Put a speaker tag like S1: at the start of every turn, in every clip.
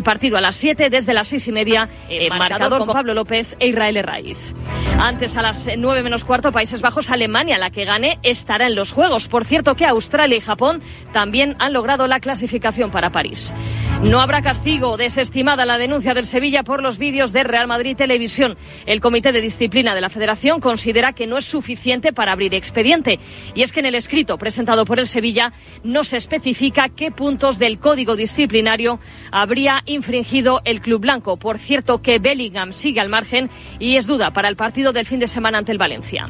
S1: El partido a las 7 desde las 6 y media, eh, marcador con Pablo López e Israel Raiz. Antes a las 9 menos cuarto, Países Bajos, Alemania, la que gane estará en los Juegos. Por cierto que Australia y Japón también han logrado la clasificación para París. No habrá castigo, desestimada la denuncia del Sevilla por los vídeos de Real Madrid Televisión. El Comité de Disciplina de la Federación considera que no es suficiente para abrir expediente. Y es que en el escrito presentado por el Sevilla no se especifica qué puntos del código disciplinario habría infringido el Club Blanco. Por cierto, que Bellingham sigue al margen y es duda para el partido del fin de semana ante el Valencia.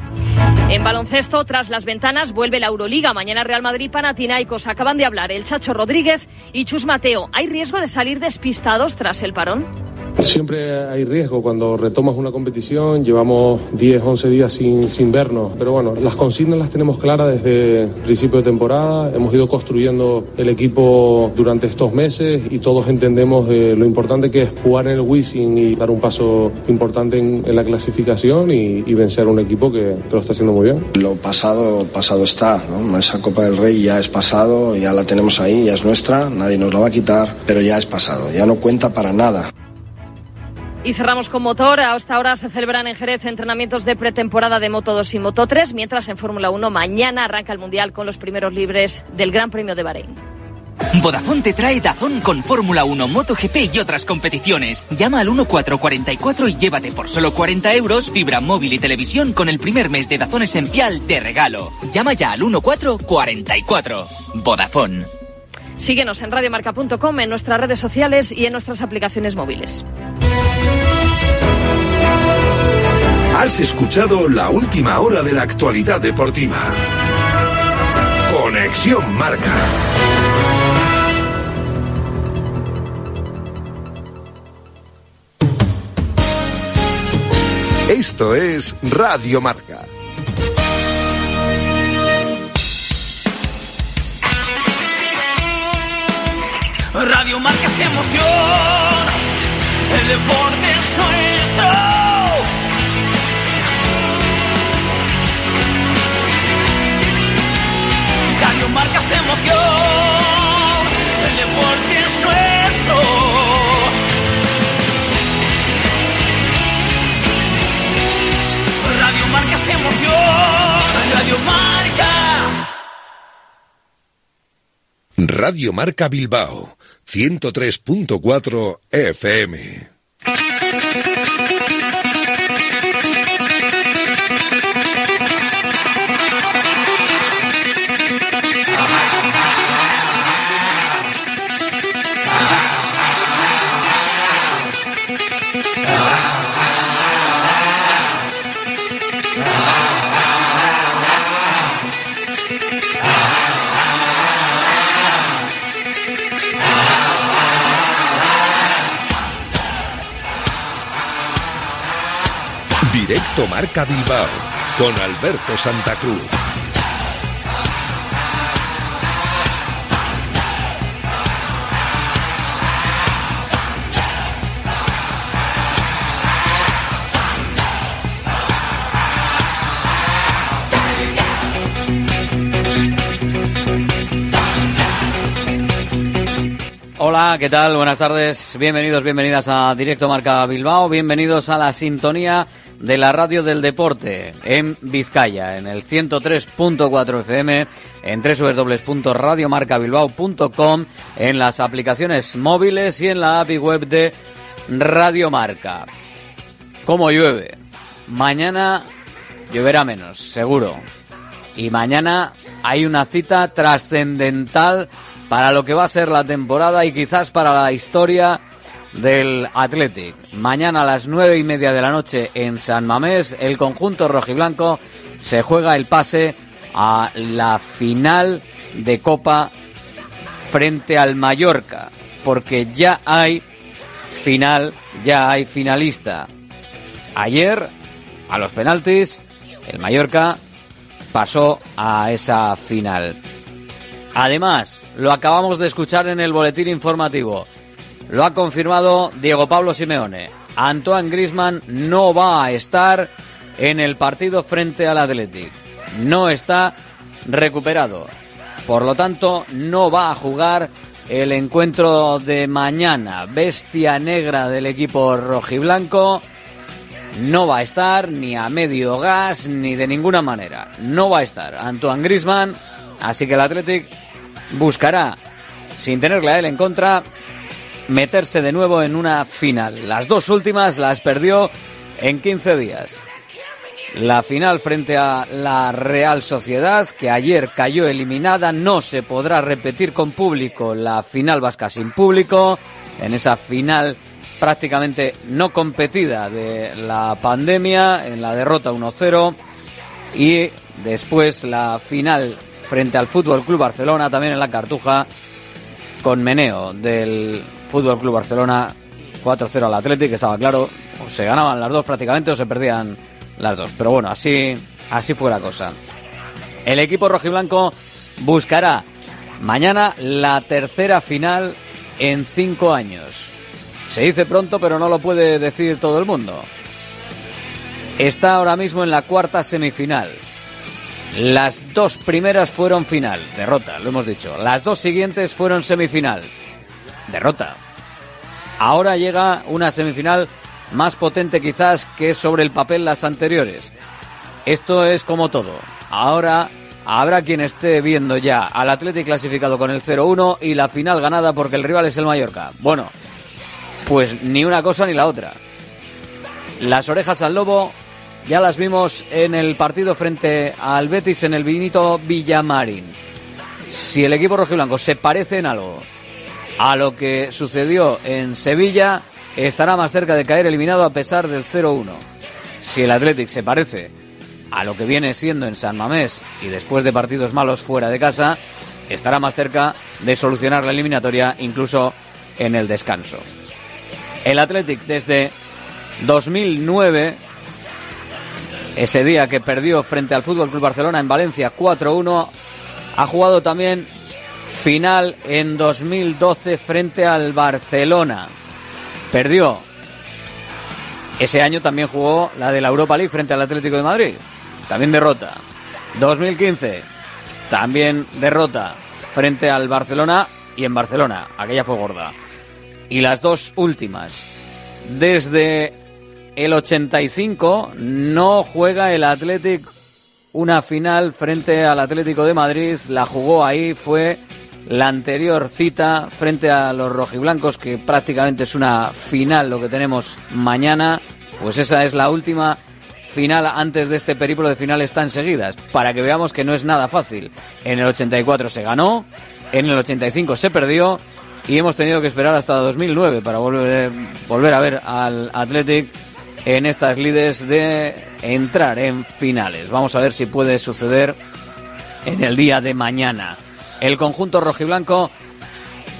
S1: En baloncesto, tras las ventanas, vuelve la Euroliga. Mañana Real Madrid, Panathinaikos. Acaban de hablar el Chacho Rodríguez y Chus Mateo. ¿Hay riesgo de salir despistados tras el parón?
S2: Siempre hay riesgo cuando retomas una competición, llevamos 10, 11 días sin, sin vernos, pero bueno, las consignas las tenemos claras desde principio de temporada, hemos ido construyendo el equipo durante estos meses y todos entendemos lo importante que es jugar en el Wizzing y dar un paso importante en, la clasificación y, vencer a un equipo que, que, lo está haciendo muy bien.
S3: Lo pasado, pasado está, ¿no? esa Copa del Rey ya es pasado, ya la tenemos ahí, ya es nuestra, nadie nos la va a quitar, pero ya es pasado, ya no cuenta para nada.
S1: Y cerramos con motor. Hasta ahora se celebran en Jerez entrenamientos de pretemporada de Moto 2 y Moto 3, mientras en Fórmula 1 mañana arranca el Mundial con los primeros libres del Gran Premio de Bahrein.
S4: Vodafone te trae Dazón con Fórmula 1, MotoGP y otras competiciones. Llama al 1444 y llévate por solo 40 euros fibra móvil y televisión con el primer mes de Dazón Esencial de regalo. Llama ya al 1444. Vodafone.
S1: Síguenos en radiomarca.com, en nuestras redes sociales y en nuestras aplicaciones móviles.
S5: Has escuchado la última hora de la actualidad deportiva. Conexión Marca. Esto es Radio Marca.
S6: Radio Marca se emoción. El deporte es nuestro. Marcas emoción, el deporte es nuestro. Radio Marcas emoción, Radio Marca.
S5: Radio Marca Bilbao, 103.4 FM. Directo Marca Bilbao con Alberto Santa Cruz.
S7: Hola, ¿qué tal? Buenas tardes. Bienvenidos, bienvenidas a Directo Marca Bilbao. Bienvenidos a la sintonía de la radio del deporte en Vizcaya, en el 103.4 FM, en www.radiomarcabilbao.com, en las aplicaciones móviles y en la API web de Radio Marca. ¿Cómo llueve? Mañana lloverá menos, seguro. Y mañana hay una cita trascendental para lo que va a ser la temporada y quizás para la historia del Athletic. Mañana a las nueve y media de la noche en San Mamés, el conjunto rojiblanco se juega el pase a la final de Copa frente al Mallorca, porque ya hay final, ya hay finalista. Ayer, a los penaltis, el Mallorca pasó a esa final. Además, lo acabamos de escuchar en el boletín informativo. Lo ha confirmado Diego Pablo Simeone. Antoine Grisman no va a estar en el partido frente al Athletic. No está recuperado. Por lo tanto, no va a jugar el encuentro de mañana. Bestia negra del equipo rojiblanco. No va a estar ni a medio gas ni de ninguna manera. No va a estar Antoine Grisman. Así que el Athletic buscará, sin tenerle a él en contra, meterse de nuevo en una final. Las dos últimas las perdió en 15 días. La final frente a la Real Sociedad, que ayer cayó eliminada, no se podrá repetir con público. La final vasca sin público, en esa final prácticamente no competida de la pandemia, en la derrota 1-0, y después la final frente al Fútbol Club Barcelona, también en la Cartuja, con meneo del Fútbol Club Barcelona 4-0 al Atlético, estaba claro, se ganaban las dos prácticamente o se perdían las dos. Pero bueno, así, así fue la cosa. El equipo rojiblanco buscará mañana la tercera final en cinco años. Se dice pronto, pero no lo puede decir todo el mundo. Está ahora mismo en la cuarta semifinal. Las dos primeras fueron final, derrota, lo hemos dicho. Las dos siguientes fueron semifinal, derrota. Ahora llega una semifinal más potente quizás que sobre el papel las anteriores. Esto es como todo. Ahora habrá quien esté viendo ya al Atlético clasificado con el 0-1 y la final ganada porque el rival es el Mallorca. Bueno, pues ni una cosa ni la otra. Las orejas al lobo ya las vimos en el partido frente al Betis en el Vinito Villamarín. Si el equipo rojiblanco se parece en algo a lo que sucedió en Sevilla, estará más cerca de caer eliminado a pesar del 0-1. Si el Athletic se parece a lo que viene siendo en San Mamés y después de partidos malos fuera de casa, estará más cerca de solucionar la eliminatoria incluso en el descanso. El Athletic desde 2009, ese día que perdió frente al Fútbol Club Barcelona en Valencia 4-1, ha jugado también final en 2012 frente al Barcelona. Perdió. Ese año también jugó la de la Europa League frente al Atlético de Madrid. También derrota. 2015. También derrota frente al Barcelona y en Barcelona. Aquella fue gorda. Y las dos últimas. Desde el 85 no juega el Atlético una final frente al Atlético de Madrid. La jugó ahí, fue la anterior cita frente a los rojiblancos, que prácticamente es una final lo que tenemos mañana, pues esa es la última final antes de este periplo de finales tan seguidas, para que veamos que no es nada fácil. En el 84 se ganó, en el 85 se perdió y hemos tenido que esperar hasta 2009 para volver, volver a ver al Athletic en estas lides de entrar en finales. Vamos a ver si puede suceder en el día de mañana el conjunto rojiblanco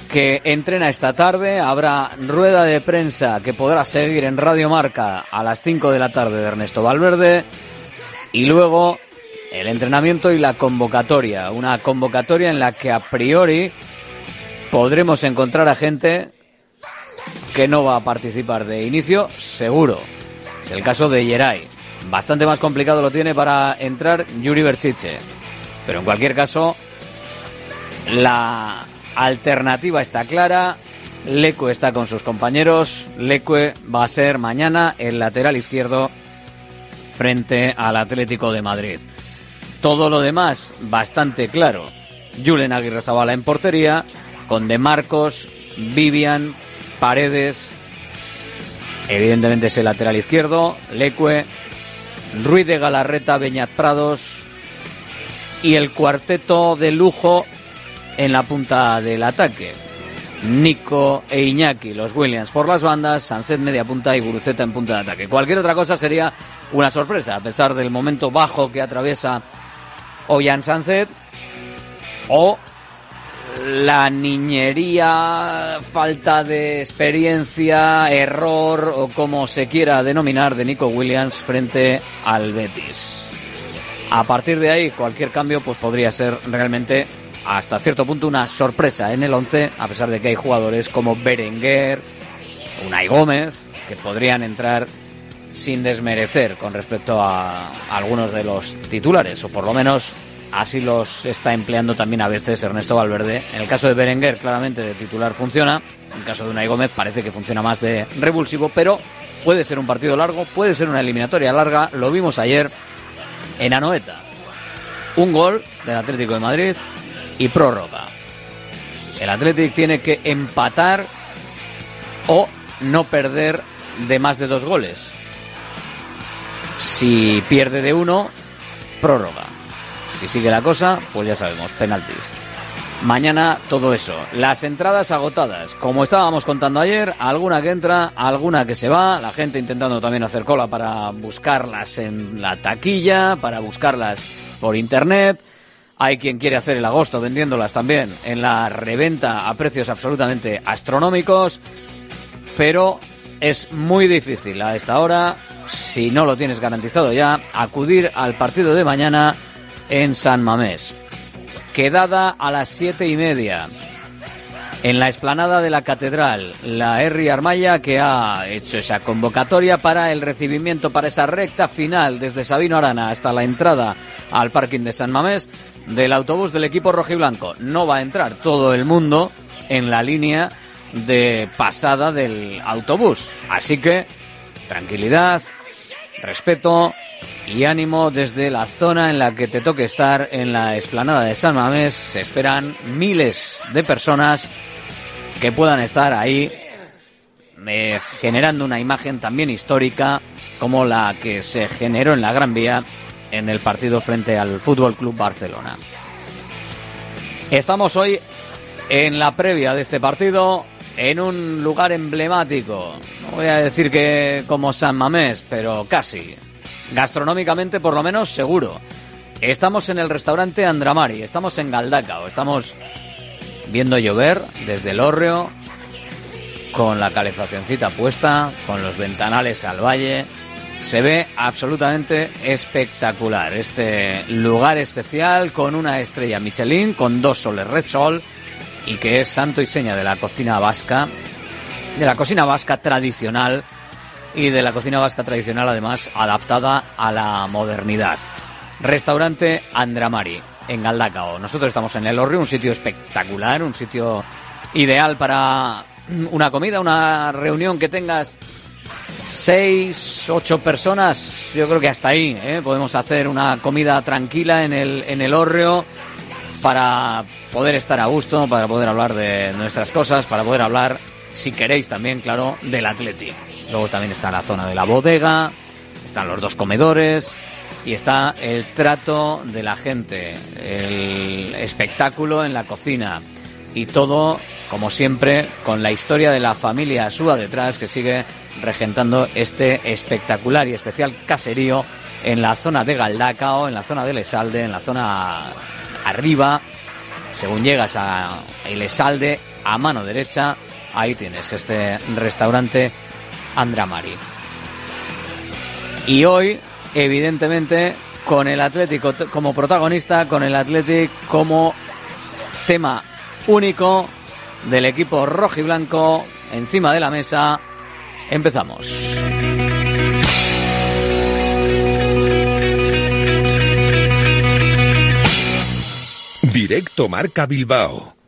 S7: que entrena esta tarde. Habrá rueda de prensa que podrá seguir en Radio Marca a las 5 de la tarde de Ernesto Valverde. Y luego el entrenamiento y la convocatoria. Una convocatoria en la que a priori podremos encontrar a gente que no va a participar de inicio, seguro. Es el caso de Yeray. Bastante más complicado lo tiene para entrar Yuri Berchiche. Pero en cualquier caso, la alternativa está clara. Leque está con sus compañeros. Leque va a ser mañana el lateral izquierdo frente al Atlético de Madrid. Todo lo demás bastante claro. Julen Aguirre Zabala en portería, con De Marcos, Vivian, Paredes. Evidentemente es el lateral izquierdo, Leque, Ruiz de Galarreta, Beñat Prados y el cuarteto de lujo en la punta del ataque. Nico e Iñaki, los Williams por las bandas, Sancet media punta y Guruceta en punta de ataque. Cualquier otra cosa sería una sorpresa, a pesar del momento bajo que atraviesa Oyan Sancet o la niñería, falta de experiencia, error o como se quiera denominar de Nico Williams frente al Betis. A partir de ahí, cualquier cambio pues podría ser realmente hasta cierto punto una sorpresa en el 11, a pesar de que hay jugadores como Berenguer, Unai Gómez, que podrían entrar sin desmerecer con respecto a algunos de los titulares, o por lo menos así los está empleando también a veces Ernesto Valverde. En el caso de Berenguer, claramente de titular funciona. En el caso de Unai Gómez parece que funciona más de revulsivo, pero puede ser un partido largo, puede ser una eliminatoria larga. Lo vimos ayer en Anoeta. Un gol del Atlético de Madrid y prórroga. El Atlético tiene que empatar o no perder de más de dos goles. Si pierde de uno, prórroga. Si sigue la cosa, pues ya sabemos, penaltis. Mañana todo eso. Las entradas agotadas. Como estábamos contando ayer, alguna que entra, alguna que se va. La gente intentando también hacer cola para buscarlas en la taquilla, para buscarlas por internet. Hay quien quiere hacer el agosto vendiéndolas también en la reventa a precios absolutamente astronómicos. Pero es muy difícil a esta hora, si no lo tienes garantizado ya, acudir al partido de mañana en San Mamés. Quedada a las siete y media. En la explanada de la catedral, la Herri Armaya que ha hecho esa convocatoria para el recibimiento, para esa recta final desde Sabino Arana hasta la entrada al parking de San Mamés del autobús del equipo rojiblanco. No va a entrar todo el mundo en la línea de pasada del autobús. Así que tranquilidad, respeto y ánimo desde la zona en la que te toque estar en la explanada de San Mamés. Se esperan miles de personas que puedan estar ahí eh, generando una imagen también histórica como la que se generó en la Gran Vía en el partido frente al Fútbol Club Barcelona. Estamos hoy en la previa de este partido en un lugar emblemático. No voy a decir que como San Mamés, pero casi. Gastronómicamente, por lo menos, seguro. Estamos en el restaurante Andramari, estamos en Galdacao, estamos viendo llover desde el hórreo, con la calefaccióncita puesta, con los ventanales al valle. Se ve absolutamente espectacular este lugar especial con una estrella Michelin, con dos soles Repsol y que es santo y seña de la cocina vasca, de la cocina vasca tradicional y de la cocina vasca tradicional además adaptada a la modernidad. Restaurante Andramari en Galdacao. Nosotros estamos en el Orrio, un sitio espectacular, un sitio ideal para una comida, una reunión que tengas seis, ocho personas. Yo creo que hasta ahí ¿eh? podemos hacer una comida tranquila en el, en el Orrio para poder estar a gusto, para poder hablar de nuestras cosas, para poder hablar, si queréis también, claro, del Atleti. Luego también está la zona de la bodega, están los dos comedores y está el trato de la gente, el espectáculo en la cocina y todo, como siempre, con la historia de la familia Súa detrás que sigue regentando este espectacular y especial caserío en la zona de Galdacao, en la zona de Lesalde, en la zona arriba, según llegas a Lesalde, a mano derecha, ahí tienes este restaurante Andramari. Y hoy, evidentemente, con el Atlético como protagonista, con el Atlético como tema único del equipo rojo y blanco encima de la mesa. Empezamos.
S5: Directo Marca Bilbao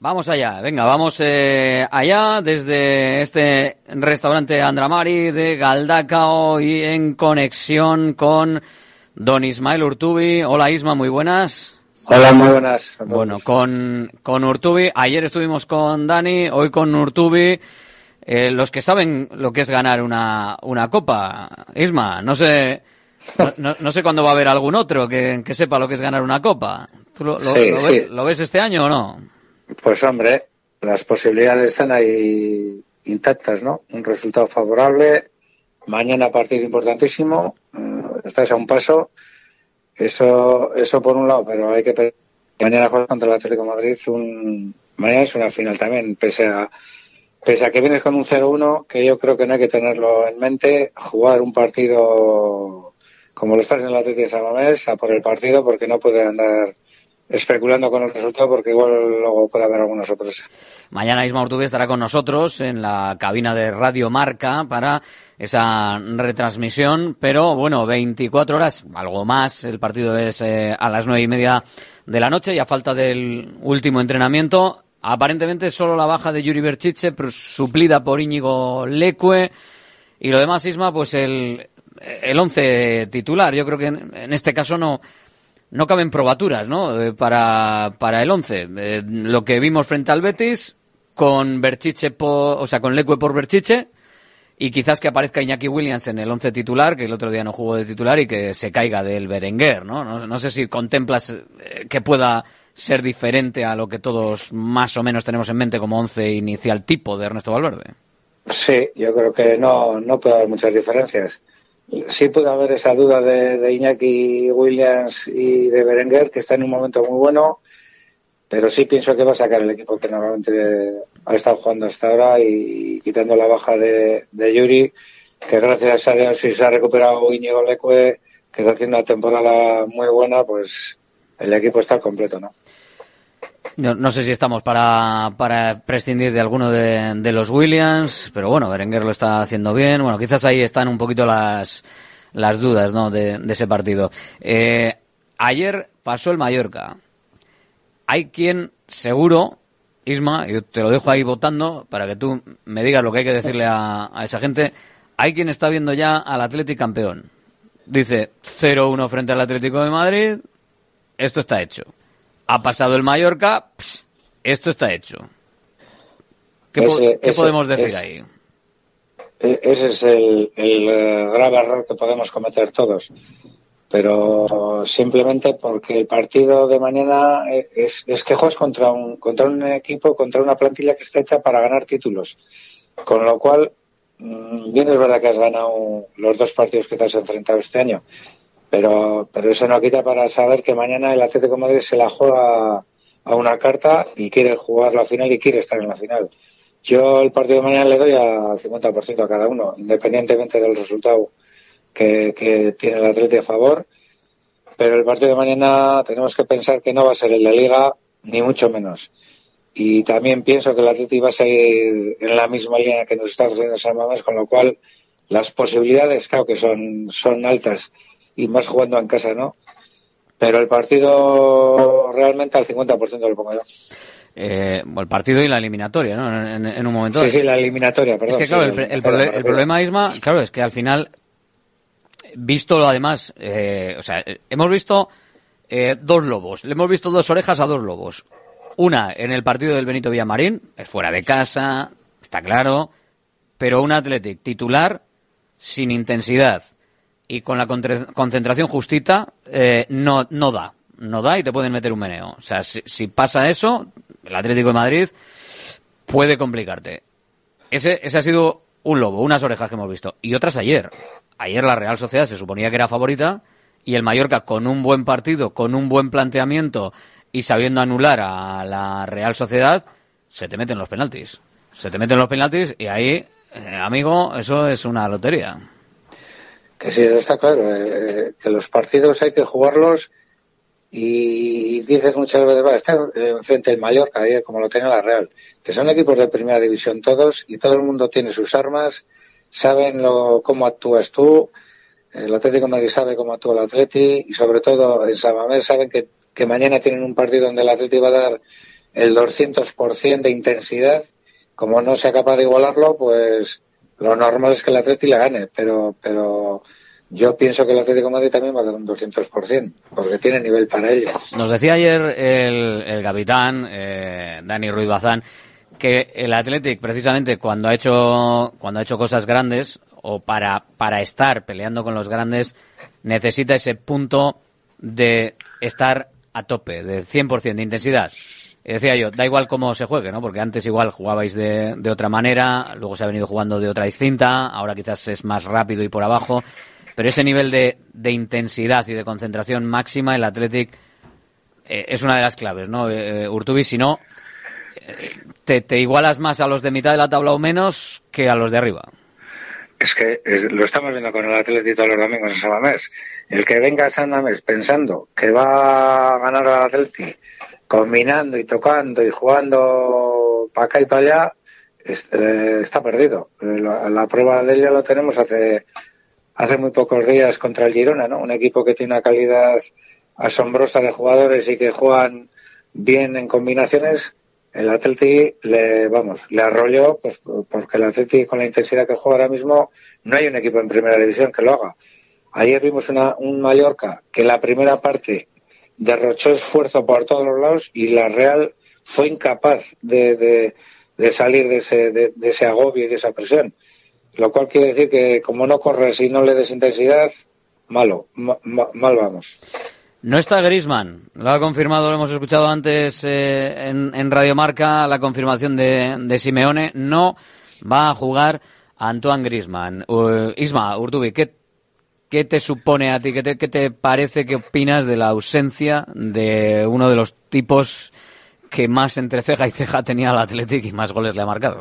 S7: Vamos allá, venga, vamos eh, allá desde este restaurante Andramari de Galdacao y en conexión con don Ismael Urtubi. Hola Isma, muy buenas.
S8: Hola, muy buenas.
S7: Bueno, con, con Urtubi, ayer estuvimos con Dani, hoy con Urtubi. Eh, los que saben lo que es ganar una, una copa, Isma, no sé, no, no, sé cuándo va a haber algún otro que, que sepa lo que es ganar una copa. ¿Tú lo, lo,
S8: Sí,
S7: lo
S8: sí.
S7: ves, lo ves este año o no?
S8: Pues hombre, las posibilidades están ahí intactas, ¿no? Un resultado favorable. Mañana partido importantísimo. eh, Estás a un paso. Eso, eso por un lado, pero hay que mañana juegas contra el Atlético de Madrid. Un, mañana es una final también, pese a, pese a que vienes con un 0-1, que yo creo que no hay que tenerlo en mente. Jugar un partido como lo estás en el Atlético de San Mamés, a por el partido, porque no puede andar especulando con el resultado porque igual luego puede haber alguna sorpresa.
S7: Mañana Isma Urtubi estará con nosotros en la cabina de Radio Marca para esa retransmisión, pero bueno, 24 horas, algo más. El partido es eh, a las nueve y media de la noche y a falta del último entrenamiento. Aparentemente solo la baja de Yuri Berchiche, suplida por Íñigo Lecue. Y lo demás, Isma, pues el, el once titular. Yo creo que en este caso no, no caben probaturas, ¿no? Eh, para, para el 11. Eh, lo que vimos frente al Betis, con Berchiche por, o sea, con Lecue por Berchiche, y quizás que aparezca Iñaki Williams en el 11 titular, que el otro día no jugó de titular, y que se caiga del Berenguer, ¿no? No, no sé si contemplas eh, que pueda ser diferente a lo que todos más o menos tenemos en mente como 11 inicial tipo de Ernesto Valverde.
S8: Sí, yo creo que no, no puede haber muchas diferencias. Sí puede haber esa duda de, Iñaki Williams y de Berenguer, que está en un momento muy bueno, pero sí pienso que va a sacar el equipo que normalmente ha estado jugando hasta ahora y quitando la baja de, Yuri, que gracias a Dios si se ha recuperado Íñigo Lecue, que está haciendo una temporada muy buena, pues el equipo está al completo, ¿no?
S7: No, no sé si estamos para, para prescindir de alguno de, de los Williams, pero bueno, Berenguer lo está haciendo bien. Bueno, quizás ahí están un poquito las, las dudas ¿no? de, de ese partido. Eh, ayer pasó el Mallorca. Hay quien, seguro, Isma, yo te lo dejo ahí votando para que tú me digas lo que hay que decirle a, a esa gente. Hay quien está viendo ya al Atlético campeón. Dice 0-1 frente al Atlético de Madrid. Esto está hecho ha pasado el Mallorca, pss, esto está hecho. ¿Qué, po
S8: Ese-
S7: qué
S8: ese-
S7: podemos decir
S8: ese-
S7: ahí?
S8: E- Ese es el, el, eh, grave error que podemos cometer todos. Pero simplemente porque el partido de mañana eh, es, es que juegas contra un, contra un equipo, contra una plantilla que está hecha para ganar títulos. Con lo cual, mm, bien es verdad que has ganado los dos partidos que te has enfrentado este año, pero, pero eso no quita para saber que mañana el Atlético de Madrid se la juega a una carta y quiere jugar la final y quiere estar en la final. Yo el partido de mañana le doy al 50% a cada uno, independientemente del resultado que, que tiene el Atlético a favor. Pero el partido de mañana tenemos que pensar que no va a ser el de Liga, ni mucho menos. Y también pienso que el Atlético va a seguir en la misma línea que nos está ofreciendo San Mamés, con lo cual las posibilidades, claro que son, son altas y más jugando en casa, ¿no? Pero el partido realmente al 50% lo pongo yo.
S7: Eh, el partido y la eliminatoria, ¿no? En, un momento.
S8: Sí, sí, la eliminatoria, perdón.
S7: Es que, claro, el, problema, Isma, claro, es que al final, visto además, eh, o sea, hemos visto eh, dos lobos, le hemos visto dos orejas a dos lobos. Una en el partido del Benito Villamarín, es fuera de casa, está claro, pero un Athletic titular sin intensidad y con la concentración justita eh, no, no da. No da y te pueden meter un meneo. O sea, si, pasa eso, el Atlético de Madrid puede complicarte. Ese, ese ha sido un lobo, unas orejas que hemos visto. Y otras ayer. Ayer la Real Sociedad se suponía que era favorita y el Mallorca con un buen partido, con un buen planteamiento y sabiendo anular a la Real Sociedad, se te meten los penaltis. Se te meten los penaltis y ahí eh, amigo, eso es una lotería.
S8: Que sí, está claro. Eh, que los partidos hay que jugarlos y dices muchas veces, va, está enfrente del Mallorca, como lo tenía la Real, que son equipos de primera división todos y todo el mundo tiene sus armas, saben lo, cómo actúas tú, el Atlético de Madrid sabe cómo actúa el Atleti y sobre todo en San Mamés saben que, que mañana tienen un partido donde el Atleti va a dar el 200% de intensidad como no sea capaz de igualarlo, pues lo normal es que el Atleti le gane, pero, pero yo pienso que el Atlético de Madrid también va a dar un 200%, porque tiene nivel para ello.
S7: Nos decía ayer el, el capitán, eh, Dani Ruiz Bazán, que el Athletic, precisamente cuando ha hecho, cuando ha hecho cosas grandes, o para, para estar peleando con los grandes, necesita ese punto de estar a tope, de 100% de intensidad. Y decía yo, da igual cómo se juegue, ¿no? Porque antes igual jugabais de, otra manera, luego se ha venido jugando de otra distinta, ahora quizás es más rápido y por abajo. Pero ese nivel de, intensidad y de concentración máxima, el Athletic eh, es una de las claves, ¿no? Eh, eh, Urtubi, si no, te, te, igualas más a los de mitad de la tabla o menos que a los de arriba.
S8: Es que lo estamos viendo con el Athletic todos los domingos en San Mamés. El que venga a San Mamés pensando que va a ganar al Athletic combinando y tocando y jugando para acá y para allá, eh, está perdido. Eh, la, prueba de ello lo tenemos hace, hace muy pocos días contra el Girona, ¿no? Un equipo que tiene una calidad asombrosa de jugadores y que juegan bien en combinaciones. El Atleti le, vamos, le arrolló, pues, porque el Atleti con la intensidad que juega ahora mismo, no hay un equipo en primera división que lo haga. Ayer vimos una, un Mallorca que la primera parte derrochó esfuerzo por todos los lados y la Real fue incapaz de, de, salir de ese, de, ese agobio y de esa presión. Lo cual quiere decir que como no corres y no le des intensidad, malo, mal vamos.
S7: No está Grisman, lo ha confirmado, lo hemos escuchado antes eh, en, en Radio Marca, la confirmación de, de Simeone. No va a jugar Antoine Grisman. Isma, Urdubi, ¿qué ¿Qué te supone a ti? ¿Qué te, parece? ¿Qué opinas de la ausencia de uno de los tipos que más entre ceja y ceja tenía el Athletic y más goles le ha marcado?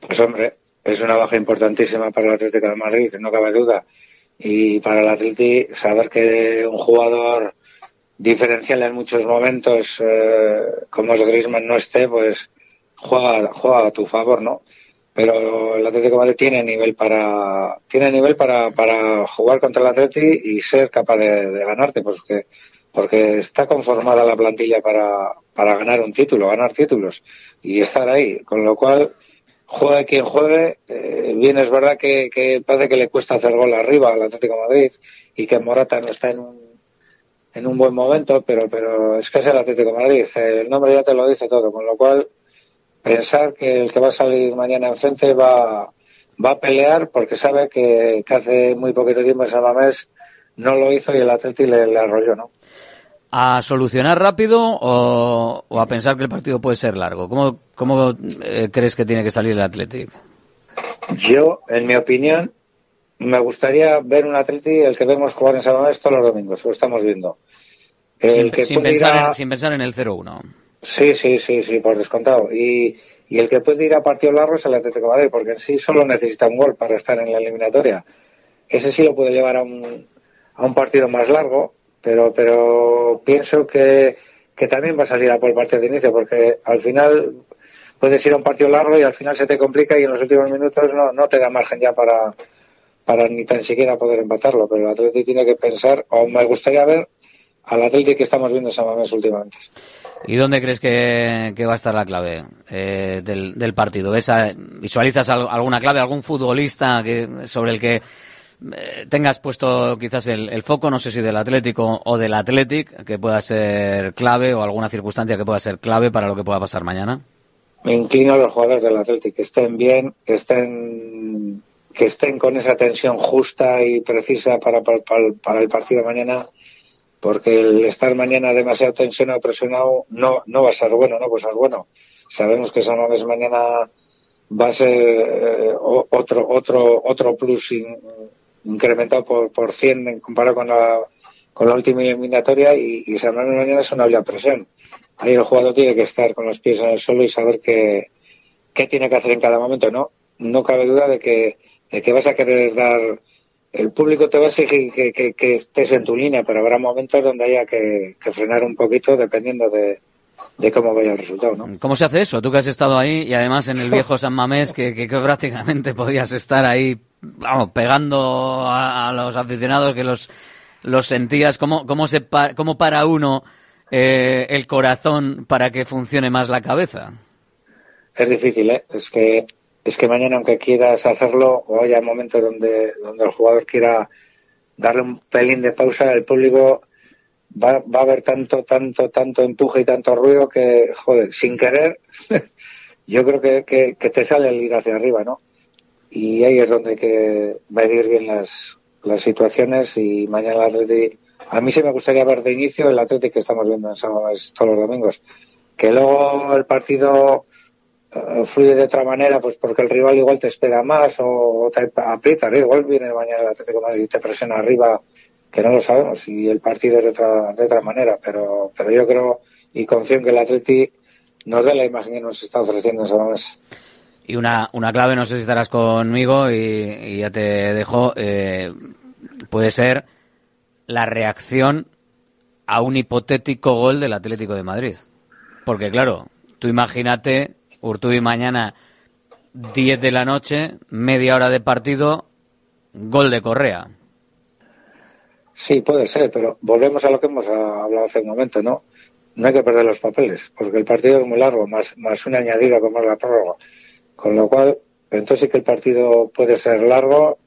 S8: Pues hombre, es una baja importantísima para el Atlético de Madrid, no cabe duda. Y para el Atlético saber que un jugador diferencial en muchos momentos, eh, como es Griezmann, no esté, pues juega, juega a tu favor, ¿no? Pero el Atlético Madrid tiene nivel para tiene nivel para, para jugar contra el Atleti y ser capaz de, ganarte porque porque está conformada la plantilla para, para ganar un título ganar títulos y estar ahí. Con lo cual juegue quien juegue eh, bien es verdad que, que, parece que le cuesta hacer gol arriba al Atlético Madrid y que Morata no está en un en un buen momento pero pero es que es el Atlético Madrid el nombre ya te lo dice todo con lo cual pensar que el que va a salir mañana enfrente va, va a pelear porque sabe que, hace muy poquito tiempo en San Mamés no lo hizo y el Atleti le, le arrolló, ¿no?
S7: ¿A solucionar rápido o, a pensar que el partido puede ser largo? ¿Cómo, cómo eh, crees que tiene que salir el Atleti?
S8: Yo, en mi opinión, me gustaría ver un Atleti el que vemos jugar en San Mamés todos los domingos, lo estamos viendo.
S7: El sin, que sin pensar, sin pensar en el 0-1.
S8: Sí, sí, sí, sí, por descontado. Y, y el que puede ir a partido largo es el Atlético de Madrid, porque en sí solo necesita un gol para estar en la eliminatoria. Ese sí lo puede llevar a un, a un partido más largo, pero, pero pienso que, que también va a salir a por el partido de inicio, porque al final puedes ir a un partido largo y al final se te complica y en los últimos minutos no, no te da margen ya para, para ni tan siquiera poder empatarlo. Pero el Atlético tiene que pensar, o me gustaría ver al Atlético que estamos viendo en San Mamés últimamente.
S7: ¿Y dónde crees que, va a estar la clave eh, del, del, partido? ¿Ves ¿Visualizas alguna clave, algún futbolista sobre el que eh, tengas puesto quizás el, foco, no sé si del Atlético o del Athletic, que pueda ser clave o alguna circunstancia que pueda ser clave para lo que pueda pasar mañana?
S8: Me inclino a los jugadores del Athletic, que estén bien, que estén que estén con esa tensión justa y precisa para, para, para el partido de mañana porque el estar mañana demasiado tensionado, presionado, no, no va a ser bueno, no va a ser bueno. Sabemos que San Mamés mañana va a ser eh, otro, otro, otro plus incrementado por, por 100 en comparado con la, con la última eliminatoria y, y San Mamés mañana es una presión. Ahí el jugador tiene que estar con los pies en el suelo y saber qué, qué tiene que hacer en cada momento. No, no cabe duda de que, de que vas a querer dar el público te va a exigir que, estés en tu línea, pero habrá momentos donde haya que, frenar un poquito dependiendo de, cómo vaya el resultado, ¿no?
S7: ¿Cómo se hace eso? Tú que has estado ahí y además en el viejo San Mamés, que, que, prácticamente podías estar ahí, vamos, pegando a, los aficionados que los, los sentías. ¿Cómo, cómo, se cómo para uno eh, el corazón para que funcione más la cabeza?
S8: Es difícil, ¿eh? Es que es que mañana, aunque quieras hacerlo, o haya momentos donde, donde el jugador quiera darle un pelín de pausa, el público va, va a haber tanto, tanto, tanto empuje y tanto ruido que, joder, sin querer, yo creo que, que, te sale el ir hacia arriba, ¿no? Y ahí es donde hay que medir bien las, las situaciones y mañana el Atleti, a mí sí me gustaría ver de inicio el Atleti que estamos viendo en sábado todos los domingos. Que luego el partido fluye de otra manera, pues porque el rival igual te espera más o te aprieta, igual viene mañana el Atlético Madrid y te presiona arriba, que no lo sabemos, y el partido es de otra, de otra manera, pero, pero yo creo y confío en que el Atleti nos dé la imagen que nos está ofreciendo esa vez.
S7: Y una, una clave, no sé si estarás conmigo y, ya te dejo, eh, puede ser la reacción a un hipotético gol del Atlético de Madrid. Porque claro, tú imagínate Urtubi mañana 10 de la noche, media hora de partido, gol de Correa.
S8: Sí, puede ser, pero volvemos a lo que hemos hablado hace un momento, ¿no? No hay que perder los papeles, porque el partido es muy largo, más, más una añadida como es la prórroga. Con lo cual, entonces sí que el partido puede ser largo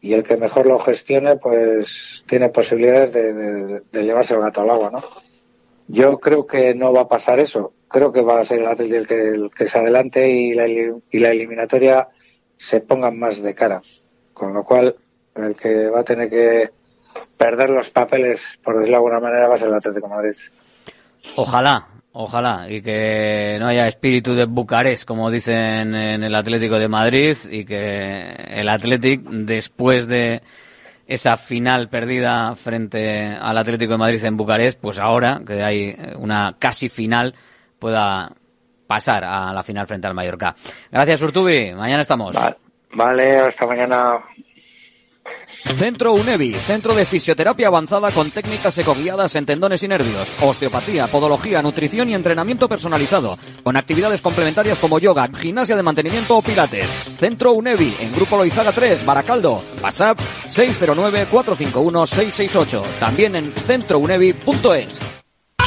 S8: y el que mejor lo gestione, pues tiene posibilidades de, de llevarse el gato al agua, ¿no? Yo creo que no va a pasar eso creo que va a ser el Atlético el que, el que se adelante y la, y la eliminatoria se pongan más de cara. Con lo cual, el que va a tener que perder los papeles, por decirlo de alguna manera, va a ser el Atlético de Madrid.
S7: Ojalá, ojalá, y que no haya espíritu de Bucarest, como dicen en el Atlético de Madrid, y que el Atlético, después de esa final perdida frente al Atlético de Madrid en Bucarest, pues ahora que hay una casi final, pueda pasar a la final frente al Mallorca. Gracias, Urtubi. Mañana estamos.
S8: Vale, hasta mañana.
S9: Centro UNEVI, centro de fisioterapia avanzada con técnicas ecoguiadas en tendones y nervios, osteopatía, podología, nutrición y entrenamiento personalizado, con actividades complementarias como yoga, gimnasia de mantenimiento o pilates. Centro UNEVI, en Grupo Loizaga 3, Baracaldo, WhatsApp 609-451-668, también en centrounevi.es.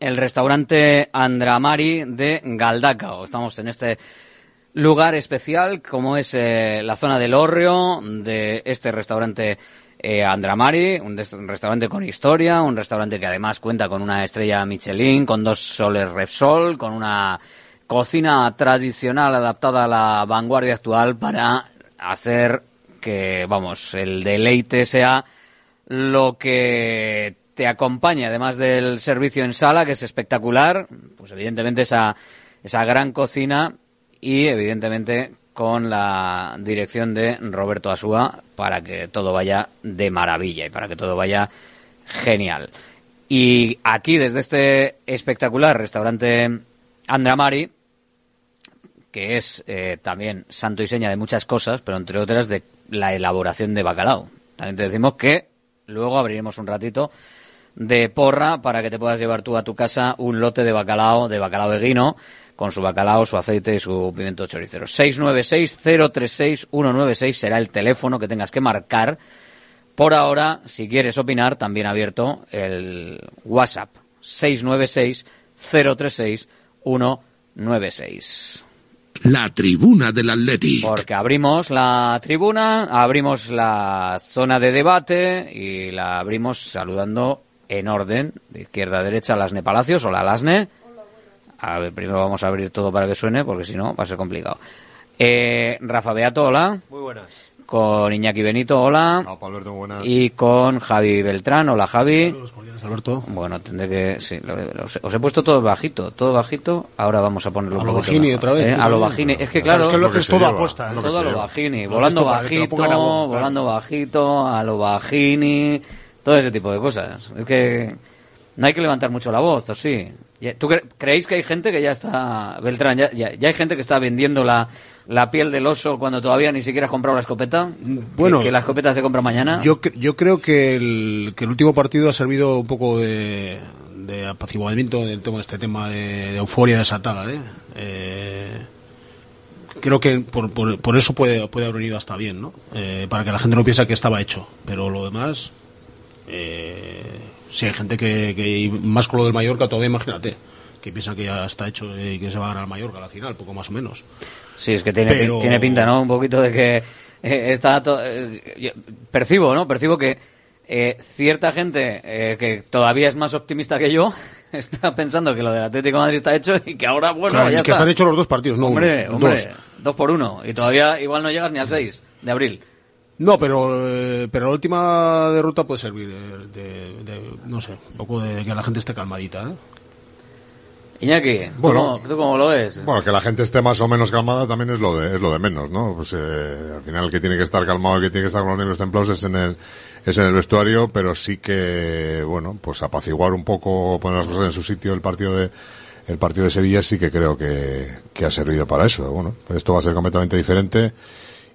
S7: el restaurante Andramari de Galdacao. Estamos en este lugar especial como es eh, la zona del Orrio de este restaurante eh, Andramari, un, restaurante con historia, un restaurante que además cuenta con una estrella Michelin, con dos soles Repsol, con una cocina tradicional adaptada a la vanguardia actual para hacer que, vamos, el deleite sea lo que te acompaña, además del servicio en sala, que es espectacular, pues evidentemente esa, esa gran cocina y evidentemente con la dirección de Roberto Asúa para que todo vaya de maravilla y para que todo vaya genial. Y aquí, desde este espectacular restaurante Andramari, que es eh, también santo y seña de muchas cosas, pero entre otras de la elaboración de bacalao. También te decimos que luego abriremos un ratito de porra para que te puedas llevar tú a tu casa un lote de bacalao, de bacalao de guino, con su bacalao, su aceite y su pimiento choricero. 696-036-196 será el teléfono que tengas que marcar. Por ahora, si quieres opinar, también abierto el WhatsApp. 696-036-196.
S5: La tribuna del Atlético.
S7: Porque abrimos la tribuna, abrimos la zona de debate y la abrimos saludando en orden, de izquierda a derecha, Lasne Palacios, o la Lasne. A ver, primero vamos a abrir todo para que suene, porque si no va a ser complicado. Eh, Rafa Beato, hola.
S10: Muy buenas.
S7: Con Iñaki Benito, hola.
S10: No, Alberto, buenas.
S7: Y con Javi Beltrán, hola Javi.
S10: Saludos cordiales, Alberto.
S7: Bueno, tendré que... Sí, lo, lo, os he puesto todo bajito, todo bajito. Ahora vamos a ponerlo
S10: a
S7: un
S10: lo bajini otra vez.
S7: ¿eh? A lo bajini. Es que claro...
S10: Es que lo que es todo apuesta.
S7: ¿eh? Todo a lo bajini. Volando bajito, volando bajito, a lo bajini... Todo ese tipo de cosas. Es que... No hay que levantar mucho la voz, ¿o sí? ¿Tú cre creéis que hay gente que ya está, Beltrán, ya, ya, ya hay gente que está vendiendo la, la, piel del oso cuando todavía ni siquiera has comprado la escopeta?
S10: Bueno,
S7: ¿Que, que la escopeta se compra mañana?
S10: Yo, yo creo que el, que el último partido ha servido un poco de, de apaciguamiento del tema, este tema de, de euforia desatada. ¿eh? Eh, creo que por, por, por, eso puede, puede haber venido hasta bien, ¿no? Eh, para que la gente no piense que estaba hecho. Pero lo demás... Eh, si hay gente que, que, más con lo del Mallorca todavía imagínate que piensa que ya está hecho y que se va a ganar al Mallorca al final poco más o menos.
S7: Sí es que tiene, Pero... tiene pinta no un poquito de que eh, está eh, percibo no percibo que eh, cierta gente eh, que todavía es más optimista que yo está pensando que lo del Atlético de Madrid está hecho y que ahora bueno
S10: claro,
S7: ya
S10: que
S7: está.
S10: están hechos los dos partidos no
S7: hombre
S10: uno,
S7: hombre
S10: dos.
S7: dos por uno y todavía igual no llegas ni al 6 de abril
S10: no, pero, eh, pero la última derrota puede servir de, de, de, no sé, un poco de que la gente esté calmadita. ¿eh?
S7: Iñaki, bueno, ¿tú, cómo, lo ves?
S11: Bueno, que la gente esté más o menos calmada también es lo de, es lo de menos, ¿no? Pues eh, al final el que tiene que estar calmado, el que tiene que estar con los nervios templados es en el, es en el vestuario, pero sí que, bueno, pues apaciguar un poco, poner las cosas en su sitio el partido de, el partido de Sevilla sí que creo que, que ha servido para eso. Bueno, esto va a ser completamente diferente.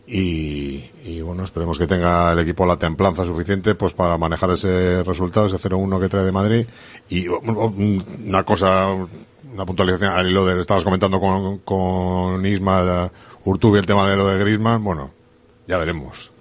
S11: Y, y, bueno, esperemos que tenga el equipo la templanza suficiente pues para manejar ese resultado, ese 0-1 que trae de Madrid. Y una cosa, una puntualización al hilo de, estabas comentando con, con Isma Urtubi el tema de lo de Griezmann, bueno, ya veremos.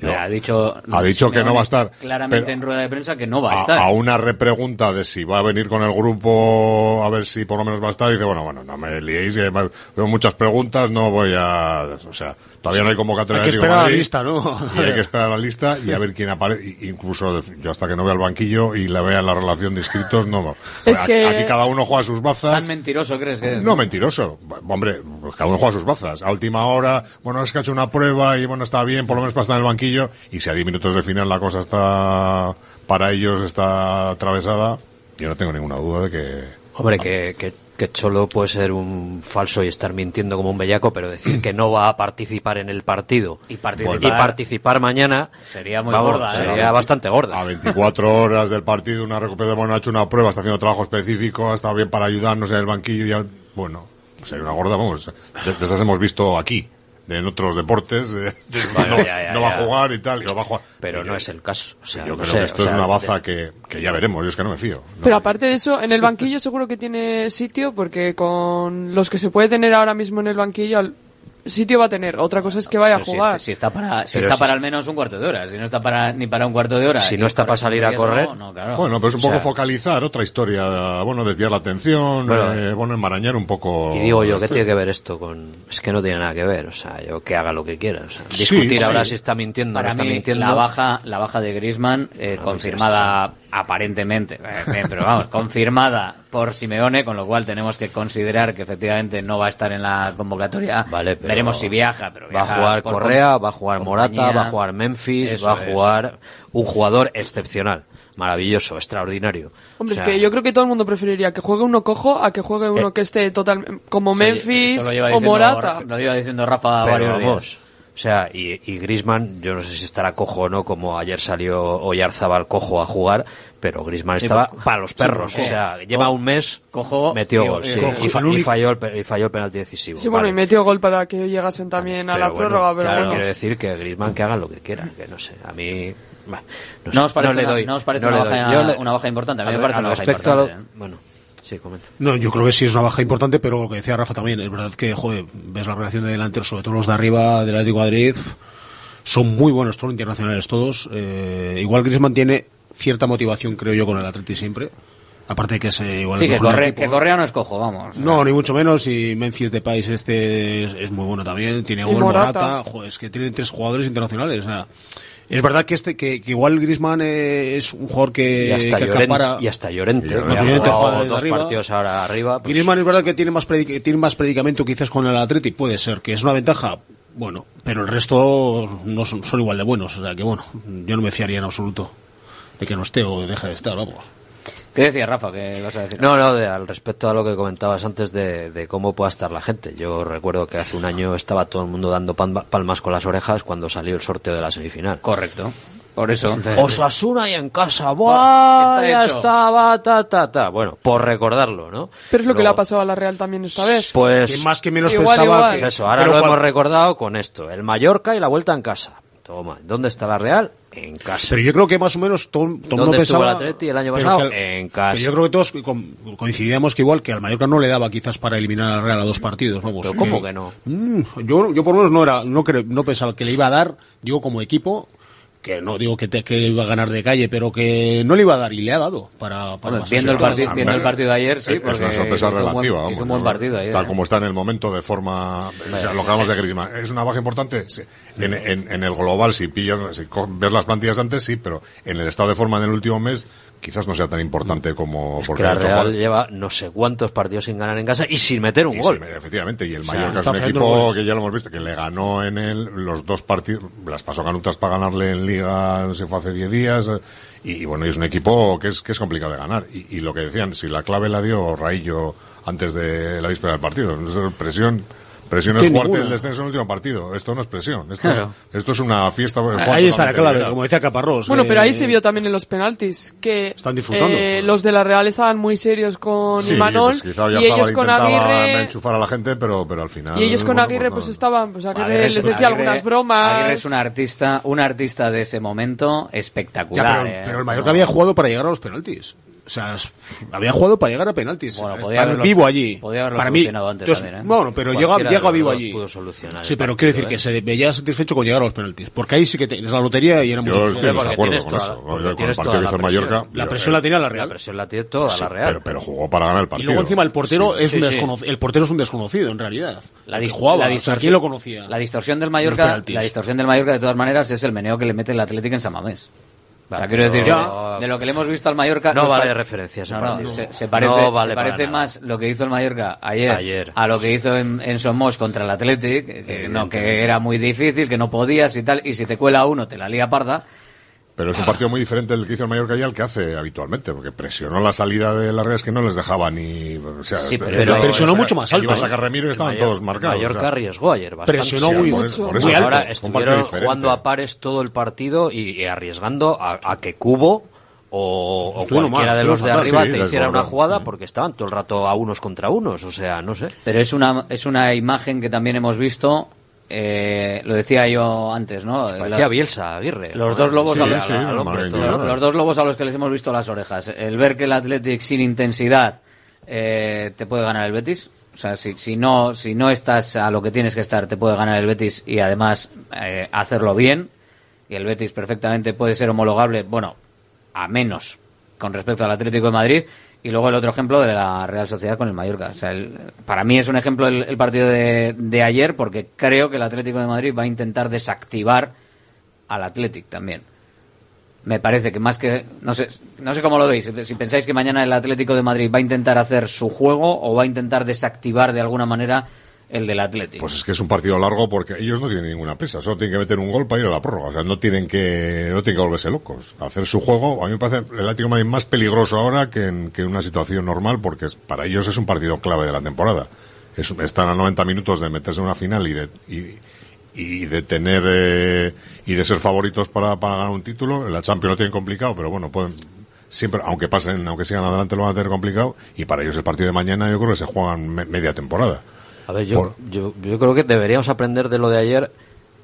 S11: Yo-
S7: ha dicho,
S11: ha dicho que no va a estar.
S7: Claramente
S11: pero
S7: en rueda de prensa que no va a,
S11: a,
S7: estar.
S11: a una repregunta de si va a venir con el grupo, a ver si por lo menos va a estar, y dice, bueno, bueno, no me liéis, que tengo muchas preguntas, no voy a... O sea, todavía no hay convocatoria
S10: Hay que esperar a la
S11: Madrid,
S10: lista, ¿no?
S11: Y hay que esperar a la lista y a ver quién aparece. Incluso yo hasta que no vea el banquillo y la vea la relación de inscritos, no.
S1: Es
S11: A-
S1: que-
S11: Aquí cada uno juega sus bazas.
S7: ¿Tan mentiroso crees que es?
S11: No, mentiroso. Hombre, pues cada uno juega sus bazas. A última hora, bueno, es que ha hecho una prueba y bueno, está bien, por lo menos para estar en el banquillo. Y si a 10 minutos de final la cosa está, para ellos está atravesada, yo no tengo ninguna duda de que...
S12: Hombre, que, que, que Cholo puede ser un falso y estar mintiendo como un bellaco, pero decir que no va a participar en el partido
S7: Y participar-
S12: y participar mañana
S7: Sería muy
S12: vamos,
S7: gorda, ¿eh?
S12: sería bastante gorda.
S11: A 24 horas del partido, una recuperación, bueno, ha hecho una prueba, está haciendo trabajo específico, ha estado bien para ayudarnos en el banquillo y ya, bueno, sería una gorda, vamos, de, de esas hemos visto aquí, en otros deportes, de-
S12: Bueno,
S11: no,
S12: ya, ya,
S11: no va
S12: ya.
S11: a jugar y tal, y va a jugar.
S12: Pero no es el caso. O sea,
S11: yo
S12: no
S11: creo
S12: sé,
S11: que esto
S12: o
S11: es una baza que, que ya veremos, yo es que no me fío. No.
S13: Pero aparte de eso, en el banquillo seguro que tiene sitio porque con los que se puede tener ahora mismo en el banquillo, sitio va a tener. Otra cosa es que vaya a
S7: Pero
S13: jugar.
S7: si está para, si
S12: Pero
S7: está
S12: si
S7: para al menos un cuarto de hora, si no está para ni para un cuarto de hora.
S12: Si no está para salir a correr,
S7: no, claro.
S11: Bueno, pero es un
S12: O
S11: poco
S12: sea-
S11: focalizar otra historia, bueno, desviar la atención,
S12: Bueno,
S11: eh, bueno, enmarañar un poco.
S12: Y digo yo, ¿qué tiene que ver esto con...? Es que no tiene nada que ver, o sea, yo que haga lo que quiera. O sea,
S11: Sí,
S12: discutir
S11: sí.
S12: ahora si está mintiendo o no está
S7: mí,
S12: mintiendo...
S7: la baja, la baja de Griezmann, eh,
S12: pues
S7: confirmada aparentemente, eh, bien, pero vamos, confirmada por Simeone, con lo cual tenemos que considerar que efectivamente no va a estar en la convocatoria.
S12: Vale, pero
S7: Veremos si viaja, pero
S12: Va a
S7: viaja
S12: jugar Correa, va a jugar
S7: compañía.
S12: Morata, va a jugar Memphis,
S7: Eso
S12: va a
S7: es.
S12: jugar un jugador excepcional, maravilloso, extraordinario.
S13: Hombre,
S12: O sea,
S13: es que yo creo que todo el mundo preferiría que juegue uno cojo a que juegue uno
S12: Eh,
S13: que esté total como Memphis o Morata.
S7: Lo lleva diciendo Rafa
S12: pero
S7: varios
S12: vamos,
S7: días.
S12: O sea, y, y Griezmann, yo no sé si estará cojo o no, como ayer salió Oyarzabal cojo a jugar, pero Griezmann
S7: Sí,
S12: estaba para los perros, o sea,
S7: cojo-
S12: lleva un mes,
S7: cojo
S12: metió gol,
S7: y-
S12: sí,
S7: cojo,
S12: y, fa- falló, el, pe- y falló el penalti decisivo.
S13: Sí, bueno,
S12: vale.
S13: y metió gol para que llegasen también a la
S12: bueno,
S13: prórroga, pero
S12: claro,
S13: bueno.
S12: quiero decir que Griezmann que haga lo que quiera, que no sé, a mí... bah, no,
S7: ¿No
S12: sé,
S7: os parece,
S12: no le
S7: una,
S12: doy,
S7: ¿no os parece
S12: no
S7: una,
S12: le doy.
S7: baja,
S12: Yo le-
S7: una baja importante? A mí
S12: a
S7: me parece una baja
S12: respecto a lo-
S7: importante. ¿eh?
S12: Bueno, sí, comenta.
S10: No, yo creo que sí es una baja importante, pero lo que decía Rafa también, es verdad que, joder, ves la relación de delanteros, sobre todo los de arriba del Atlético de Madrid, son muy buenos, todos internacionales todos. Eh, igual Griezmann tiene cierta motivación, creo yo, con el Atleti siempre. Aparte de que es eh, igual
S7: Sí,
S10: el
S7: que, Corre-
S10: equipo,
S7: que. Correa no es cojo, vamos.
S10: No, ni mucho menos. Y Memphis de país este es, es muy bueno también. Tiene gol
S13: Morata.
S10: Morata. Joder, es que tienen tres jugadores internacionales. O sea, es verdad que este que, que igual Griezmann eh, es un jugador que,
S12: y hasta
S10: que
S12: Llorente,
S10: acapara-
S12: y hasta Llorente,
S10: Llorente
S12: jugado dos
S10: arriba.
S12: partidos ahora arriba. pues-
S10: Griezmann es verdad que tiene más, predic- tiene más predicamento quizás con el Atleti, puede ser, que es una ventaja, bueno, pero el resto no son, son igual de buenos, o sea que bueno, yo no me fiaría en absoluto de que no esté o deje de estar, vamos.
S7: ¿Qué decía Rafa? ¿Qué vas a decir?
S12: No, no, de- al respecto a lo que comentabas antes de, de cómo pueda estar la gente. Yo recuerdo que hace un año estaba todo el mundo dando palmas con las orejas cuando salió el sorteo de la semifinal.
S7: Correcto. Por eso.
S12: Osasuna y en casa,
S7: Está
S12: ¡buah! Ya
S7: hecho.
S12: estaba, ta, ta, ta. Bueno, por recordarlo, ¿no?
S13: Pero es lo que le ha pasado a la Real también esta vez.
S12: Pues
S10: Que más que menos
S13: Igual,
S10: pensaba
S13: igual.
S10: que
S12: Pues eso, ahora
S10: pero
S12: lo
S10: cual-
S12: hemos recordado con esto. El Mallorca y la vuelta en casa. Toma, ¿dónde está la Real? En casa.
S10: Pero yo creo que más o menos todo, todo mundo
S12: ¿Dónde estuvo
S10: pensaba...
S12: el Atleti el año
S10: pero
S12: pasado? En casa.
S10: que yo creo que todos co- coincidíamos que igual que al Mallorca no le daba quizás para eliminar al Real a dos partidos, vamos.
S12: Pero ¿cómo
S10: Mm.
S12: que no?
S10: Mm, yo, yo por lo menos no era, no cre- no pensaba que le iba a dar, digo como equipo, que no digo que, te- que iba a ganar de calle, pero que no le iba a dar y le ha dado para, para
S7: Bueno,
S10: más.
S7: viendo, el partido, viendo el partido de ayer, sí,
S11: es una sorpresa
S7: hizo un buen-
S11: relativa. vamos,
S7: un buen partido ayer.
S11: Tal
S7: ¿eh?
S11: como está en el momento de forma. o sea, lo que hablamos de Griezmann. ¿Es una baja importante? Sí. En, en- en el global, si pillas, si co- ves las plantillas antes, sí, pero en el estado de forma en el último mes, quizás no sea tan importante como.
S12: Porque la
S11: hay otro
S12: Real lleva no sé cuántos partidos sin ganar en casa y sin meter un
S11: Y
S12: gol.
S11: sí, efectivamente, y el
S12: O sea,
S11: Mallorca es
S10: está
S11: un equipo que ya lo hemos visto, que le ganó en el, los dos partidos, las pasó canutas para ganarle en Liga, no sé, fue hace 10 días, y, y bueno, y es un equipo que es, que es complicado de ganar. Y, y lo que decían, si la clave la dio Raillo antes de la víspera del partido, es presión. Presión es jugarte el descenso en el último partido. Esto no es presión. Esto,
S7: Claro.
S11: es, esto es una fiesta.
S10: Ahí está la clave, como decía Caparrós.
S13: Bueno,
S10: eh,
S13: pero ahí se vio también en los penaltis que
S10: Están disfrutando.
S13: eh, los de la Real estaban muy serios con
S11: Sí,
S13: Imanol
S11: pues quizá
S13: y ellos con Aguirre
S11: enchufar a la gente, pero, pero al final.
S13: y ellos con
S11: bueno,
S13: Aguirre
S11: no.
S13: pues estaban pues Aguirre
S7: Aguirre es
S13: les
S7: un-
S13: decía
S7: Aguirre-
S13: algunas bromas
S7: Aguirre es un artista, un artista de ese momento
S10: Ya,
S7: espectacular.
S10: pero,
S7: ¿eh?
S10: pero el Mallorca
S7: No.
S10: había jugado para llegar a los penaltis. O sea, había jugado para llegar a penaltis.
S7: Bueno, podía haberlo-
S10: vivo allí.
S7: podía haberlo
S10: para mí.
S7: solucionado antes
S10: entonces,
S7: también, ¿eh?
S10: Bueno, pero llega, llega vivo allí.
S12: pudo solucionar
S10: Sí, pero
S12: partido,
S10: quiero decir
S12: ¿eh?
S10: que se veía satisfecho con llegar a los penaltis. Porque ahí sí que te- es la lotería y era mucho
S11: Yo estoy en desacuerdo
S12: tienes
S11: con
S12: toda-
S11: eso. con el
S12: tienes
S11: partido que
S12: la
S11: hizo el
S12: presión.
S11: Mallorca.
S10: La presión la tenía la Real.
S12: La presión la tiene toda
S11: Sí,
S12: la Real.
S11: Pero, pero jugó para ganar el
S10: Y
S11: partido.
S10: luego encima el portero
S11: Sí.
S10: es un
S7: Sí,
S10: desconoc- el portero es un desconocido en realidad.
S7: La,
S10: Que jugaba,
S7: la
S10: o sea,
S7: distorsión-
S10: ¿quién lo conocía?
S7: La distorsión del Mallorca, la distorsión del Mallorca de todas maneras es el meneo que le mete el Atlético en San O sea, quiero decir, de, lo que le hemos visto al Mallorca...
S12: No vale referencia ese
S7: No, no,
S12: partido.
S7: se, se parece,
S12: No vale
S7: se
S12: para
S7: parece más lo que hizo el Mallorca ayer,
S12: Ayer.
S7: a lo que hizo en, en Somos contra el Athletic, que, que no, que era muy difícil, que no podías y tal, y si te cuela uno te la lía parda.
S11: Pero es un partido muy diferente del que hizo el Mallorca y al que hace habitualmente, porque presionó la salida de las redes que no les dejaba ni. O sea,
S7: Sí, pero- pero
S10: presionó mucho más alto,
S11: Iba a
S10: ¿eh?
S11: sacar Remiro y estaban
S12: Mayor-
S11: todos marcados.
S12: Mallorca
S11: o sea.
S12: arriesgó ayer bastante.
S10: Presionó
S11: Sí,
S10: muy,
S11: por eso- por eso
S10: muy alto.
S12: Ahora estuvieron jugando a pares todo el partido y, y arriesgando a, a que Cubo o, cualquiera
S10: mal,
S12: de los de arriba
S11: sí,
S12: te hiciera una jugada porque estaban todo el rato a unos contra unos. O sea, no sé.
S7: Pero es una, es una imagen que también hemos visto, eh, lo decía yo antes, ¿no?
S12: Parecía Bielsa, Aguirre.
S7: Los dos lobos
S11: Sí,
S7: a los dos lobos a los que les hemos visto las orejas. El ver que el Athletic sin intensidad eh, te puede ganar el Betis. O sea, si, si no si no estás a lo que tienes que estar, te puede ganar el Betis y además eh, hacerlo bien. Y el Betis perfectamente puede ser homologable, bueno, a menos con respecto al Atlético de Madrid. Y luego el otro ejemplo de la Real Sociedad con el Mallorca. O sea, el- para mí es un ejemplo el, partido de, de ayer porque creo que el Atlético de Madrid va a intentar desactivar al Athletic también. Me parece que más que no sé no sé cómo lo veis, si pensáis que mañana el Atlético de Madrid va a intentar hacer su juego o va a intentar desactivar de alguna manera el del Atlético.
S11: Pues es que es un partido largo porque ellos no tienen ninguna prisa, solo tienen que meter un gol para ir a la prórroga. O sea, no tienen que, no tienen que volverse locos. Hacer su juego, a mí me parece el Atlético Madrid más peligroso ahora que en, que una situación normal porque es- para ellos es un partido clave de la temporada. Es- están a 90 minutos de meterse en una final y de, y, y de tener, eh, y de ser favoritos para, para ganar un título. En la Champions lo tienen complicado, pero bueno, pueden, siempre, aunque pasen, aunque sigan adelante, lo van a tener complicado. Y para ellos el partido de mañana yo creo que se juegan me- media temporada.
S12: A ver, yo,
S11: Por-
S12: yo, yo creo que deberíamos aprender de lo de ayer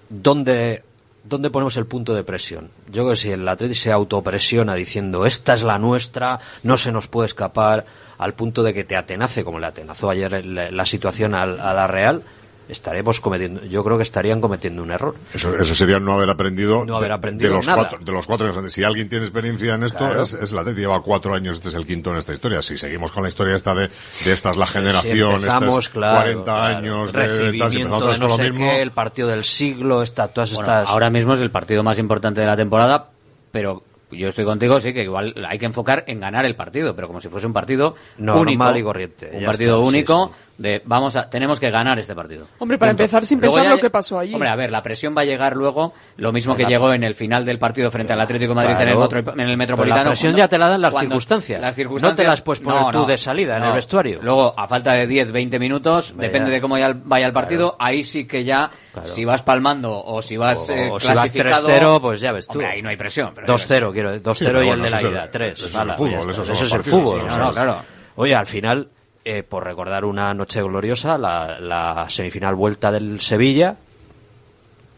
S12: dónde, dónde ponemos el punto de presión. Yo creo que si el Atlético se autopresiona diciendo esta es la nuestra, no se nos puede escapar, al punto de que te atenace, como le atenazó ayer la, la situación al- a la Real, estaremos cometiendo, yo creo que estarían cometiendo un error.
S11: Eso, eso sería no haber aprendido,
S12: No haber
S11: de-
S12: aprendido
S11: de, los
S12: nada.
S11: cuatro, de los cuatro años antes. Si alguien tiene experiencia en esto,
S12: Claro.
S11: es, es la Atleti. Lleva cuatro años, este es el quinto en esta historia. Si seguimos con la historia esta de, de esta es la generación,
S12: Si claro,
S11: 40
S12: claro,
S11: años de, de tal, si
S12: recibimiento
S11: empezamos
S12: de
S11: todos
S12: no
S11: con lo mismo.
S12: qué, el partido del siglo, está, todas
S7: Bueno,
S12: estas...
S7: ahora mismo es el partido más importante de la temporada, pero yo estoy contigo, sí, que igual hay que enfocar en ganar el partido, pero como si fuese un partido
S12: Normal
S7: único,
S12: y corriente,
S7: un
S12: ya
S7: partido
S12: está, sí,
S7: único de vamos a tenemos que ganar este partido.
S13: Hombre, para
S7: Punto.
S13: empezar, sin
S7: Luego
S13: pensar
S7: ya-
S13: lo que pasó allí.
S7: Hombre, a ver, la presión va a llegar luego, lo mismo que llegó en el final del partido frente al Atlético de Madrid en, el,
S12: Claro.
S7: en el
S12: Pero
S7: Metropolitano.
S12: la presión
S7: cuando-
S12: ya te la dan las
S7: cuando-
S12: circunstancias.
S7: las
S12: No
S7: circunstancias.
S12: te las puedes poner
S7: no,
S12: tú
S7: no,
S12: de salida en
S7: no.
S12: el vestuario.
S7: Luego, a falta de 10, 20 minutos,
S12: Hombre,
S7: depende
S12: ya.
S7: de cómo ya- vaya el partido, ahí sí que ya,
S12: Claro.
S7: si vas palmando o si vas
S12: O-
S7: eh,
S12: o si vas
S7: clasificado,
S12: 3-0, pues ya ves tú.
S7: Hombre, ahí no hay presión. pero-
S12: 2-0, quiero decir, 2-0
S11: pero
S12: y el
S11: bueno,
S12: de la
S11: eso es
S12: ida,
S11: el-
S12: 3.
S11: eso es el fútbol,
S12: Eso es el fútbol.
S11: sí, no, no,
S7: claro.
S12: Oye, al final, eh, por recordar una noche gloriosa, la, la semifinal vuelta del Sevilla,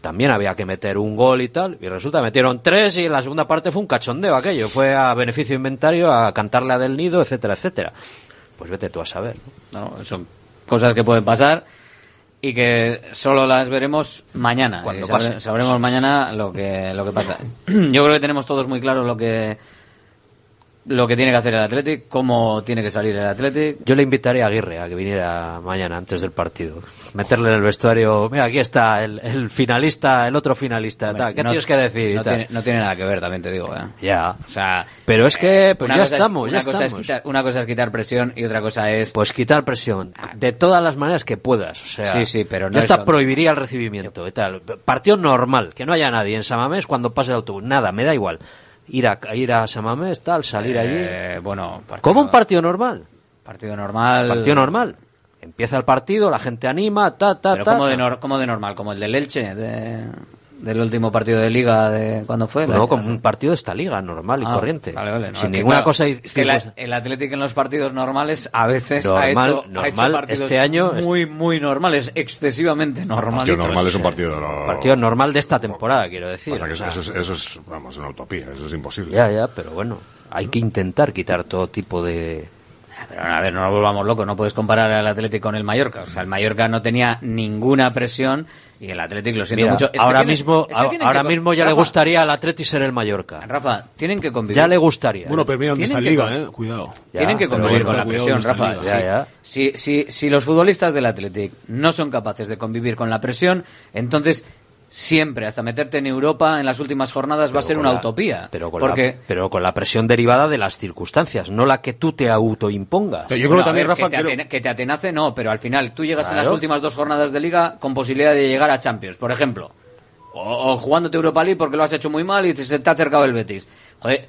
S12: también había que meter un gol y tal, y resulta que metieron tres y en la segunda parte fue un cachondeo aquello, fue a beneficio inventario, a cantarle a Del Nido, etcétera, etcétera. Pues vete tú a saber. ¿no?
S7: No, son cosas que pueden pasar y que solo las veremos mañana.
S12: Cuando
S7: sabremos mañana lo que, lo que pasa. Yo creo que tenemos todos muy claro lo que lo que tiene que hacer el Athletic, cómo tiene que salir el Athletic.
S12: Yo le invitaría a Aguirre a que viniera mañana antes del partido. Meterle en el vestuario, mira, aquí está el, el finalista, el otro finalista, tal, ¿qué
S7: No-
S12: tienes que decir? y
S7: No
S12: tal?
S7: tiene, no tiene nada que ver, también te digo. ¿eh?
S12: Ya.
S7: O sea,
S12: Pero es que, pues
S7: una
S12: ya
S7: cosa es-
S12: estamos, ya
S7: una cosa es
S12: estamos.
S7: quitar- una cosa es quitar presión y otra cosa es
S12: Pues quitar presión de todas las maneras que puedas. O sea,
S7: Sí, sí, pero no
S12: ya
S7: es
S12: está
S7: lo-
S12: prohibiría el recibimiento y tal. Partido normal, que no haya nadie en Samamés cuando pase el autobús. Nada, me da igual. Ir a, ir a Samamés, tal, salir allí.
S7: eh, bueno, partido-
S12: ¿Cómo un partido normal?
S7: partido normal.
S12: Partido normal. Empieza el partido, la gente anima, ta, ta,
S7: Pero
S12: ta.
S7: como de, nor- como de normal, como el del Elche. De del último partido de liga de cuando fue
S12: no como un partido de esta liga normal y
S7: ah,
S12: corriente.
S7: vale, vale,
S12: sin ninguna cosa
S7: el Atlético en los partidos normales a veces ha, hecho,
S12: normal,
S7: ha
S12: este año
S7: muy este... muy normales excesivamente normales.
S11: partido normal es un partido
S12: partido normal de esta temporada quiero decir o sea, que
S11: eso, es, eso, es, vamos una utopía eso es imposible.
S12: Ya ya pero bueno hay que intentar quitar todo tipo de
S7: a ver, no nos volvamos locos, no puedes comparar al Atlético con el Mallorca. O sea, el Mallorca no tenía ninguna presión y el Atlético, lo siento mucho.
S12: Ahora mismo, ahora mismo ya le gustaría al Atlético ser el Mallorca.
S7: Rafa, tienen que convivir.
S12: Ya le gustaría.
S10: Bueno, eh. pero mira está Liga, eh. Cuidado.
S7: Tienen que convivir con la presión, Rafa. Si, si, si los futbolistas del Atlético no son capaces de convivir con la presión, entonces siempre, hasta meterte en Europa en las últimas jornadas va a ser una utopía.
S12: Pero con,
S7: porque...
S12: la, pero con la presión derivada de las circunstancias, no la que tú te autoimpongas.
S10: Yo creo también, Rafa,
S7: que te,
S10: creo...
S7: que te, atenace, no, pero al final tú llegas en las últimas dos jornadas de liga con posibilidad de llegar a Champions, por ejemplo. O, jugándote Europa League porque lo has hecho muy mal y se te ha acercado el Betis. Joder,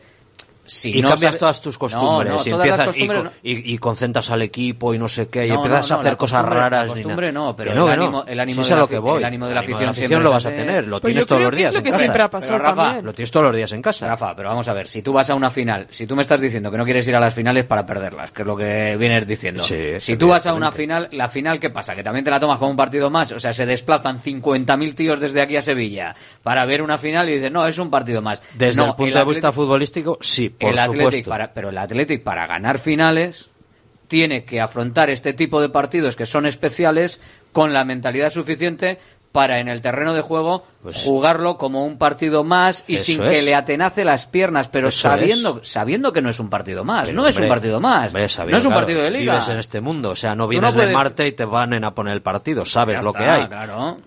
S12: y cambias todas tus costumbres, y, empiezas,
S7: costumbres
S12: y, y, concentras al equipo y no sé qué, y empiezas a hacer cosas raras.
S7: La costumbre no, pero el, ánimo, el ánimo de la,
S12: lo que voy.
S7: El ánimo de la, afición,
S12: lo vas a tener, lo tienes todos los
S13: días. Es lo
S12: tienes todos los días en casa.
S7: Rafa, pero vamos a ver, si tú vas a una final, si tú me estás diciendo que no quieres ir a las finales para perderlas, que es lo que vienes diciendo. Si tú vas a una final, la final, ¿qué pasa? Que también te la tomas como un partido más. O sea, se desplazan 50.000 tíos desde aquí a Sevilla para ver una final y dices, no, es un partido más.
S12: Desde el punto de vista futbolístico, sí,
S7: el pero el Athletic para ganar finales tiene que afrontar este tipo de partidos que son especiales con la mentalidad suficiente para en el terreno de juego pues, jugarlo como un partido más y sin que le atenace las piernas, pero sabiendo sabiendo que no es un partido más, no es un partido más, no es un partido de liga.
S12: Vives en este mundo, o sea, no vienes
S7: no
S12: de Marte y te van a poner el partido, sabes lo que hay.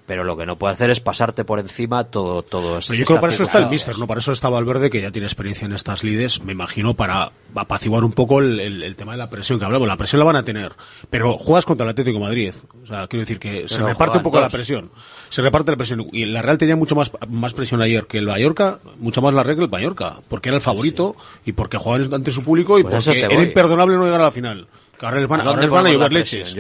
S12: Pero lo que no puede hacer es pasarte por encima todo todo.
S10: Pero yo creo que para eso está el mister no, para eso está Valverde que ya tiene experiencia en estas lides, me imagino para apaciguar un poco el, tema de la presión que hablamos, la presión la van a tener, pero juegas contra el Atlético Madrid, o sea, quiero decir que se reparte un poco la presión, se reparte la presión. Y la Real tenía mucho más, más presión ayer que el Mallorca, mucho más la red que el Mallorca, porque era el favorito y porque jugaban ante su público y porque era imperdonable no llegar a la final. Ahora les van, ahora les van a llover leches.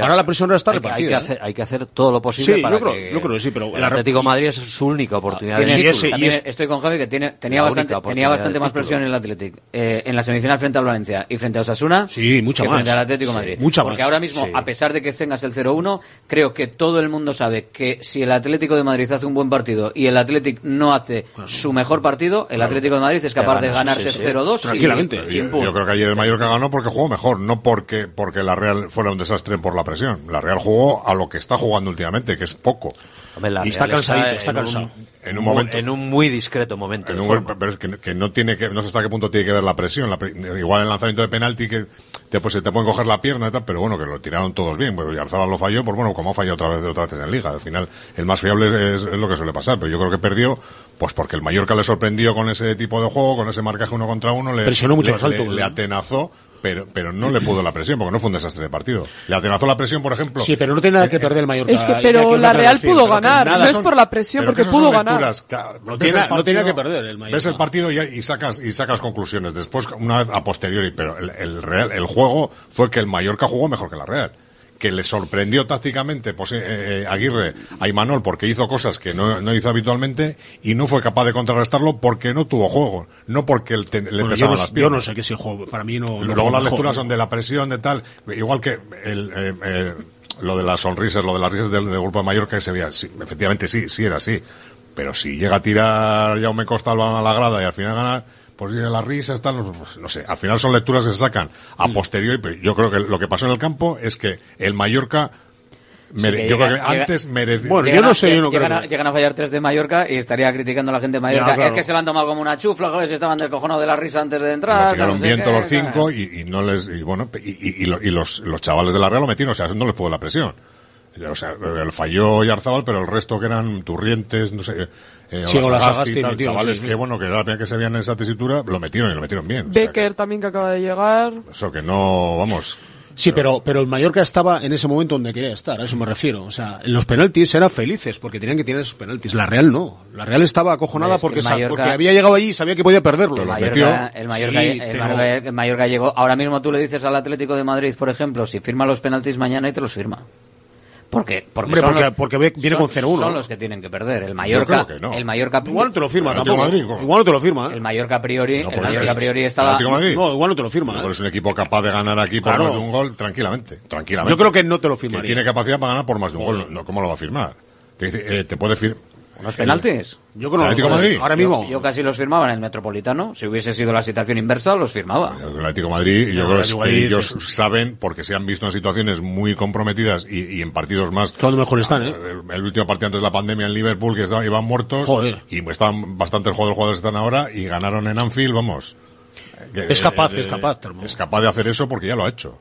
S10: Ahora la presión está
S12: hay,
S10: repartida.
S12: Hay que,
S10: ¿eh?
S12: hacer, hay que hacer todo lo posible para
S10: yo creo,
S12: que
S10: sí, pero
S12: el Atlético Madrid es su única
S10: ah, oportunidad.
S7: Estoy con Javi que tiene, tenía, bastante, tenía bastante más presión en el Atlético. Eh, en la semifinal frente al Valencia y frente a Osasuna.
S10: Sí, mucha
S7: que
S10: más.
S7: Frente al Atlético Madrid.
S10: Mucha
S7: Porque ahora mismo, a pesar de que tengas el 0-1, creo que todo el mundo sabe que si el Atlético de Madrid hace un buen partido y el Atlético no hace su mejor partido, el Atlético de Madrid es capaz de ganarse 0-2.
S10: Tranquilamente.
S11: Yo creo que ayer el Mallorca ganó porque jugó mejor, no por porque, porque la Real fuera un desastre por la presión. La Real jugó a lo que está jugando últimamente, que es poco.
S10: Y está cansado está, cansado.
S11: En, un, momento.
S12: En un muy discreto momento.
S11: En un, pero es que, no tiene que, no sé hasta qué punto tiene que ver la presión. Igual en lanzamiento de penalti que te, pues, se te pueden coger la pierna y tal, pero bueno, que lo tiraron todos bien. Pues, y Arzabal lo falló, pues bueno, como ha fallado otra vez, otra vez en Liga. Al final, el más fiable es, lo que suele pasar, pero yo creo que perdió, pues porque el Mallorca le sorprendió con ese tipo de juego, con ese marcaje uno contra uno, le,
S10: Presionó mucho
S11: le,
S10: más
S11: le atenazó pero, pero no le pudo la presión, porque no fue un desastre de partido. Le atenazó la presión, por ejemplo.
S10: Sí, pero no tiene nada eh, que eh, perder el Mallorca.
S13: Es que, pero la Real pudo ganar, no es por la presión, porque pudo ganar.
S10: No
S11: tenía,
S10: no tenía que perder el Mallorca.
S11: Ves el partido y, sacas, y sacas conclusiones. Después, una vez a posteriori, pero el, el, Real, el juego fue que el Mallorca jugó mejor que la Real que le sorprendió tácticamente pues, eh, eh, Aguirre a Imanol porque hizo cosas que no, no, hizo habitualmente y no fue capaz de contrarrestarlo porque no tuvo juego, no porque el te, le pesaban las piernas.
S10: Yo no sé qué es el juego, para mí no.
S11: Luego
S10: no
S11: las lecturas son de la presión, de tal, igual que el, eh, eh, lo de las sonrisas, lo de las risas del, del grupo de Mallorca que se veía, sí, efectivamente sí, sí era así, pero si llega a tirar Jaume Costa a la grada y al final ganar por ir a las risas, pues, no sé, al final son lecturas que se sacan a
S10: mm.
S11: posteriori, yo creo que lo que pasó en el campo es que el Mallorca yo creo que antes merecía.
S10: Bueno,
S7: llegan,
S10: yo no sé, yo no creo.
S7: A, llegan a fallar tres de Mallorca y estaría criticando a la gente de Mallorca. Es que se lo han tomado como una chufla, joder, se estaban del cojón de la risa antes de entrar.
S11: Tiraron
S7: no sé
S11: viento los cinco y, no les, y bueno, y, y, y, los, chavales de la Real lo metieron, o sea, no les pudo la presión. O sea, el falló Yarzabal, pero el resto que eran turrientes, no sé, eh,
S10: sí,
S11: o
S10: las
S11: chavales que, bueno, que la primera que se veían en esa tesitura, lo metieron y lo metieron bien.
S13: Becker también que acaba de llegar.
S11: Eso que no, vamos,
S10: Sí, pero, pero el Mallorca estaba en ese momento donde quería estar, a eso me refiero. O sea, en los penaltis eran felices porque tenían que tener esos penaltis. La Real no. La Real estaba acojonada porque,
S7: Mallorca,
S10: porque, había llegado allí y sabía que podía perderlo.
S7: El Mallorca, el Mallorca llegó. Ahora mismo tú le dices al Atlético de Madrid, por ejemplo, si firma los penaltis mañana y te los firma. Porque, porque,
S10: Hombre,
S7: son
S10: porque-
S7: los-
S10: porque ve- viene
S7: son-
S10: con 0-1.
S7: Son los que tienen que perder. El Mallorca,
S11: creo que no.
S7: el Mallorca
S10: Igual no te lo firma
S11: El.
S10: Igual no te lo firma. ¿eh?
S7: el Mallorca a priori,
S11: No,
S7: el Mallorca
S11: es-
S7: a priori
S11: ¿El
S7: estaba?
S10: No, igual no te lo firma. ¿eh?
S11: es un equipo capaz de ganar aquí por
S10: Claro.
S11: más de un gol tranquilamente. tranquilamente.
S10: Yo creo que no te lo
S11: Que
S10: firmaría.
S11: tiene capacidad para ganar por más de un gol. No, ¿Cómo lo va a firmar? Te, dice, eh, te puede firmar.
S7: Unos penaltis.
S10: Yo creo que
S11: Atlético Madrid.
S10: Ahora mismo.
S7: Yo, yo casi los firmaba en el Metropolitano. Si hubiese sido la situación inversa, los firmaba.
S11: El Atlético Madrid, yo creo
S10: el
S11: que ellos
S10: es-
S11: saben, porque se han visto en situaciones muy comprometidas y, y en partidos más.
S10: Cuando mejor están, ¿eh?
S11: El, el último partido antes de la pandemia en Liverpool, que estaban, iban muertos.
S10: Joder.
S11: Y estaban bastantes jugadores, jugadores están ahora y ganaron en Anfield, vamos. Que-
S10: Es capaz,
S11: eh,
S10: es capaz, Termo.
S11: Es capaz de hacer eso porque ya lo ha hecho.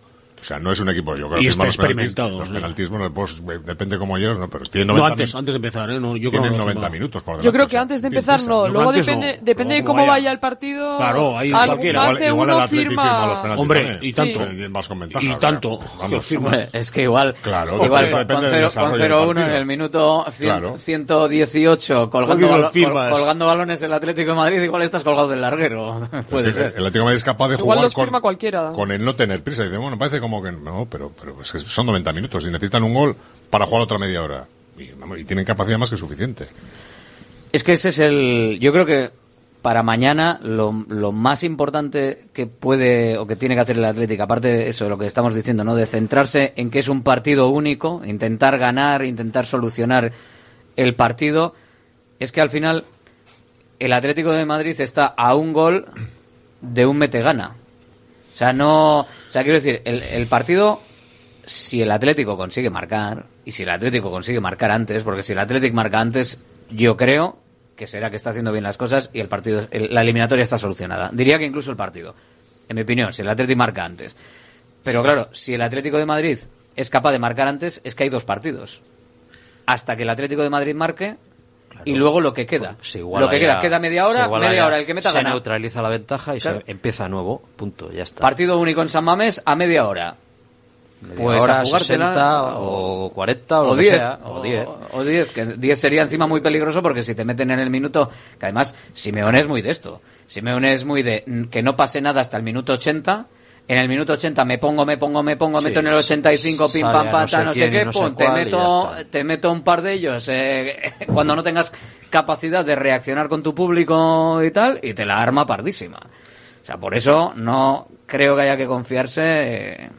S11: O sea, no es un equipo, yo creo
S10: Y
S11: que
S10: está
S11: firmar los penaltis-
S10: experimentado,
S11: Los
S10: ¿no?
S11: penaltis, bueno, pues, eh, depende como ellos, ¿no? Pero tienen
S10: No,
S11: 90,
S10: antes,
S11: min-
S10: antes de empezar, ¿eh? No, yo creo
S11: tienen
S10: que no lo
S11: 90
S10: firma.
S11: minutos por
S13: Yo creo que antes de empezar no, luego
S10: antes
S13: depende,
S10: no,
S13: depende de cómo
S10: vaya.
S13: el partido.
S10: Claro, ahí
S11: Igual,
S13: de
S11: igual
S13: uno
S11: el Atleti
S13: firma.
S11: firma los penaltis
S10: Hombre,
S11: también.
S10: y tanto.
S11: Eh, Más con ventaja.
S10: Y tanto.
S11: Vamos.
S10: Firma.
S7: Hombre, es que igual,
S11: Claro,
S7: igual
S11: eso
S7: con,
S11: depende del
S7: cero-
S11: desarrollo
S7: con
S11: del
S7: 0-1 en el minuto cien-
S11: Claro.
S7: 118 colgando, balo- col- balones el Atlético de Madrid, igual estás colgado del larguero. Puede
S11: Es que
S7: ser.
S11: El Atlético de Madrid es capaz de
S13: Igual
S11: jugar con,
S13: cualquiera.
S11: con el no tener prisa. Y dice, bueno, parece como que no, pero, pero es que son 90 minutos y necesitan un gol para jugar otra media hora. Y, y tienen capacidad más que suficiente.
S7: Es que ese es el. Yo creo que para mañana lo, lo más importante que puede o que tiene que hacer el Atlético, aparte de eso, de lo que estamos diciendo, ¿no? De centrarse en que es un partido único, intentar ganar, intentar solucionar el partido, es que al final el Atlético de Madrid está a un gol de un metegana. O sea, no. O sea, quiero decir, el, el partido, si el Atlético consigue marcar, y si el Atlético consigue marcar antes, porque si el Atlético marca antes, yo creo que será que está haciendo bien las cosas y el partido, la eliminatoria está solucionada. Diría que incluso el partido, en mi opinión, si el Atlético marca antes. Pero claro, si el Atlético de Madrid es capaz de marcar antes, es que hay dos partidos. Hasta que el Atlético de Madrid marque y luego lo que queda.
S12: Se iguala
S7: lo que
S12: ya-
S7: queda, queda media hora,
S12: se
S7: media
S12: ya,
S7: hora, el que meta
S12: se
S7: gana.
S12: neutraliza la ventaja y
S7: Claro.
S12: se empieza nuevo. Punto, ya está.
S7: Partido único en San Mamés a media hora.
S12: Media
S7: Pues
S12: hora,
S7: a jugártela,
S12: 60 o 40 o, lo que
S7: 10,
S12: sea, o 10.
S7: O 10, que 10 sería encima muy peligroso porque si te meten en el minuto, que además Simeone es muy de esto. Simeone es muy de que no pase nada hasta el minuto 80. En el minuto 80 me pongo, me pongo, me pongo,
S12: Sí,
S7: meto en el 85, pim pam
S12: a
S7: pam,
S12: no sé
S7: no qué,
S12: no sé
S7: pum, te
S12: cuál
S7: meto, te meto un par de ellos eh, cuando no tengas capacidad de reaccionar con tu público y tal, y te la arma pardísima. O sea, por eso no creo que haya que confiarse eh,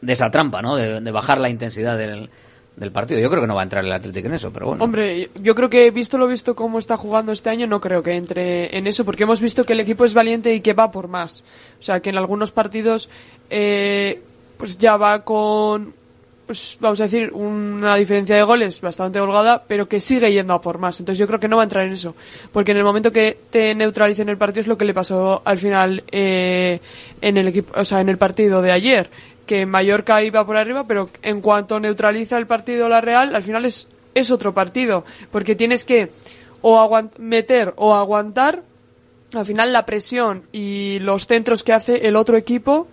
S7: de esa trampa, ¿no? De, de bajar la intensidad del, del partido. Yo creo que no va a entrar el Atlético en eso, pero bueno.
S13: Hombre, yo creo que visto lo visto cómo está jugando este año, no creo que entre en eso, porque hemos visto que el equipo es valiente y que va por más. O sea, que en algunos partidos, eh, pues ya va con, pues vamos a decir, una diferencia de goles bastante holgada, pero que sigue yendo a por más. Entonces yo creo que no va a entrar en eso, porque en el momento que te neutralicen el partido es lo que le pasó al final eh, en el equipo, o sea, en el partido de ayer, que Mallorca iba por arriba, pero en cuanto neutraliza el partido la Real, al final es es otro partido, porque tienes que o meter o aguantar al final la presión y los centros que hace el otro equipo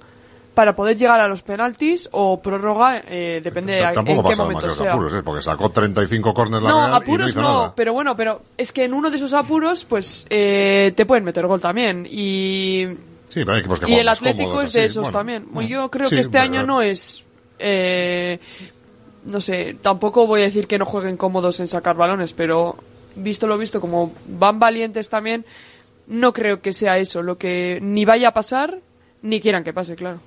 S13: para poder llegar a los penaltis o prórroga, eh, depende a-
S11: Tampoco
S13: en qué momento sea.
S11: apuros, ¿eh? Porque sacó 35 córneres la
S13: No,
S11: Real y no hizo
S13: no,
S11: nada.
S13: pero bueno, pero es que en uno de esos apuros, pues eh, te pueden meter gol también. Y,
S11: Sí, pero hay equipos que
S13: y el Atlético
S11: cómodos
S13: es de
S11: así,
S13: esos
S11: bueno.
S13: también. Bueno, Yo creo
S11: Sí,
S13: que este año no es. eh, no sé, tampoco voy a decir que no jueguen cómodos en sacar balones, pero visto lo visto, como van valientes también, no creo que sea eso lo que ni vaya a pasar ni quieran que pase, claro.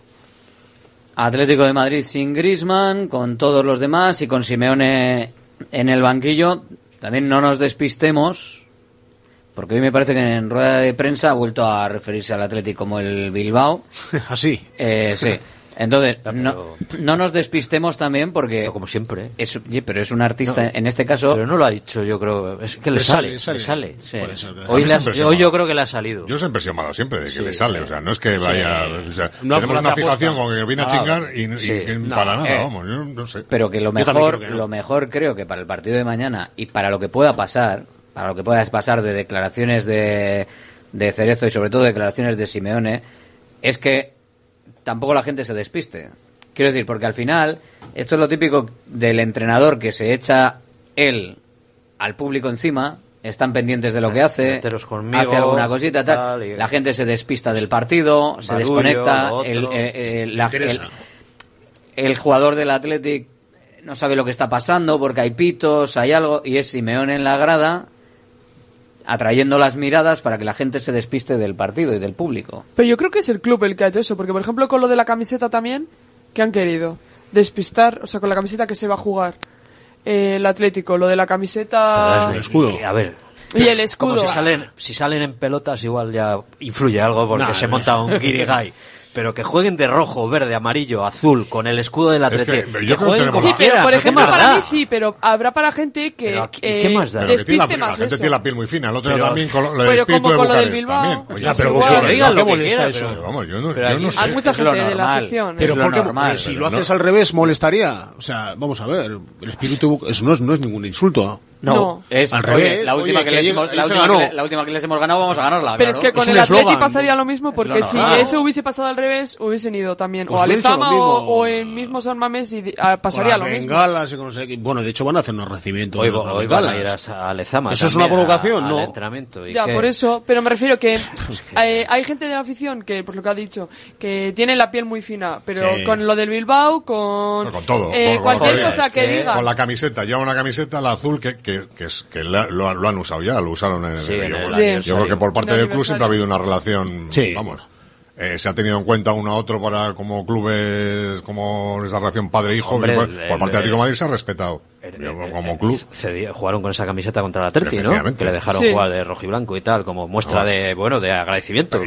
S7: Atlético de Madrid sin Grisman, con todos los demás y con Simeone en el banquillo. También no nos despistemos, porque hoy me parece que en rueda de prensa ha vuelto a referirse al Atlético como el Bilbao.
S10: Así.
S7: Eh, sí. Entonces, no, no nos despistemos también porque...
S12: como siempre.
S7: Es, oye, pero es un artista,
S12: No,
S7: en este caso...
S12: Pero no lo ha dicho, yo creo. Es que le,
S11: Le
S12: sale,
S11: sale,
S12: le
S11: sale.
S7: Sí.
S12: Hoy, le ha- hoy yo creo que le ha salido.
S11: Yo siempre he sido malo siempre de que
S12: Sí,
S11: le sale, o sea, no es que
S12: Sí.
S11: vaya, o sea,
S12: No
S11: tenemos una
S12: aposta.
S11: fijación con que viene a chingar y, y-
S7: sí.
S11: y
S7: No,
S11: para nada,
S7: eh,
S11: vamos, yo no sé.
S7: Pero que lo mejor,
S11: que no.
S7: lo mejor creo que para el partido de mañana y para lo que pueda pasar, para lo que puedas pasar de declaraciones de, de Cerezo y sobre todo declaraciones de Simeone, es que tampoco la gente se despiste. Quiero decir, porque al final, esto es lo típico del entrenador que se echa él al público encima, están pendientes de lo que hace,
S12: conmigo,
S7: hace alguna cosita, tal, la gente se despista del partido, se desconecta, el, eh, eh, el, jugador del Athletic no sabe lo que está pasando porque hay pitos, hay algo, y es Simeone en la grada atrayendo las miradas para que la gente se despiste del partido y del público.
S13: Pero yo creo que es el club el que ha hecho eso, porque por ejemplo con lo de la camiseta también, que han querido? Despistar, o sea, con la camiseta que se va a jugar eh, el Atlético, lo de la camiseta...
S12: El
S10: escudo.
S12: Que, a ver,
S13: y el escudo.
S12: Si salen, si salen en pelotas, igual ya influye algo porque se monta un guirigay. pero que jueguen de rojo, verde, amarillo, azul, con el escudo del Atleti.
S11: Es que, que
S12: jueguen como
S13: sí,
S12: quieran.
S13: por ejemplo, para mí sí, pero habrá para gente que
S12: aquí,
S13: eh,
S12: ¿qué más da?
S11: Pero
S13: despiste
S11: la,
S13: más
S11: La
S13: gente
S11: tiene la piel muy fina, el otro
S12: pero,
S11: también con lo, espíritu de Bucarest,
S13: Bilbao.
S11: Pues Oye,
S13: pero
S11: igual,
S13: que
S12: digan lo que.
S10: Eso.
S11: Vamos, yo no, yo no sé.
S13: Hay mucha gente de la afición.
S10: Pero
S7: ¿eh?
S10: porque, si lo haces al revés, molestaría. O sea, vamos a ver, el espíritu no es, no es ningún insulto.
S13: No,
S7: es
S10: al revés.
S7: La última, que, les hemos, la, última que, les hemos ganado vamos a ganarla.
S13: Pero es que con el Atleti pasaría lo mismo porque si eso hubiese pasado al revés hubiesen ido también
S10: pues
S13: o
S10: al
S13: Lezama o, o, el mismo San y ah, pasaría lo mismo.
S10: Y con los... Bueno, de hecho van a hacer unos recibimientos.
S12: Hoy, hoy van a ir.
S10: Eso es una provocación, ¿no?
S13: Ya, por eso. Pero me refiero que hay gente de la afición que, por lo que ha dicho, que tiene la piel muy fina, pero con lo del Bilbao, con...
S11: Con todo.
S13: Eh, cualquier cosa que diga.
S11: Con la camiseta. Lleva una camiseta, la azul, que que, que, es, que la, lo, lo, han usado ya, lo usaron en el,
S12: sí, en el sí,
S11: Yo
S13: sí.
S11: creo que por parte del club siempre ha habido una relación, vamos. Eh, se ha tenido en cuenta uno a otro para como clubes, como esa relación padre-hijo, por, parte de Atlético Madrid se ha respetado como club.
S12: Jugaron con esa camiseta contra la Atleti, ¿no? Que le dejaron jugar de rojo y blanco y tal, como muestra de, bueno, de agradecimiento.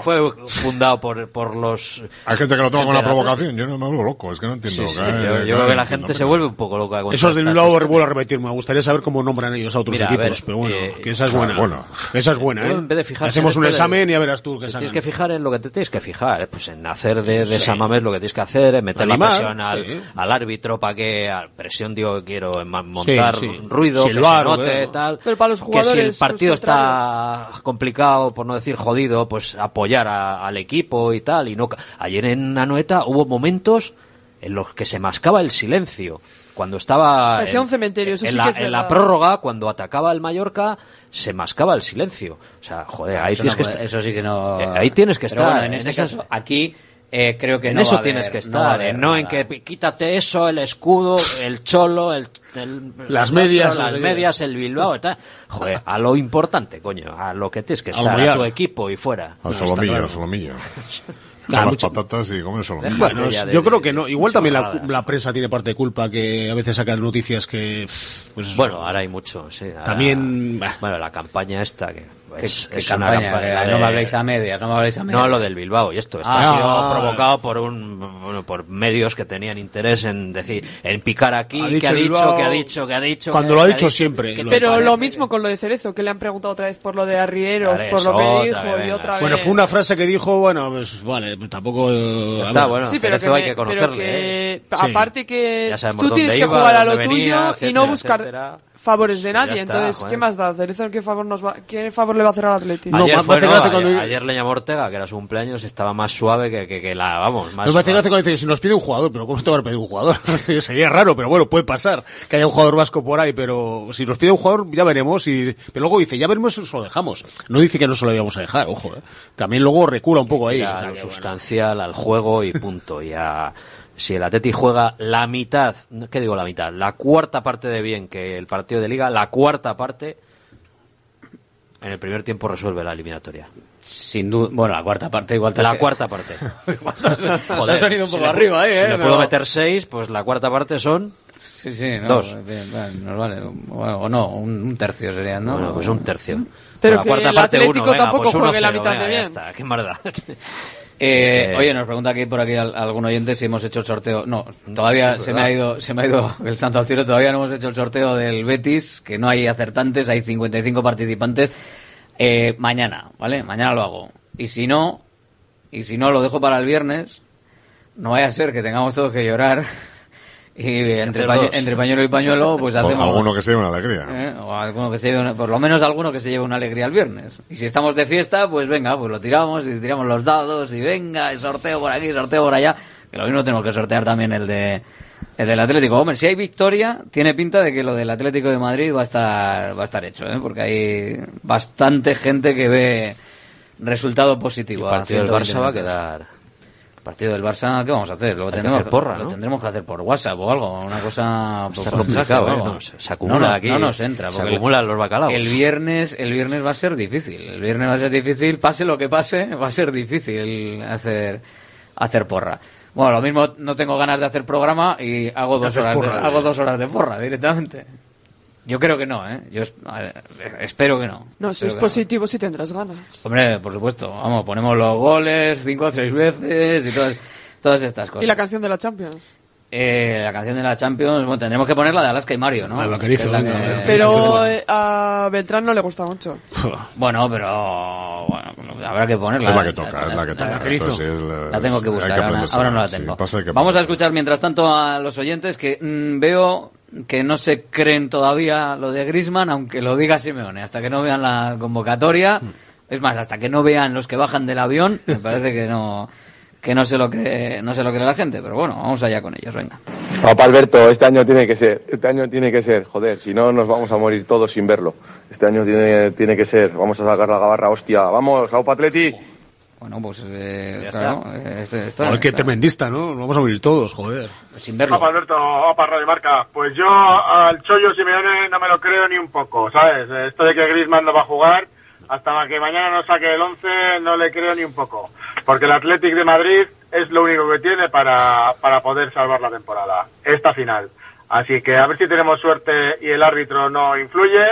S12: Fue fundado por, por los...
S11: Hay gente que lo toma con la provocación, yo no me vuelvo loco, es que no entiendo.
S12: Sí,
S11: que,
S12: yo, creo que la gente se vuelve un poco loca. Eso
S10: es del
S12: lado,
S10: vuelvo a repetir, me gustaría saber cómo nombran ellos a otros equipos, pero bueno,
S12: eh,
S10: que esa es buena.
S11: Bueno.
S10: Esa es buena, ¿eh? Hacemos un examen y ya verás tú qué
S12: Tienes que fijar en lo que tienes que fijar, eh, pues en hacer de, de Samames lo que tienes que hacer, meter la presión al, árbitro para que presión digo que quiero montar ruido, que se note,
S10: ¿eh?
S12: tal.
S13: Pero para los jugadores,
S12: que si el partido está complicado, por no decir jodido, pues apoyar a, al equipo y tal. Y no ayer en Anoeta hubo momentos en los que se mascaba el silencio. Cuando estaba en, la, en la prórroga, cuando atacaba el Mallorca, se mascaba el silencio. O sea, joder, ah,
S7: ahí
S12: tienes que estar.
S7: Eso sí que no.
S12: Eh, ahí tienes que estar.
S7: En, ese caso, aquí eh, creo que
S12: en eso tienes que estar,
S7: no,
S12: ¿eh? no en que quítate eso, el escudo, el cholo, el, el
S10: las medias,
S12: las
S10: el
S12: medias, el Bilbao, tal. Joder, a lo importante, coño, a lo que tienes que estar, a, tu equipo y fuera.
S11: Al solomillo, al solomillo. Las patatas y comer
S12: solo.
S10: Bueno, yo creo que no. Igual también la, prensa tiene parte de culpa que a veces saca noticias que. Pues
S12: bueno, ahora hay mucho. Sí,
S10: también.
S12: Bueno, la campaña esta que pues,
S7: campaña,
S12: campaña
S7: no me habléis a medias, no me habléis a medias.
S12: No, lo del Bilbao y esto. Esto
S7: ah.
S12: ha sido provocado por un bueno, por medios que tenían interés en decir, en picar aquí,
S10: ha
S12: que ha dicho,
S10: Bilbao,
S12: que ha dicho, que ha dicho.
S10: Cuando lo ha dicho, siempre.
S13: Pero lo mismo con lo de Cerezo, que le han preguntado otra vez por lo de Arrieros, por lo que dijo y otra vez.
S10: Bueno, fue una frase que dijo, bueno, pues vale, pues tampoco. Eh,
S12: está bueno,
S13: pero
S12: Cerezo que
S13: hay
S12: que conocerle.
S10: ¿eh?
S13: Aparte que tú tienes que jugar a lo tuyo y no buscar favores de
S12: pues
S13: nadie. Entonces, ¿qué más da? Cerezo, ¿qué favor, nos va, ¿qué favor le va a hacer al Atleti?
S10: No,
S12: ayer, fue, no, ayer, le llamó Ortega, que era su cumpleaños, estaba más suave que, que, la, vamos, más...
S10: Nos va a dice, si nos pide un jugador, pero ¿cómo te va a pedir un jugador? Sería raro, pero bueno, puede pasar que haya un jugador vasco por ahí, pero si nos pide un jugador, ya veremos. Y, pero luego dice, ya veremos si nos lo dejamos. No dice que no se lo íbamos a dejar, ojo. Eh. También luego recula un poco ahí. O sea,
S12: sustancial, al juego y punto. Y si el Atleti juega la mitad, ¿qué digo la mitad? La cuarta parte de bien que el partido de Liga, la cuarta parte, en el primer tiempo resuelve la eliminatoria.
S7: Sin duda, bueno, la cuarta parte igual te
S12: La
S7: que...
S12: cuarta parte.
S7: Joder, has ido un poco
S12: si
S7: arriba, ahí,
S12: si
S7: ¿eh?
S12: Si
S7: le
S12: puedo no. meter seis, pues la cuarta parte son.
S7: Sí, sí, no,
S12: dos.
S7: Eh, nos vale. Bueno, o no, un, tercio sería, ¿no?
S12: Bueno, pues un tercio.
S13: Pero
S12: la
S13: que
S12: cuarta
S13: el
S12: parte
S13: Atlético
S12: pues uno,
S13: tampoco
S12: venga, pues
S13: juegue la mitad
S12: venga, de
S13: bien.
S12: Ya está, qué maldad.
S7: Eh. Oye, nos pregunta aquí por aquí algún oyente si hemos hecho el sorteo. No, todavía se me ha ido, se me ha ido el santo al cielo. Todavía no hemos hecho el sorteo del Betis, que no hay acertantes, hay 55 participantes. Eh, mañana, ¿vale? Mañana lo hago. Y si no, y si no lo dejo para el viernes, no vaya a ser que tengamos todos que llorar Y entre, entre, pañuelo y pañuelo, pues hacemos.
S11: Alguno que se lleve una alegría.
S7: ¿eh? O alguno que se lleve una, por lo menos alguno que se lleve una alegría el viernes. Y si estamos de fiesta, pues venga, pues lo tiramos y tiramos los dados y venga, y sorteo por aquí, sorteo por allá. Que lo mismo tenemos que sortear también el de. El del Atlético, hombre, si hay victoria, tiene pinta de que lo del Atlético de Madrid va a estar, va a estar hecho, ¿eh? porque hay bastante gente que ve resultado positivo.
S12: El partido del Barça va a quedar
S7: Partido del Barça, ¿qué vamos a hacer? Lo,
S12: que
S7: tendremos,
S12: hacer porra,
S7: lo
S12: ¿no?
S7: tendremos que hacer por WhatsApp o algo, una cosa
S12: Está
S7: mensaje
S12: complicado, ¿eh? No, se- se acumula
S7: No, no,
S12: aquí,
S7: No nos entra.
S12: se acumulan los bacalaos.
S7: El viernes, el viernes va a ser difícil. El viernes va a ser difícil, pase lo que pase, va a ser difícil hacer, hacer porra. Bueno, lo mismo no tengo ganas de hacer programa y hago dos horas, de, hago
S10: eh.
S7: dos horas de porra directamente. Yo creo que no, ¿eh? Yo es- a ver, espero que no.
S13: No, si es
S7: que
S13: positivo, si tendrás ganas.
S7: Hombre, por supuesto. Vamos, ponemos los goles cinco o seis veces y todas, todas estas cosas.
S13: Y la canción de la Champions.
S7: Eh, la canción de la Champions, bueno, tendremos que poner la de Alaska y Mario, ¿no?
S10: La vaquerizo,
S7: Que es la que-.
S13: Pero eh, a Beltrán no le gusta mucho.
S7: Bueno, pero bueno, habrá que ponerla.
S11: Es la que toca, es la que toca.
S7: vaquerizo.
S11: Esto sí es la-
S7: La tengo que buscar,
S11: que
S7: ahora, no la tengo.
S11: que
S7: Vamos a escuchar mientras tanto a los oyentes que mm, veo que no se creen todavía lo de Grisman, aunque lo diga Simeone, hasta que no vean la convocatoria.
S11: Mm.
S7: Es más, hasta que no vean los que bajan del avión, me parece que no que no se lo cree, no se lo cree la gente, pero bueno, vamos allá con ellos, venga.
S14: Papá Alberto, este año tiene que ser, este año tiene que ser, joder, si no nos vamos a morir todos sin verlo. Este año tiene, tiene que ser, vamos a sacar la gabarra, hostia, vamos, Aupa Atleti.
S7: Bueno, pues eh,
S10: Ya
S7: claro, eh, este- está- está-
S10: tremendista, ¿no? Nos vamos a morir todos, joder.
S7: sin
S15: Opa, Alberto, opa, Radio Marca. Pues yo al Chollo Simeone no me lo creo ni un poco, ¿sabes? Esto de que Griezmann no va a jugar, hasta que mañana no saque el 11, no le creo ni un poco. Porque el Athletic de Madrid es lo único que tiene para, para poder salvar la temporada, esta final. Así que a ver si tenemos suerte y el árbitro no influye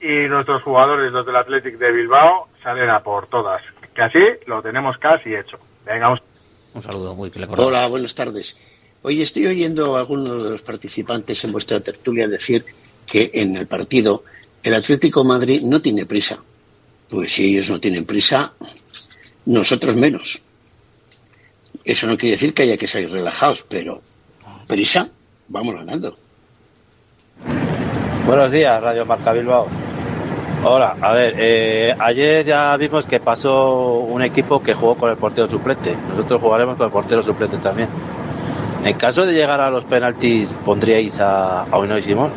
S15: y nuestros jugadores, los del Athletic de Bilbao, salen a por todas. Que así lo tenemos casi hecho. Venga, un
S7: Un saludo, muy que le
S16: Hola, buenas tardes. Oye, estoy oyendo a algunos de los participantes en vuestra tertulia decir que en el partido el Atlético de Madrid no tiene prisa. Pues si ellos no tienen prisa, nosotros menos. Eso no quiere decir que haya que salir relajados, pero prisa, vamos ganando.
S17: Buenos días, Radio Marca Bilbao. Hola, a ver, eh, ayer ya vimos que pasó un equipo que jugó con el portero suplente. Nosotros jugaremos con el portero suplente también. En caso de llegar a los penaltis, ¿pondríais a, a Unai Simón?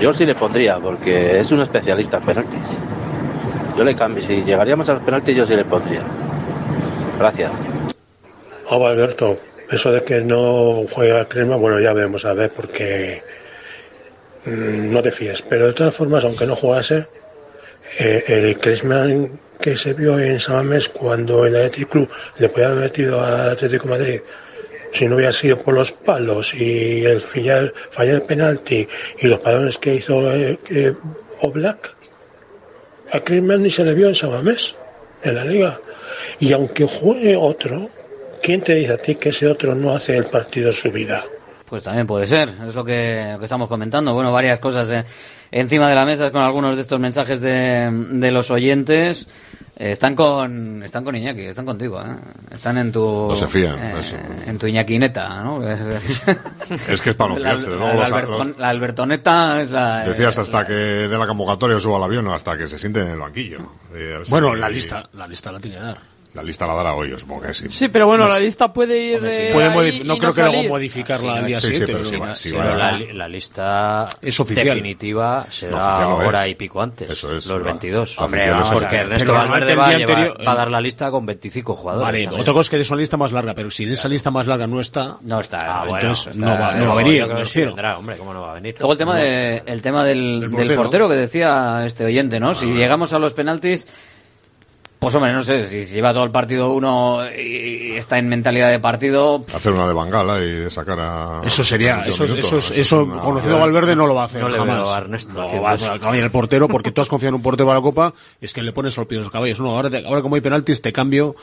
S17: Yo sí le pondría, porque es un especialista en penaltis. Yo le cambio, si llegaríamos a los penaltis, yo sí le pondría. Gracias.
S18: Hola Alberto, eso de que no juega Crema, bueno, ya veremos a ver porque no te fíes. Pero de todas formas, aunque no jugase, eh, el Cresman que se vio en Samamés cuando el Athletic Club le podía haber metido al Atlético Madrid, si no hubiera sido por los palos y el fallar, el penalti y los balones que hizo eh, eh, Oblak, a Cresman ni se le vio en Samamés, en la liga. Y aunque juegue otro, ¿quién te dice a ti que ese otro no hace el partido de su vida?
S7: Pues también puede ser, es lo que, lo que estamos comentando. Bueno, varias cosas eh, encima de la mesa con algunos de estos mensajes de, de los oyentes. Eh, están con están con Iñaki, están contigo, ¿eh? Están en tu...
S11: No se fían,
S7: eh,
S11: eso.
S7: En tu Iñaquineta, ¿no?
S11: Es que es para no
S7: La-
S11: fiarse,
S7: la,
S11: luego los-
S7: Alberton- la Albertoneta es la...
S11: Decías hasta que de la convocatoria suba al avión o hasta que se siente en el banquillo. Eh,
S10: Bueno, la lista, la lista la tiene que dar.
S11: La lista la dará hoy, yo supongo que sí.
S13: Sí, pero bueno,
S11: No
S13: la lista puede ir. eh,
S10: Puede
S13: ahí
S10: no
S13: y
S10: creo que luego modificarla al día siguiente.
S11: pero va- va
S12: la, la lista
S10: Es oficial.
S12: definitiva será
S11: No, no
S12: hora
S11: es.
S12: y pico antes.
S11: Eso es,
S12: los
S11: va.
S12: 22.
S11: Oficial
S12: Hombre, vamos, porque Ernesto
S10: Pero
S12: Valverde va a,
S10: el día
S12: llevar-
S10: anterior-
S12: va a dar la lista con 25 jugadores.
S10: Vale, otra cosa es que es una lista más larga, pero si en esa lista más larga no está,
S7: No está.
S12: Ah,
S7: no
S12: bueno,
S10: entonces
S12: está-
S10: no va, no va a venir,
S12: vendrá, hombre, ¿cómo no va a venir?
S7: Luego el tema, de, el tema del,
S10: Del portero.
S7: que decía este oyente, ¿no? Si llegamos a los penaltis, pues hombre, no sé, si, si lleva todo el partido uno y, está en mentalidad de partido,
S11: Hacer una de Bangala y de sacar a...
S10: eso sería, eso,
S11: minutos,
S10: eso,
S11: es
S10: eso,
S11: una-
S10: conocido a Valverde no lo va a hacer
S12: No le
S10: jamás.
S12: veo a Ernesto
S10: no va a
S12: eso.
S10: hacer el portero porque tú has confiado en un portero para la Copa, es que le pones al pie de los caballos. No, ahora, te- ahora como hay penaltis te cambio,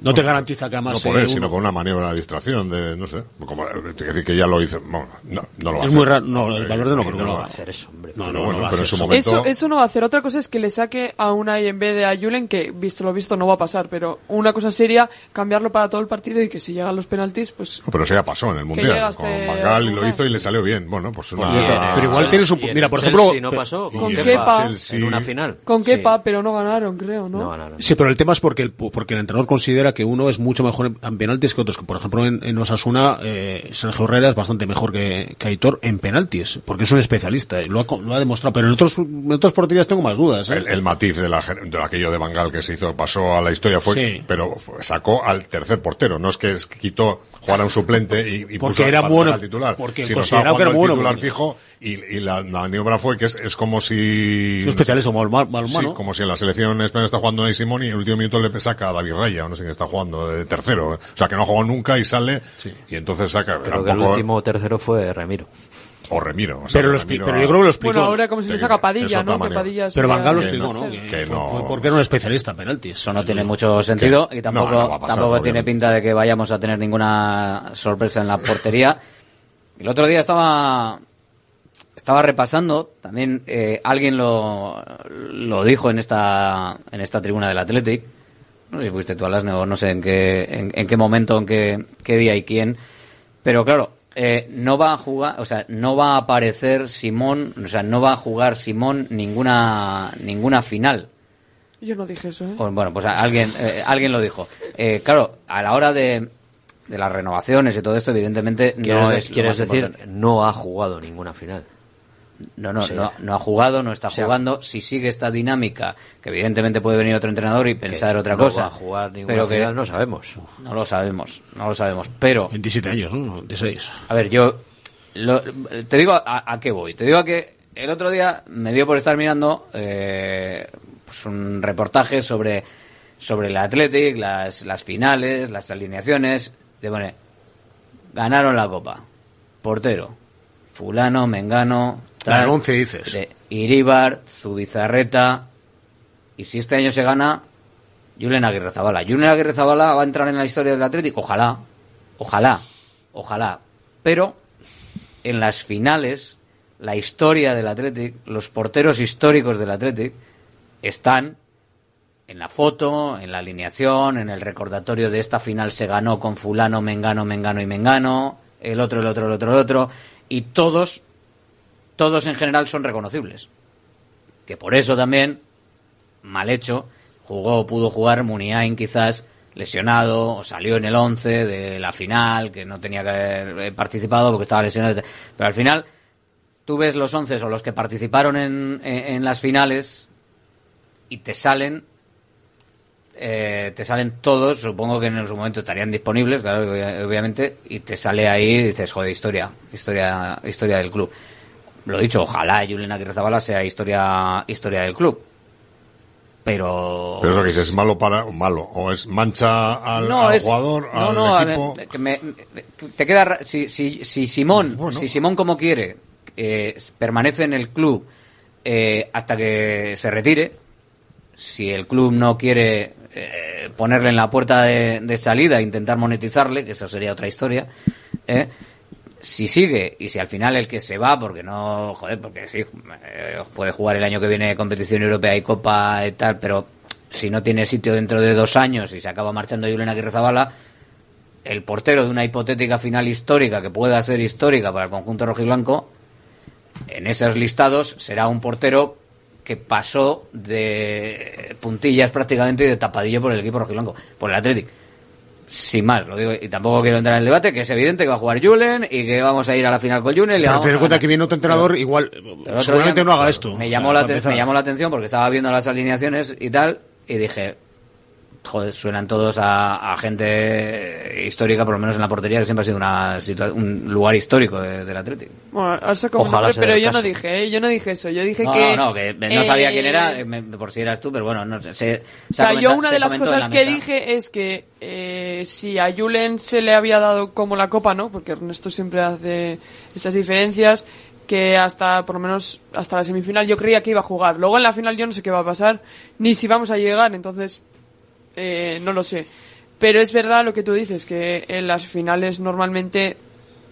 S10: no te garantiza que además
S11: No por
S10: eh,
S11: él, sino por una maniobra de distracción, de, no sé, como, es decir que ya lo hizo, bueno, no, no lo va a
S10: es
S11: hacer.
S10: muy raro, no, el
S11: Eh,
S10: Valverde no creo que lo haga.
S12: hacer eso, hombre.
S10: No, no, no
S11: bueno,
S10: va a
S11: pero en
S10: hacer
S11: su
S10: eso.
S11: momento...
S13: Eso, eso no va a hacer. Otra cosa es que le saque a Unai en vez de a Julen, que visto lo visto no va a pasar. Pero una cosa sería cambiarlo para todo el partido y que si llegan los penaltis, pues.
S11: No, pero eso ya pasó en el Mundial. Con Bangal y lo
S13: a
S11: hizo y le salió bien. Bueno, pues una...
S10: Pero igual tienes un,
S12: Y
S10: mira, por
S12: Chelsea
S10: ejemplo,
S12: no pasó
S11: y
S13: con Kepa.
S12: En una final.
S13: Con. Kepa, pero no ganaron, creo, ¿no?
S12: No ganaron.
S10: Sí, pero el tema es porque el, porque el entrenador considera que uno es mucho mejor en, en penaltis que otros. Por ejemplo, en, en Osasuna, eh, Sergio Herrera es bastante mejor que, que Aitor en penaltis, porque es un especialista. y Lo ha, lo ha demostrado. Pero en otros, en otras porterías tengo más dudas. ¿eh?
S11: El, el matiz de, la, de aquello de Bangal que se hizo, pasó a la historia fue,
S10: Sí.
S11: pero sacó al tercer portero, no es que quitó jugar a un suplente y, y
S10: Porque
S11: puso
S10: era bueno,
S11: al titular.
S10: porque
S11: sino
S10: consideraba que era bueno,
S11: titular
S10: porque-
S11: fijo y, y la, la maniobra fue que es, es como si...
S10: Especialista como balma- balonmano.
S11: Sí, como si en la selección española está jugando Ney Simón y en el último minuto le saca a David Raya, no sé quién está jugando, de tercero. O sea, que no ha jugado nunca y sale y entonces saca...
S12: Creo que el
S11: poco-
S12: último tercero fue Ramiro.
S11: O Remiro. o sea,
S10: Pero, lo
S11: Remiro
S10: pero yo creo que lo explicó.
S13: Bueno, ahora como si le saca Padilla, ¿no? Que. Padilla
S10: Pero Van Gaal lo
S13: el
S10: explicó, ¿no? Que,
S11: que
S10: fue-
S11: no-
S10: fue porque era un especialista en penaltis.
S7: Eso no tiene mucho sentido y tampoco,
S11: No, no pasar,
S7: tampoco tiene pinta de que vayamos a tener ninguna sorpresa en la portería. El otro día estaba estaba repasando, también eh, alguien lo, lo dijo en esta en esta tribuna del Athletic. No sé si fuiste tú, Alasne, o no sé en qué, en, en qué momento, en qué, qué día y quién. Pero claro, eh, no va a jugar, o sea, no va a aparecer Simón, o sea, no va a jugar Simón ninguna ninguna final.
S13: Yo no dije eso, ¿eh?
S7: Bueno, pues a- alguien, eh, alguien lo dijo. Eh, claro, a la hora de, de las renovaciones y todo esto, evidentemente
S12: ¿Quieres,
S7: no
S12: de-
S7: es. lo
S12: quieres
S7: más
S12: decir,
S7: importante.
S12: no ha jugado ninguna final?
S7: No, no,
S12: Sí.
S7: no, no ha jugado, no está
S12: O sea,
S7: jugando. Si sigue esta dinámica, que evidentemente puede venir otro entrenador y pensar otra
S12: no
S7: cosa.
S12: va a jugar ninguna
S7: pero que
S12: final, no sabemos.
S7: No lo sabemos, no lo sabemos. Pero,
S10: 27 años, ¿no? 26.
S7: a ver, yo lo- te digo a, a qué voy. Te digo a que el otro día me dio por estar mirando eh, pues un reportaje sobre, sobre el Athletic, las, las finales, las alineaciones. De, bueno, ganaron la copa. Portero. Fulano, Mengano.
S10: La del once dices.
S7: de Iríbar, Zubizarreta. Y si este año se gana, Julen Aguirre Zabala. Julen Aguirre Zabala va a entrar en la historia del Atlético. Ojalá. Ojalá. Ojalá. Pero en las finales, la historia del Athletic, los porteros históricos del Athletic, están en la foto, en la alineación, en el recordatorio de esta final se ganó con fulano, mengano, mengano y mengano, el otro, el otro, el otro, el otro, y todos, todos en general son reconocibles. Que por eso también, mal hecho, jugó, pudo jugar Muniain quizás lesionado, o salió en el 11 de la final, que no tenía que haber eh, participado porque estaba lesionado. Pero al final, tú ves los 11 o los que participaron en, las finales y te salen eh, te salen todos, supongo que en su momento estarían disponibles, claro, obvia- obviamente, y te sale ahí y dices, joder, historia, historia, historia del club. Lo dicho, ojalá Julen Aguirre Zabala sea historia, historia del club. Pero...
S11: Pero eso que dices, malo para, malo, o es mancha al,
S7: no,
S11: al
S7: es-
S11: jugador,
S7: no,
S11: al
S7: no, a
S11: equipo.
S7: ver, que me- me- te queda si, si, si Simón si Simón como quiere eh, permanece en el club eh, hasta que se retire si el club no quiere eh, ponerle en la puerta de, de salida e intentar monetizarle que eso sería otra historia eh, si sigue y si al final el que se va porque no joder porque sí eh, puede jugar el año que viene competición europea y copa y tal pero si no tiene sitio dentro de dos años y se acaba marchando Julen Aguirre Zabala el portero de una hipotética final histórica que pueda ser histórica para el conjunto rojiblanco en esos listados será un portero que pasó de puntillas prácticamente y de tapadillo por el equipo rojiblanco por el Athletic sin más, lo digo, y tampoco quiero entrar en el debate, que es evidente que va a jugar Julen y que vamos a ir a la final con Julen.
S10: Pero ten en cuenta que viene otro entrenador, igual,
S7: Pero
S10: seguramente
S7: día
S10: no haga esto.
S7: Me
S10: O
S7: llamó,
S10: sea,
S7: la, me llamó la atención porque estaba viendo las alineaciones y tal, y dije, joder, suenan todos a, a gente histórica, por lo menos en la portería, que siempre ha sido una un lugar histórico de- del Atlético.
S13: Bueno,
S7: Ojalá
S13: nombre, pero yo no dije, ¿eh? yo no dije eso. Yo dije
S7: No,
S13: que.
S7: no, no, que no sabía quién era, eh, me- por si eras tú, pero bueno, no sé. se-
S13: O
S7: se
S13: sea, yo una
S7: se
S13: de las cosas
S7: la
S13: que dije es que eh, si a Julen se le había dado como la copa, ¿no? Porque Ernesto siempre hace estas diferencias, que hasta, por lo menos, hasta la semifinal yo creía que iba a jugar. Luego en la final yo no sé qué va a pasar, ni si vamos a llegar, entonces eh, no lo sé. Pero es verdad lo que tú dices, que en las finales normalmente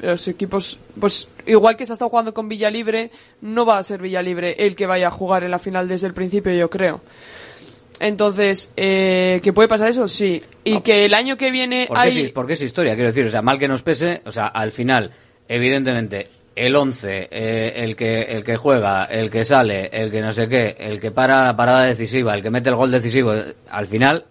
S13: los equipos, pues igual que se ha estado jugando con Villalibre, no va a ser Villalibre el que vaya a jugar en la final desde el principio, yo creo. Entonces, eh, ¿que puede pasar eso? Sí. Y que el año que viene
S7: Porque,
S13: hay...
S7: es, porque es historia, quiero decir, o sea, mal que nos pese, o sea, al final, evidentemente, el 11, eh, el, que, el que juega, el que sale, el que no sé qué, el que para la parada decisiva, el que mete el gol decisivo, al final,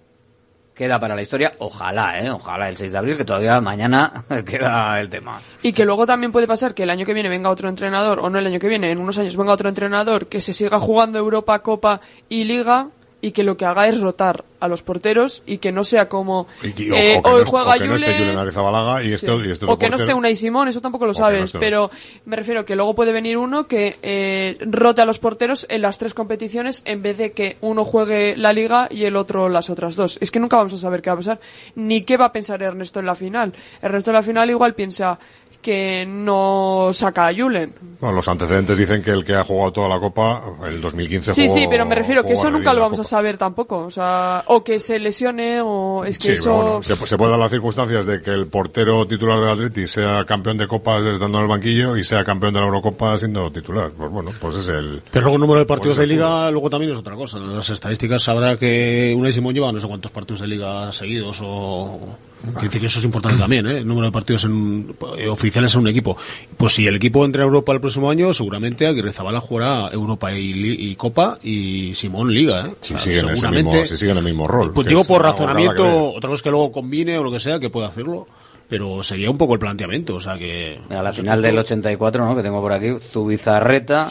S7: queda para la historia. Ojalá, ¿eh? Ojalá el 6 de abril, que todavía mañana queda el tema.
S13: Y que luego también puede pasar que el año que viene venga otro entrenador, o no el año que viene, en unos años venga otro entrenador que se siga jugando Europa, Copa y Liga y que lo que haga es rotar a los porteros y que no sea como
S11: Y que- o-
S13: eh,
S11: o
S13: hoy
S11: no-
S13: juega
S11: o que no esté Arrizabalaga y
S13: Sí.
S11: y este
S13: o que no esté. Unai Simón, eso tampoco lo
S11: no
S13: sabes, pero me refiero que luego puede venir uno que eh, rote a los porteros en las tres competiciones en vez de que uno juegue la liga y el otro las otras dos. Es que nunca vamos a saber qué va a pasar, ni qué va a pensar Ernesto en la final. Ernesto en la final igual piensa que no saca a Julen.
S11: Bueno, los antecedentes dicen que el que ha jugado toda la Copa, el 2015
S13: Sí,
S11: jugó-
S13: sí, pero me refiero que eso
S11: a
S13: nunca lo vamos a saber tampoco. O sea, o que se lesione o es que
S11: Sí,
S13: eso...
S11: bueno, se, se puede dar las circunstancias de que el portero titular del Atleti sea campeón de copas estando en el banquillo y sea campeón de la Eurocopa siendo titular. Pues bueno, pues es el...
S10: Pero luego el número de partidos
S11: Pues
S10: de liga luego también es otra cosa. En las estadísticas sabrá que Unai Simón lleva no sé cuántos partidos de liga seguidos o... Quiere decir que eso es importante también, ¿eh? El número de partidos en- eh, oficiales en un equipo. Pues si el equipo entra a Europa el próximo año, seguramente Aguirre Zabala jugará Europa y, Copa y Simón Liga, ¿eh?
S11: Si
S10: O sea,
S11: siguen,
S10: seguramente-
S11: mismo, si siguen el mismo rol.
S10: Pues digo
S11: es
S10: por razonamiento,
S11: que-
S10: otra cosa que luego combine o lo que sea, que pueda hacerlo, pero sería un poco el planteamiento, o sea que...
S7: Mira, la final del 84, ¿no? Que tengo por aquí. Zubizarreta,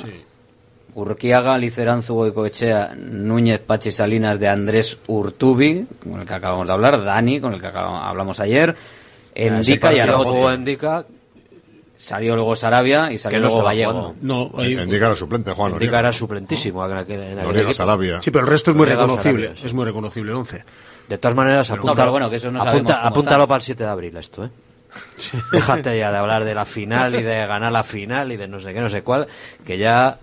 S7: Urquiaga, Liceranzu, Goicoechea, Núñez, Pachi Salinas de Andrés Urtubi, con el que acabamos de hablar, Dani, con el que acabamos- hablamos ayer, Endica y Argote.
S12: Endica,
S7: Salió luego Sarabia y salió
S12: que no
S7: luego Gallego.
S10: No,
S11: Endica era suplente, Juan
S12: Endica
S11: Noriega.
S12: era suplentísimo. en aquel- en aquel.
S11: Sarabia.
S10: Sí, pero el resto es muy
S12: Noriega,
S10: reconocible,
S12: Sarabia, sí.
S10: es muy reconocible el 11.
S12: De todas maneras, apunta,
S7: No, pero bueno, que eso no
S12: apunta- apúntalo
S7: está.
S12: para el 7 de abril esto, ¿eh? Déjate ya de hablar de la final y de ganar la final y de no sé qué, no sé cuál, que ya...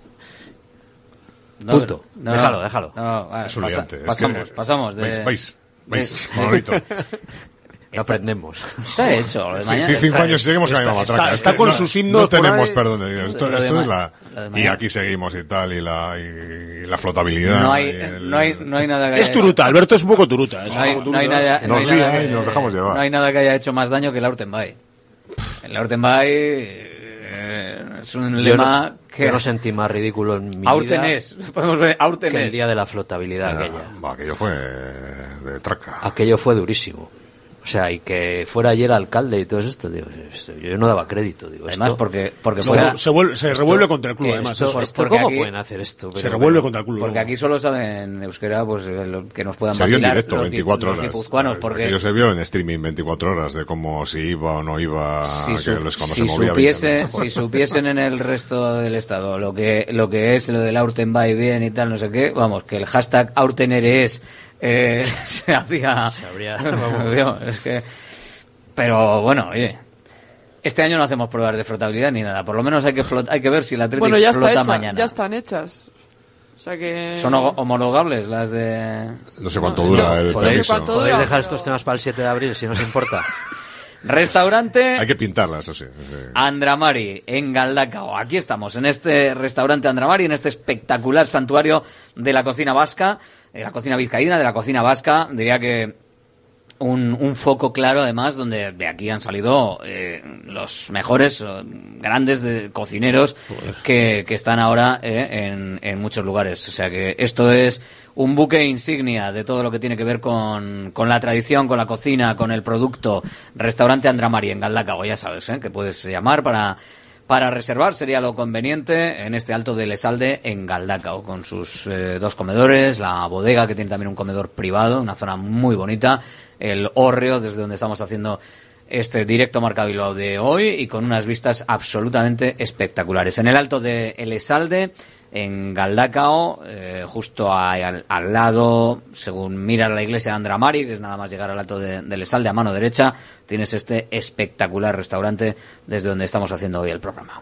S7: No,
S12: Punto.
S7: no,
S12: déjalo, déjalo.
S7: no, vale,
S11: Es un
S7: pasa-
S11: liante, es
S7: pasamos,
S11: que-
S7: pasamos de...
S11: Vais, vais, vais,
S7: de-
S11: Manolito.
S12: Lo aprendemos.
S7: Está hecho. Lo de mañana
S11: Cinco
S7: está
S11: años seguimos con la
S10: Está-
S11: misma
S10: está-
S11: matraca.
S10: está
S11: Es que
S10: con
S11: no-
S10: sus himnos
S11: No tenemos
S10: ahí.
S11: perdón de. Esto,
S7: de
S11: esto
S7: ma-
S11: es la...
S7: de
S11: Y aquí seguimos y tal, y la, y la flotabilidad.
S7: No hay,
S11: y el-
S7: no, hay, no hay nada que
S10: Es
S7: haya
S10: turuta, Alberto es un poco turuta. es
S7: No hay,
S10: un poco
S7: no hay
S10: turuta.
S7: nada, no
S11: Nos
S7: hay nada
S11: lía
S7: que-
S11: y nos dejamos llevar.
S7: No hay nada que haya hecho más daño que el Aurtenbay. El eh, es un lema
S12: no,
S7: que
S12: yo no sentí más ridículo en mi
S7: Aurten
S12: vida
S7: es, podemos ver, Aurten
S12: que el día de la flotabilidad
S11: Ah,
S12: aquella.
S11: aquello fue de traca.
S12: Aquello fue durísimo. O sea, y que fuera ayer alcalde y todo esto, digo, esto- yo no daba crédito. Digo,
S7: Además,
S12: esto-
S7: porque, porque
S10: Se,
S7: fuera-
S10: se vuelve- se
S12: esto-
S10: revuelve contra el club,
S7: eh,
S10: además.
S12: esto-
S10: eso.
S12: esto,
S7: porque
S12: ¿Cómo
S7: aquí-
S12: pueden hacer esto?
S10: se
S12: Pero
S10: revuelve
S12: bueno,
S10: contra el club.
S7: Porque aquí solo saben euskera, pues eh, lo- que nos puedan
S11: Se vio en directo,
S7: los, gui-
S11: 24
S7: los
S11: horas.
S7: guipuzcoanos, porque
S11: Aquello se vio en streaming 24 horas de cómo si iba o no iba.
S7: si,
S11: que
S7: su-
S11: les- cuando
S7: si
S11: se movía
S7: supiese,
S11: Villarreal.
S7: si supiesen en el resto del estado lo que lo que es lo del Aurten va y bien y tal, no sé qué, vamos, que el hashtag Aurteneres eh, se hacía... Es que... Pero bueno, oye, este año no hacemos pruebas de flotabilidad ni nada, por lo menos hay que flot- hay que ver si la Atlético
S13: Bueno, ya está
S7: flota
S13: hecha,
S7: mañana.
S13: ya están hechas. O sea que...
S7: ¿Son ho- homologables las de...?
S11: No sé cuánto dura
S13: no,
S11: el permiso.
S13: cuánto
S12: Podéis
S13: dura,
S12: dejar
S13: pero-
S12: estos temas para el 7 de abril, si no os importa.
S7: Restaurante
S11: Hay que pintarla, eso sí.
S7: Andramari, en Galdacao. Aquí estamos, en este restaurante Andramari, en este espectacular santuario de la cocina vasca, de la cocina vizcaína, de la cocina vasca. Diría que un, un foco claro, además, donde de aquí han salido eh, los mejores, eh, grandes de- cocineros que, que están ahora eh, en, en muchos lugares. O sea que esto es un buque insignia de todo lo que tiene que ver con, con la tradición, con la cocina, con el producto. Restaurante Andramari en Galdacao, ya sabes, eh, que puedes llamar para para reservar sería lo conveniente en este alto de Lesalde en Galdacao, con sus eh, dos comedores, la bodega que tiene también un comedor privado, una zona muy bonita, el hórreo desde donde estamos haciendo este directo Marca Bilbao de hoy y con unas vistas absolutamente espectaculares. En el alto de Elesalde, en Galdacao, eh, justo al, al lado, según mira la iglesia de Andramari, que es nada más llegar al alto de, de Elesalde a mano derecha, tienes este espectacular restaurante desde donde estamos haciendo hoy el programa.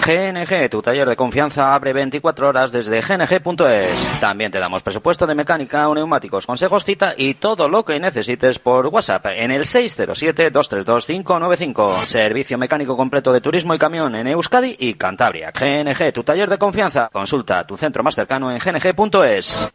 S19: GNG, tu taller de confianza abre 24 horas desde gng.es. También te damos presupuesto de mecánica, neumáticos, consejos, cita y todo lo que necesites por WhatsApp en el 607-232-595. Servicio mecánico completo de turismo y camión en Euskadi y Cantabria. GNG, tu taller de confianza. Consulta tu centro más cercano en gng.es.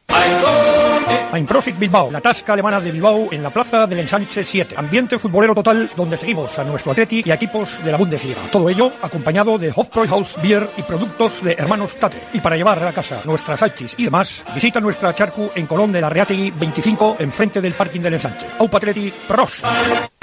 S20: Profit Bilbao, la tasca alemana de Bilbao en la plaza del Ensanche 7. Ambiente futbolero total donde seguimos a nuestro Atleti y equipos de la Bundesliga. Todo ello acompañado de Hofbräuhaus Beer y productos de Hermanos Tate. Y para llevar a casa nuestras salchis y demás, visita nuestra charcu en Colón de la Reategui 25 enfrente del parking del Ensanche. Aupa Atleti, pros.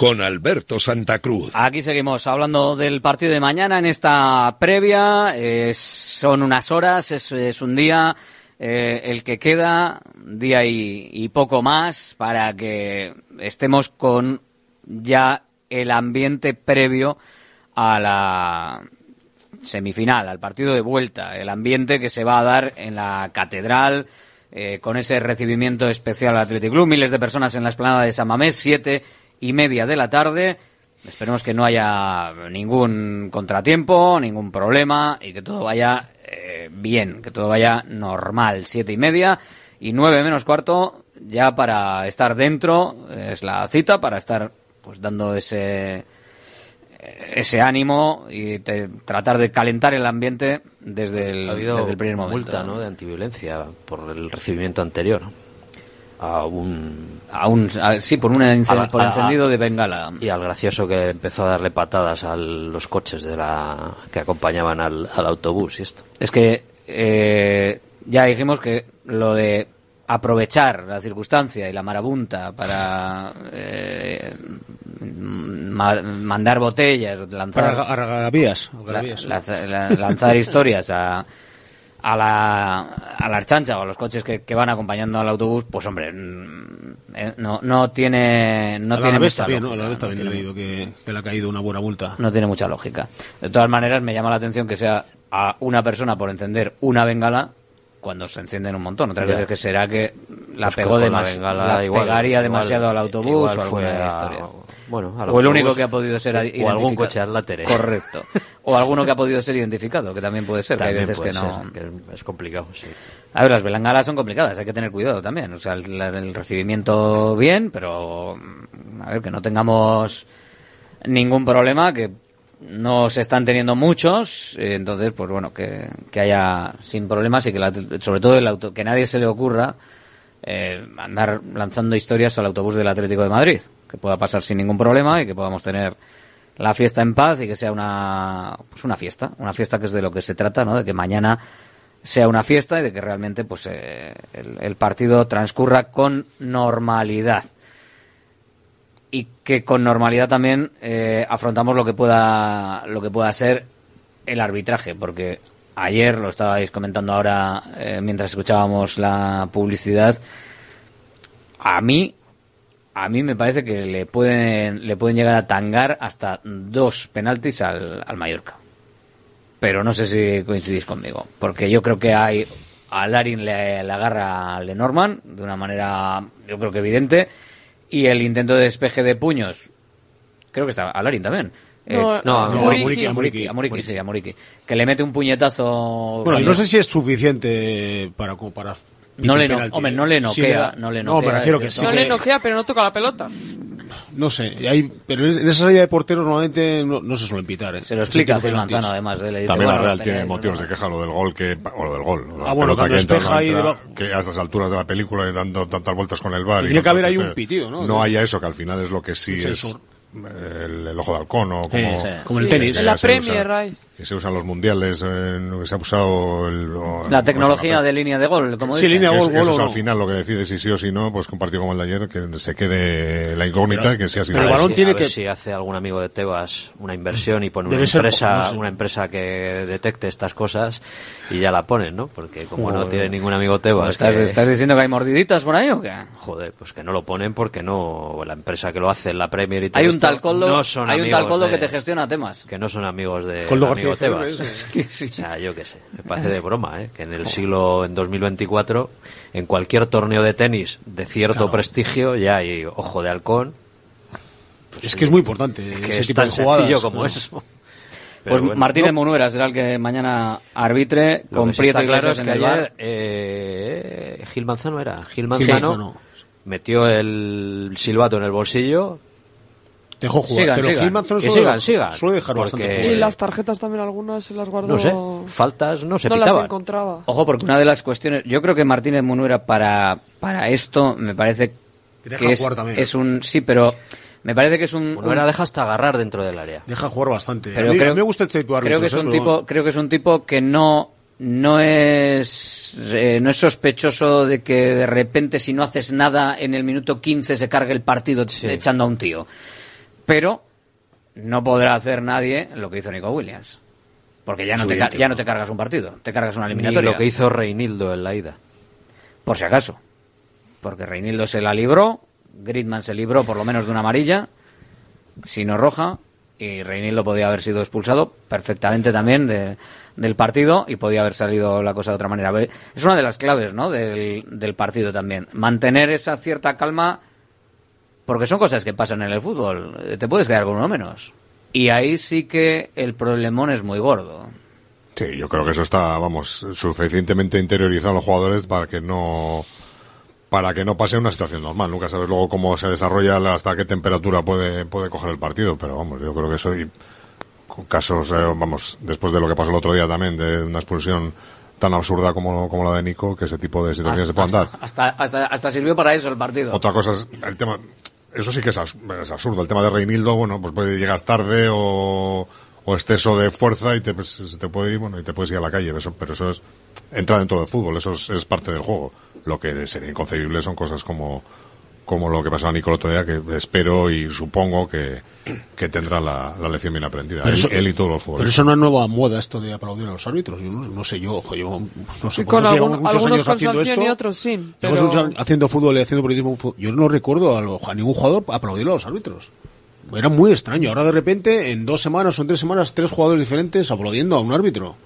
S5: con Alberto Santa Cruz.
S7: Aquí seguimos hablando del partido de mañana en esta previa. Eh, son unas horas, es, un día eh, el que queda, día y, y, poco más, para que estemos con ya el ambiente previo a la semifinal, al partido de vuelta, el ambiente que se va a dar en la catedral. Eh, con ese recibimiento especial al Athletic Club, miles de personas en la esplanada de San Mamés, siete y media de la tarde. Esperemos que no haya ningún contratiempo, ningún problema y que todo vaya eh, bien, que todo vaya normal. Siete y media y nueve menos cuarto ya para estar dentro es la cita para estar pues dando ese ese ánimo y te, tratar de calentar el ambiente desde el,
S12: ha habido
S7: desde el primer momento.
S12: multa ¿no? de antiviolencia por el recibimiento anterior a un
S7: a un a, sí por un
S12: a,
S7: por encendido de bengala.
S12: y al gracioso que empezó a darle patadas a los coches de la que acompañaban al, al autobús y esto.
S7: Es que eh, ya dijimos que lo de aprovechar la circunstancia y la marabunta para eh, ma mandar botellas lanzar
S10: para vías,
S7: la, la, la, lanzar historias a a la, a la archancha o a los coches que, que, van acompañando al autobús, pues hombre, eh, no, no tiene, no
S10: a
S7: tiene
S10: la
S7: mucha
S10: bien,
S7: lógica.
S10: ¿no? A la vez
S7: no
S10: también
S7: tiene-
S10: he leído que, que le ha caído una buena multa.
S7: no tiene mucha lógica. De todas maneras, me llama la atención que sea a una persona por encender una bengala cuando se encienden un montón. Otras
S12: Ya.
S7: veces que será que la
S12: Pues
S7: pegó
S12: con la
S7: la
S12: igual-
S7: pegaría
S12: igual-
S7: demasiado al autobús
S12: igual
S7: o
S12: fue a-
S7: historia.
S12: bueno,
S7: o el único que ha podido ser
S12: o algún coche al látere.
S7: Correcto. O alguno que ha podido ser identificado, que también puede ser, que hay veces
S12: puede
S7: que no.
S12: ser, que es complicado, sí.
S7: A ver, las belangalas son complicadas, hay que tener cuidado también. O sea, el, el recibimiento bien, pero mm, a ver, que no tengamos ningún problema, que no se están teniendo muchos, eh, entonces, pues bueno, que, que haya sin problemas y que la- sobre todo el auto, que nadie se le ocurra eh, andar lanzando historias al autobús del Atlético de Madrid, que pueda pasar sin ningún problema y que podamos tener la fiesta en paz y que sea una, pues una fiesta, una fiesta que es de lo que se trata, ¿no? De que mañana sea una fiesta y de que realmente pues eh, el, partido transcurra con normalidad y que con normalidad también eh, afrontamos lo que pueda lo que pueda ser el arbitraje porque ayer lo estabais comentando ahora eh, mientras escuchábamos la publicidad a mí a mí me parece que le pueden le pueden llegar a tangar hasta dos penaltis al, al Mallorca pero no sé si coincidís conmigo porque yo creo que hay a Larin le, le agarra a Lenormand de una manera, yo creo que evidente, y el intento de despeje de puños, creo que está a Larin también. Eh,
S13: No,
S7: no,
S13: a. Muriqui,
S7: a Muriqui, sí, a Muriqui. Que le mete un puñetazo.
S10: Bueno, y no sé si es suficiente para para
S7: No le no- hombre, no le
S10: Sí
S7: noquea, no le
S10: No,
S7: noquea,
S10: me refiero que sí.
S13: No le
S10: que-
S13: noquea, pero no toca la pelota.
S10: No sé, hay, pero en esa salida de porteros normalmente no, no se suelen pitar. ¿eh?
S7: Se lo explica
S10: Sí,
S7: Phil. Manzano, además. eh, le dice,
S11: También
S7: bueno,
S11: la Real tiene motivos de queja, lo del gol que, o lo del gol, la
S10: Ah, bueno, cuando
S11: que entra, no
S10: ahí
S11: entra, que a estas alturas de la película y dando tantas vueltas con el bar.
S10: Tiene que haber ahí un pitido, ¿no?
S11: No haya eso, que al final es lo que sí es el, el ojo de halcón o como,
S10: sí. Como el tenis.
S13: la Premier hay.
S11: Que se usan los mundiales, en- se ha usado el, o-
S7: La tecnología de línea de gol, como
S10: Sí,
S7: dice.
S10: línea
S11: eso,
S10: gol,
S11: eso
S10: gol
S11: es
S10: o
S11: al final lo que decide si sí o si no, pues que un partido como el de ayer, que se quede la incógnita, que sea así.
S10: pero el
S12: A ver
S10: balón
S12: si-
S10: tiene
S12: a ver
S10: que-
S12: si hace algún amigo de Tebas una inversión y pone una
S10: Debe
S12: empresa,
S10: no sé.
S12: una empresa que detecte estas cosas y ya la ponen, ¿no? Porque como no tiene ningún amigo Tebas,
S7: ¿Estás,
S12: que-
S7: ¿Estás diciendo que hay mordiditas por ahí o qué?
S12: joder, pues que no lo ponen porque no la empresa que lo hace, la Premier y todo
S7: Hay un
S12: esto,
S7: tal Coldo,
S12: no son
S7: hay un
S12: amigos
S7: tal Coldo
S12: de-
S7: que te gestiona temas.
S12: que no son amigos de
S10: Coldo
S12: del
S10: García
S12: Tebas.
S10: Ferrer,
S12: O sea, yo qué sé, me parece de broma, ¿eh? Que en el siglo, en 2024, en cualquier torneo de tenis de cierto
S10: Claro.
S12: prestigio ya hay ojo de halcón.
S10: Es que es muy importante
S12: que
S10: ese
S12: es
S10: tipo
S12: tan
S10: de jugadas.
S12: sencillo como eso. Pero
S7: Pues
S12: bueno,
S7: Martínez
S12: no,
S7: Monuera será el que mañana arbitre
S12: lo
S7: con
S12: sí
S7: Prieto
S12: está claro es
S7: en
S12: que ayer eh, Gil Manzano era. Gil
S10: Gil
S12: Manzano,
S10: Manzano.
S12: metió el silbato en el bolsillo.
S10: Dejó jugar.
S7: Sigan,
S10: pero
S7: sigan.
S10: Suele,
S12: sigan, sigan.
S10: suele dejar
S12: Porque-
S10: bastante
S13: Y las tarjetas también algunas se las guardó.
S12: No sé, faltas no se
S13: no las encontraba.
S7: Ojo, porque una de las cuestiones, yo creo que Martínez Monuera para, para esto me parece
S10: Deja
S7: que es,
S10: jugar también.
S7: es un, sí, pero me parece que es un,
S12: Bueno, era deja hasta agarrar dentro del área.
S10: Deja jugar bastante.
S7: pero
S10: a, mí,
S7: creo,
S10: a mí me gusta este tipo de
S7: creo que es un
S10: ¿eh?
S7: tipo, creo que es un tipo que no, no es, eh, no es sospechoso de que de repente si no haces nada en el minuto 15 se cargue el partido echando a un tío. Pero no podrá hacer nadie lo que hizo Nico Williams. Porque ya no, te, ya
S10: ¿no?
S7: te cargas un partido, te cargas una
S12: Ni
S7: eliminatoria.
S12: lo que hizo Reinildo en la ida.
S7: Por si acaso. Porque Reinildo se la libró, Gridman se libró por lo menos de una amarilla, si no roja, y Reinildo podía haber sido expulsado perfectamente también de- del partido y podía haber salido la cosa de otra manera. Es una de las claves ¿no? del, del partido también. Mantener esa cierta calma, porque son cosas que pasan en el fútbol. Te puedes quedar con uno menos. Y ahí sí que el problemón es muy gordo.
S11: Sí, yo creo que eso está, vamos, suficientemente interiorizado en los jugadores para que no para que no pase una situación normal. Nunca sabes luego cómo se desarrolla, hasta qué temperatura puede puede coger el partido, pero vamos, yo creo que eso y casos, eh, vamos, después de lo que pasó el otro día también de una expulsión tan absurda como, como la de Nico, que ese tipo de situaciones se puedan dar.
S7: Hasta, hasta, hasta sirvió para eso el partido.
S11: Otra cosa es el tema. Eso sí que es, abs- es absurdo. El tema de Reinildo, bueno, pues puede llegar tarde o, exceso de fuerza y te, pues, te puede ir, bueno, y te puedes ir a la calle. Eso, pero eso es entra dentro del fútbol. Eso es, es parte del juego. Lo que sería inconcebible son cosas como como lo que pasó a Nico el otro día, que espero y supongo que, que tendrá la, la lección bien aprendida.
S10: Pero
S11: Él,
S10: eso-
S11: él y todos los
S10: Pero
S11: futbolistas.
S10: eso no es nueva moda esto de aplaudir a los árbitros. Yo no, no sé, yo, ojo, yo no sé.
S13: Con algún-
S10: muchos
S13: algunos
S10: años
S13: con
S10: haciendo
S13: sanción
S10: esto.
S13: y otros Pero...
S10: muchos años haciendo fútbol y haciendo periodismo. Yo no recuerdo a, lo- a ningún jugador aplaudir a los árbitros. Era muy extraño. Ahora de repente, en dos semanas o en tres semanas, tres jugadores diferentes aplaudiendo a un árbitro.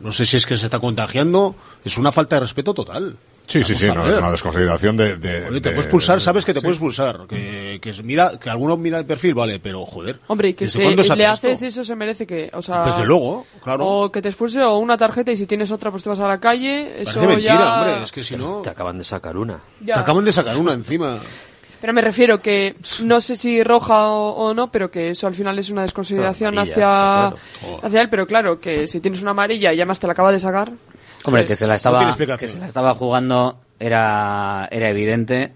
S10: No sé si es que se está contagiando. Es una falta de respeto total.
S11: Sí, sí,
S10: Vamos
S11: sí, no, es una desconsideración de... de-
S10: Joder, te
S11: de-
S10: puedes pulsar, sabes que te
S11: sí.
S10: puedes pulsar. Que, mira, que alguno mira el perfil, vale, pero joder.
S13: Hombre, y que
S10: ¿desde
S13: si le
S10: hace
S13: haces eso se merece que, o sea,
S10: Desde luego, claro.
S13: o que te expulse o una tarjeta y si tienes otra pues te vas a la calle, eso
S10: Parece mentira,
S13: ya...
S10: hombre, es que si no...
S12: Te acaban de sacar una.
S13: Ya.
S10: Te acaban de sacar una encima.
S13: Pero me refiero que no sé si roja o, o no, pero que eso al final es una desconsideración
S12: Amarilla,
S13: hacia,
S12: claro.
S13: hacia él, pero claro, que si tienes una amarilla y además te la acaba de sacar,
S7: Hombre, que se la estaba, que se la estaba jugando era, era evidente.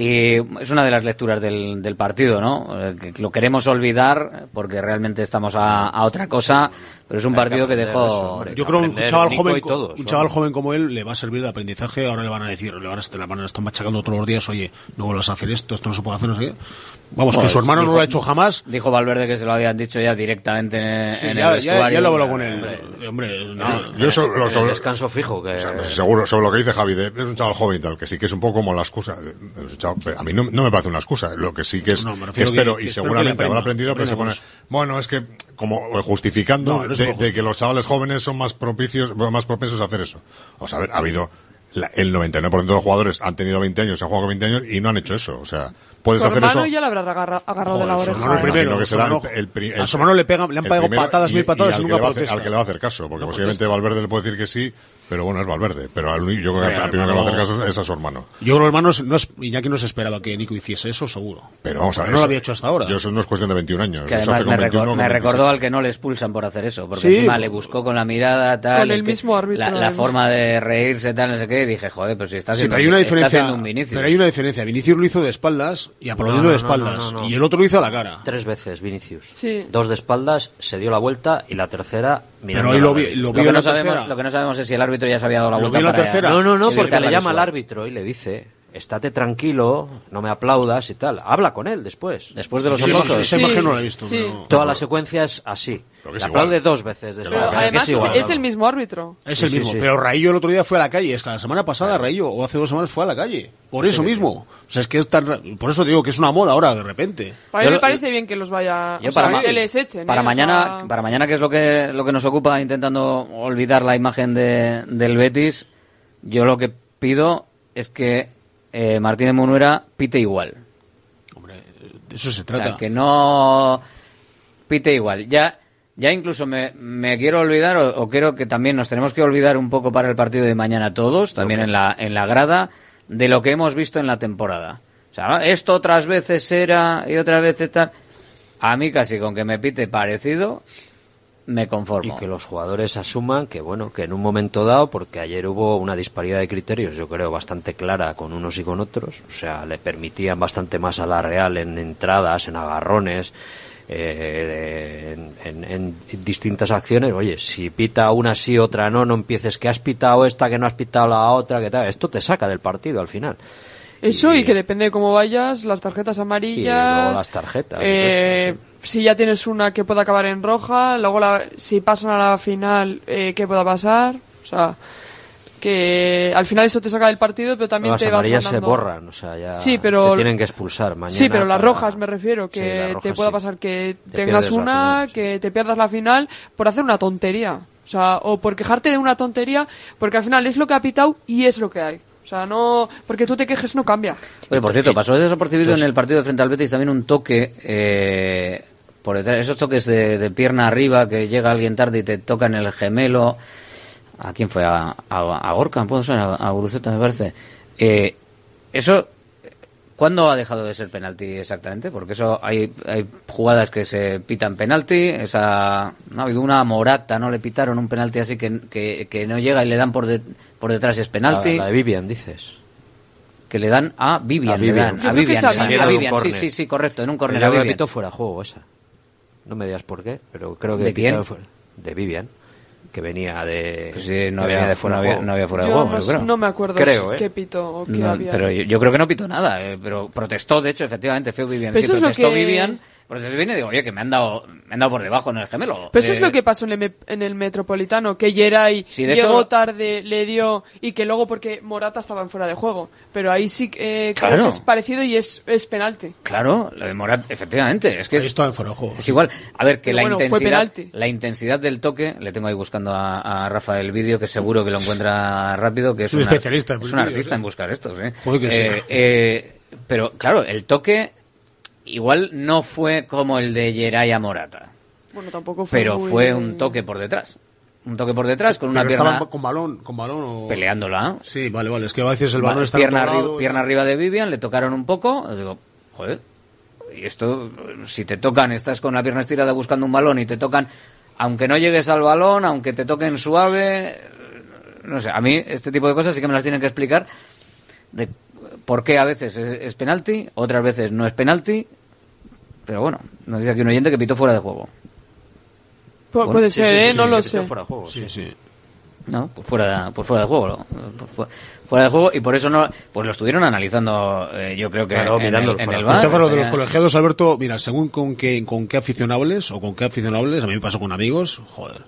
S7: Y es una de las lecturas del, del partido, ¿no? Eh, lo queremos olvidar porque realmente estamos a, a otra cosa, pero es un
S12: que
S7: partido que dejó...
S12: eso, hombre.
S10: Yo creo que un chaval joven,
S12: todos,
S10: un chaval joven como él le va a servir de aprendizaje. Ahora le van a decir, le van a, le van a estar machacando todos los días, oye, no vuelvas a hacer esto, esto no se puede hacer, no sé qué. Vamos, que
S7: Bueno,
S10: su hermano no
S7: dijo-
S10: lo ha hecho jamás.
S7: Dijo Valverde que se lo habían dicho ya directamente en,
S10: Sí,
S7: en
S10: ya,
S7: el
S10: ya,
S7: vestuario.
S10: ya lo hablo con él. Hombre, no,
S11: Yo eso- lo-
S12: El
S11: sobre-
S12: descanso fijo que...
S11: O sea, no sé, seguro sobre lo que dice Javi, de- es un chaval joven y tal, que sí que es un poco como la excusa. Es un chaval a mí no, no me parece una excusa. Lo que sí que es,
S10: No,
S11: que espero,
S10: que-
S11: y
S10: que
S11: seguramente habrá aprendido, pero se pone, bueno, es que, como justificando
S10: No, no se
S11: de, de que los chavales jóvenes son más propicios, más propensos a hacer eso. O sea, a ver, ha habido, la- el 99% de los jugadores han tenido 20 años, han jugado con 20 años y no han hecho eso. O sea, puedes
S13: Su
S11: hacer
S13: hermano
S11: eso.
S13: ya le habrá agarra- agarrado de la oreja. ¿eh?
S10: primero,
S11: que
S10: su
S11: será
S10: hermano-
S11: el, el
S10: a su hermano le pegan- le han pegado patadas,
S11: y-
S10: mil patadas
S11: y al
S10: y
S11: que
S10: nunca
S11: le va a hacer-
S10: protesta.
S11: al que le va a hacer caso, porque
S10: No
S11: posiblemente Valverde le puede decir que sí, pero bueno, es Valverde. Pero al yo creo que al primero que a hacer caso es a su hermano.
S10: Yo creo, hermanos, no es, Iñaki no se esperaba que Nico hiciese eso, seguro.
S11: Pero vamos a ver.
S10: No lo
S11: eso-
S10: había hecho hasta ahora.
S11: Yo eso no es cuestión de 21 años.
S7: Que además me,
S11: 21
S7: recor-
S11: con
S7: me
S11: 26.
S7: recordó al que no le expulsan por hacer eso, porque
S10: Sí,
S7: encima le buscó con la mirada, tal,
S13: Con el
S7: que-
S13: mismo árbitro,
S7: la, forma de reírse, tal, no sé qué, y dije, joder, pero si está
S10: Sí,
S7: haciendo,
S10: pero hay una
S7: está
S10: diferencia.
S7: haciendo un Vinicius.
S10: Pero hay una diferencia. Vinicius lo hizo de espaldas y aplaudiendo
S12: No, no,
S10: de
S12: no, no,
S10: espaldas.
S12: no, no.
S10: Y el otro lo hizo a la cara.
S12: Tres veces Vinicius.
S13: Sí.
S12: Dos de espaldas, se dio la vuelta y la tercera mirando.
S10: Pero ahí lo vi, lo
S7: que, no sabemos, lo que no sabemos es si el árbitro ya se había dado la vuelta para-
S10: tercera.
S12: No, no, no,
S7: Sí,
S12: porque le
S7: la
S12: llama al árbitro y le dice, estate tranquilo, no me aplaudas y tal. Habla con él después.
S7: Después de los
S10: Esa
S7: sombozos.
S10: imagen- esa
S13: Sí,
S10: imagen no la he visto.
S13: sí.
S10: pero-
S12: Toda la secuencia es así.
S11: Pero que
S12: Le
S11: es
S12: aplaude
S11: igual.
S12: dos veces después.
S13: Pero
S12: que
S13: además es,
S12: igual,
S13: el mismo árbitro.
S10: Es el
S12: Sí,
S10: mismo.
S12: sí.
S10: Pero Raillo el otro día fue a la calle. Es que la semana pasada Raillo, o hace dos semanas, fue a la calle. Por eso mismo. O sea, es que es tan ra- Por eso digo que es una moda ahora, de repente.
S13: Para
S7: Yo
S13: mí me parece bien que los vaya.
S7: Yo para ma-
S13: que les echen.
S7: Para
S13: ¿eh? O
S7: mañana,
S13: sea,
S7: para mañana que es lo que lo que nos ocupa intentando olvidar la imagen de, del Betis, yo lo que pido es que eh, Martínez Munuera pite igual.
S10: De eso se
S7: O
S10: trata.
S7: sea, que no pite igual. Ya ya incluso me, me quiero olvidar o, o creo que también nos tenemos que olvidar un poco para el partido de mañana todos, también en la en la grada de lo que hemos visto en la temporada. O sea, esto otras veces era y otras veces tal. A mí casi con que me pite parecido me conformo.
S12: Y que los jugadores asuman que, bueno, que en un momento dado, porque ayer hubo una disparidad de criterios, yo creo, bastante clara con unos y con otros, o sea, le permitían bastante más a la Real en entradas, en agarrones, eh, en, en- en distintas acciones. Oye, si pita una sí, otra no, no empieces que has pitado esta, que no has pitado la otra, que tal. Esto te saca del partido al final.
S13: Eso y que depende de cómo vayas, las tarjetas amarillas.
S12: Y luego las tarjetas,
S13: eh, Si ya tienes una que pueda acabar en roja, luego la, si pasan a la final, eh, ¿qué pueda pasar? O sea, que al final eso te saca del partido, pero también
S12: Las
S13: te vas
S12: amarillas se
S13: ganando.
S12: borran, o sea, ya
S13: Sí, pero-
S12: te tienen que expulsar mañana.
S13: Sí, pero las
S12: para-
S13: rojas me refiero, que te pueda
S12: sí.
S13: pasar que
S12: Te
S13: tengas una,
S12: final,
S13: que te pierdas la final por hacer una tontería. O sea, o por quejarte de una tontería, porque al final es lo que ha pitado y es lo que hay. O sea, no, porque tú te quejes no cambia.
S7: Oye, por cierto, pasó desapercibido
S12: Pues
S7: en el partido de frente al Betis también un toque eh, por detrás, esos toques de, de pierna arriba que llega alguien tarde y te toca en el gemelo. ¿A quién fue? A, a, a Gorka, puede ser, a, a Guruceta me parece. Eh, eso, ¿cuándo ha dejado de ser penalti exactamente? Porque eso hay, hay jugadas que se pitan penalti, esa, no ha habido una morata, no le pitaron un penalti así que, que, que no llega y le dan por, de- por detrás y es penalti
S12: La, la de Vivian, dices.
S7: que le dan a Vivian,
S12: A
S7: le
S12: Vivian.
S7: dan, a
S13: a
S7: a sí, sí, sí, correcto, en un a
S12: yo pitó fuera juego esa. No me digas por qué, pero creo que
S7: ¿De quién?
S12: fuera- de Vivian, que venía de
S7: Pues sí, no
S12: que venía
S7: había,
S12: de fuera
S7: no
S12: de
S7: había, no había fuera de
S13: Yo
S7: juego,
S13: no,
S7: yo creo.
S13: no me acuerdo
S12: Creo,
S13: si-
S12: ¿eh?
S13: qué pito o qué
S7: No,
S13: había.
S7: pero yo, yo creo que no pitó nada, eh, pero protestó, de hecho, efectivamente, fue Vivian.
S13: Pero
S7: Sí,
S13: eso es lo
S7: protestó
S13: que-
S7: Vivian, protestó Vivian y digo, oye, que me han dado, me han dado por debajo en el gemelo.
S13: Pero eso es
S7: Eh,
S13: lo que pasó en el, me- en el Metropolitano, que Geray
S7: Sí,
S13: llegó
S7: hecho-
S13: tarde, le dio, y que luego porque Morata estaba en fuera de juego. Pero ahí sí eh, creo
S7: Claro.
S13: que es parecido y es, es penalti.
S7: Claro, lo de Morat, efectivamente, es que es,
S10: estaba en fuera de juego.
S7: es igual. A ver, que la
S13: bueno,
S7: intensidad, la intensidad del toque, le tengo ahí buscando a, a Rafa el vídeo, que seguro que lo encuentra rápido, que es,
S10: Es un
S7: una-
S10: especialista
S7: es un
S10: vídeos,
S7: artista
S10: ¿eh?
S7: en buscar estos, eh.
S10: Joder que sí.
S7: Eh, eh, pero claro, el toque igual no fue como el de Yeraya Morata,
S13: Bueno, tampoco fue
S7: pero
S13: muy-
S7: fue un toque por detrás. Un toque por detrás con una
S10: Pero
S7: pierna
S10: estaban con balón, con balón o...
S7: peleándola.
S10: Sí, vale, vale. Es que a veces el balón está
S7: pierna, arriba,
S10: lado y-
S7: pierna arriba de Vivian, le tocaron un poco. y Digo, joder, y esto, si te tocan, estás con la pierna estirada buscando un balón y te tocan, aunque no llegues al balón, aunque te toquen suave, no sé, a mí este tipo de cosas sí que me las tienen que explicar de por qué a veces es, es penalti, otras veces no es penalti, pero bueno, nos dice aquí un oyente que pitó fuera de juego.
S13: Pu-
S7: Bueno,
S13: puede ser,
S7: sí,
S13: ¿eh?
S7: sí,
S13: no
S7: sí,
S13: lo sé.
S12: fuera de juego, sí.
S10: Sí, sí.
S7: No, pues fuera de, pues fuera de juego, ¿no? Pues fu- fuera de juego y por eso no, pues lo estuvieron analizando, eh, yo creo que
S12: Claro,
S7: en,
S12: mirándolo
S7: el, en el bar.
S10: Claro, de los colegiados, Alberto, mira, según con qué, con qué aficionables o con qué aficionables, a mí me pasó con amigos, joder.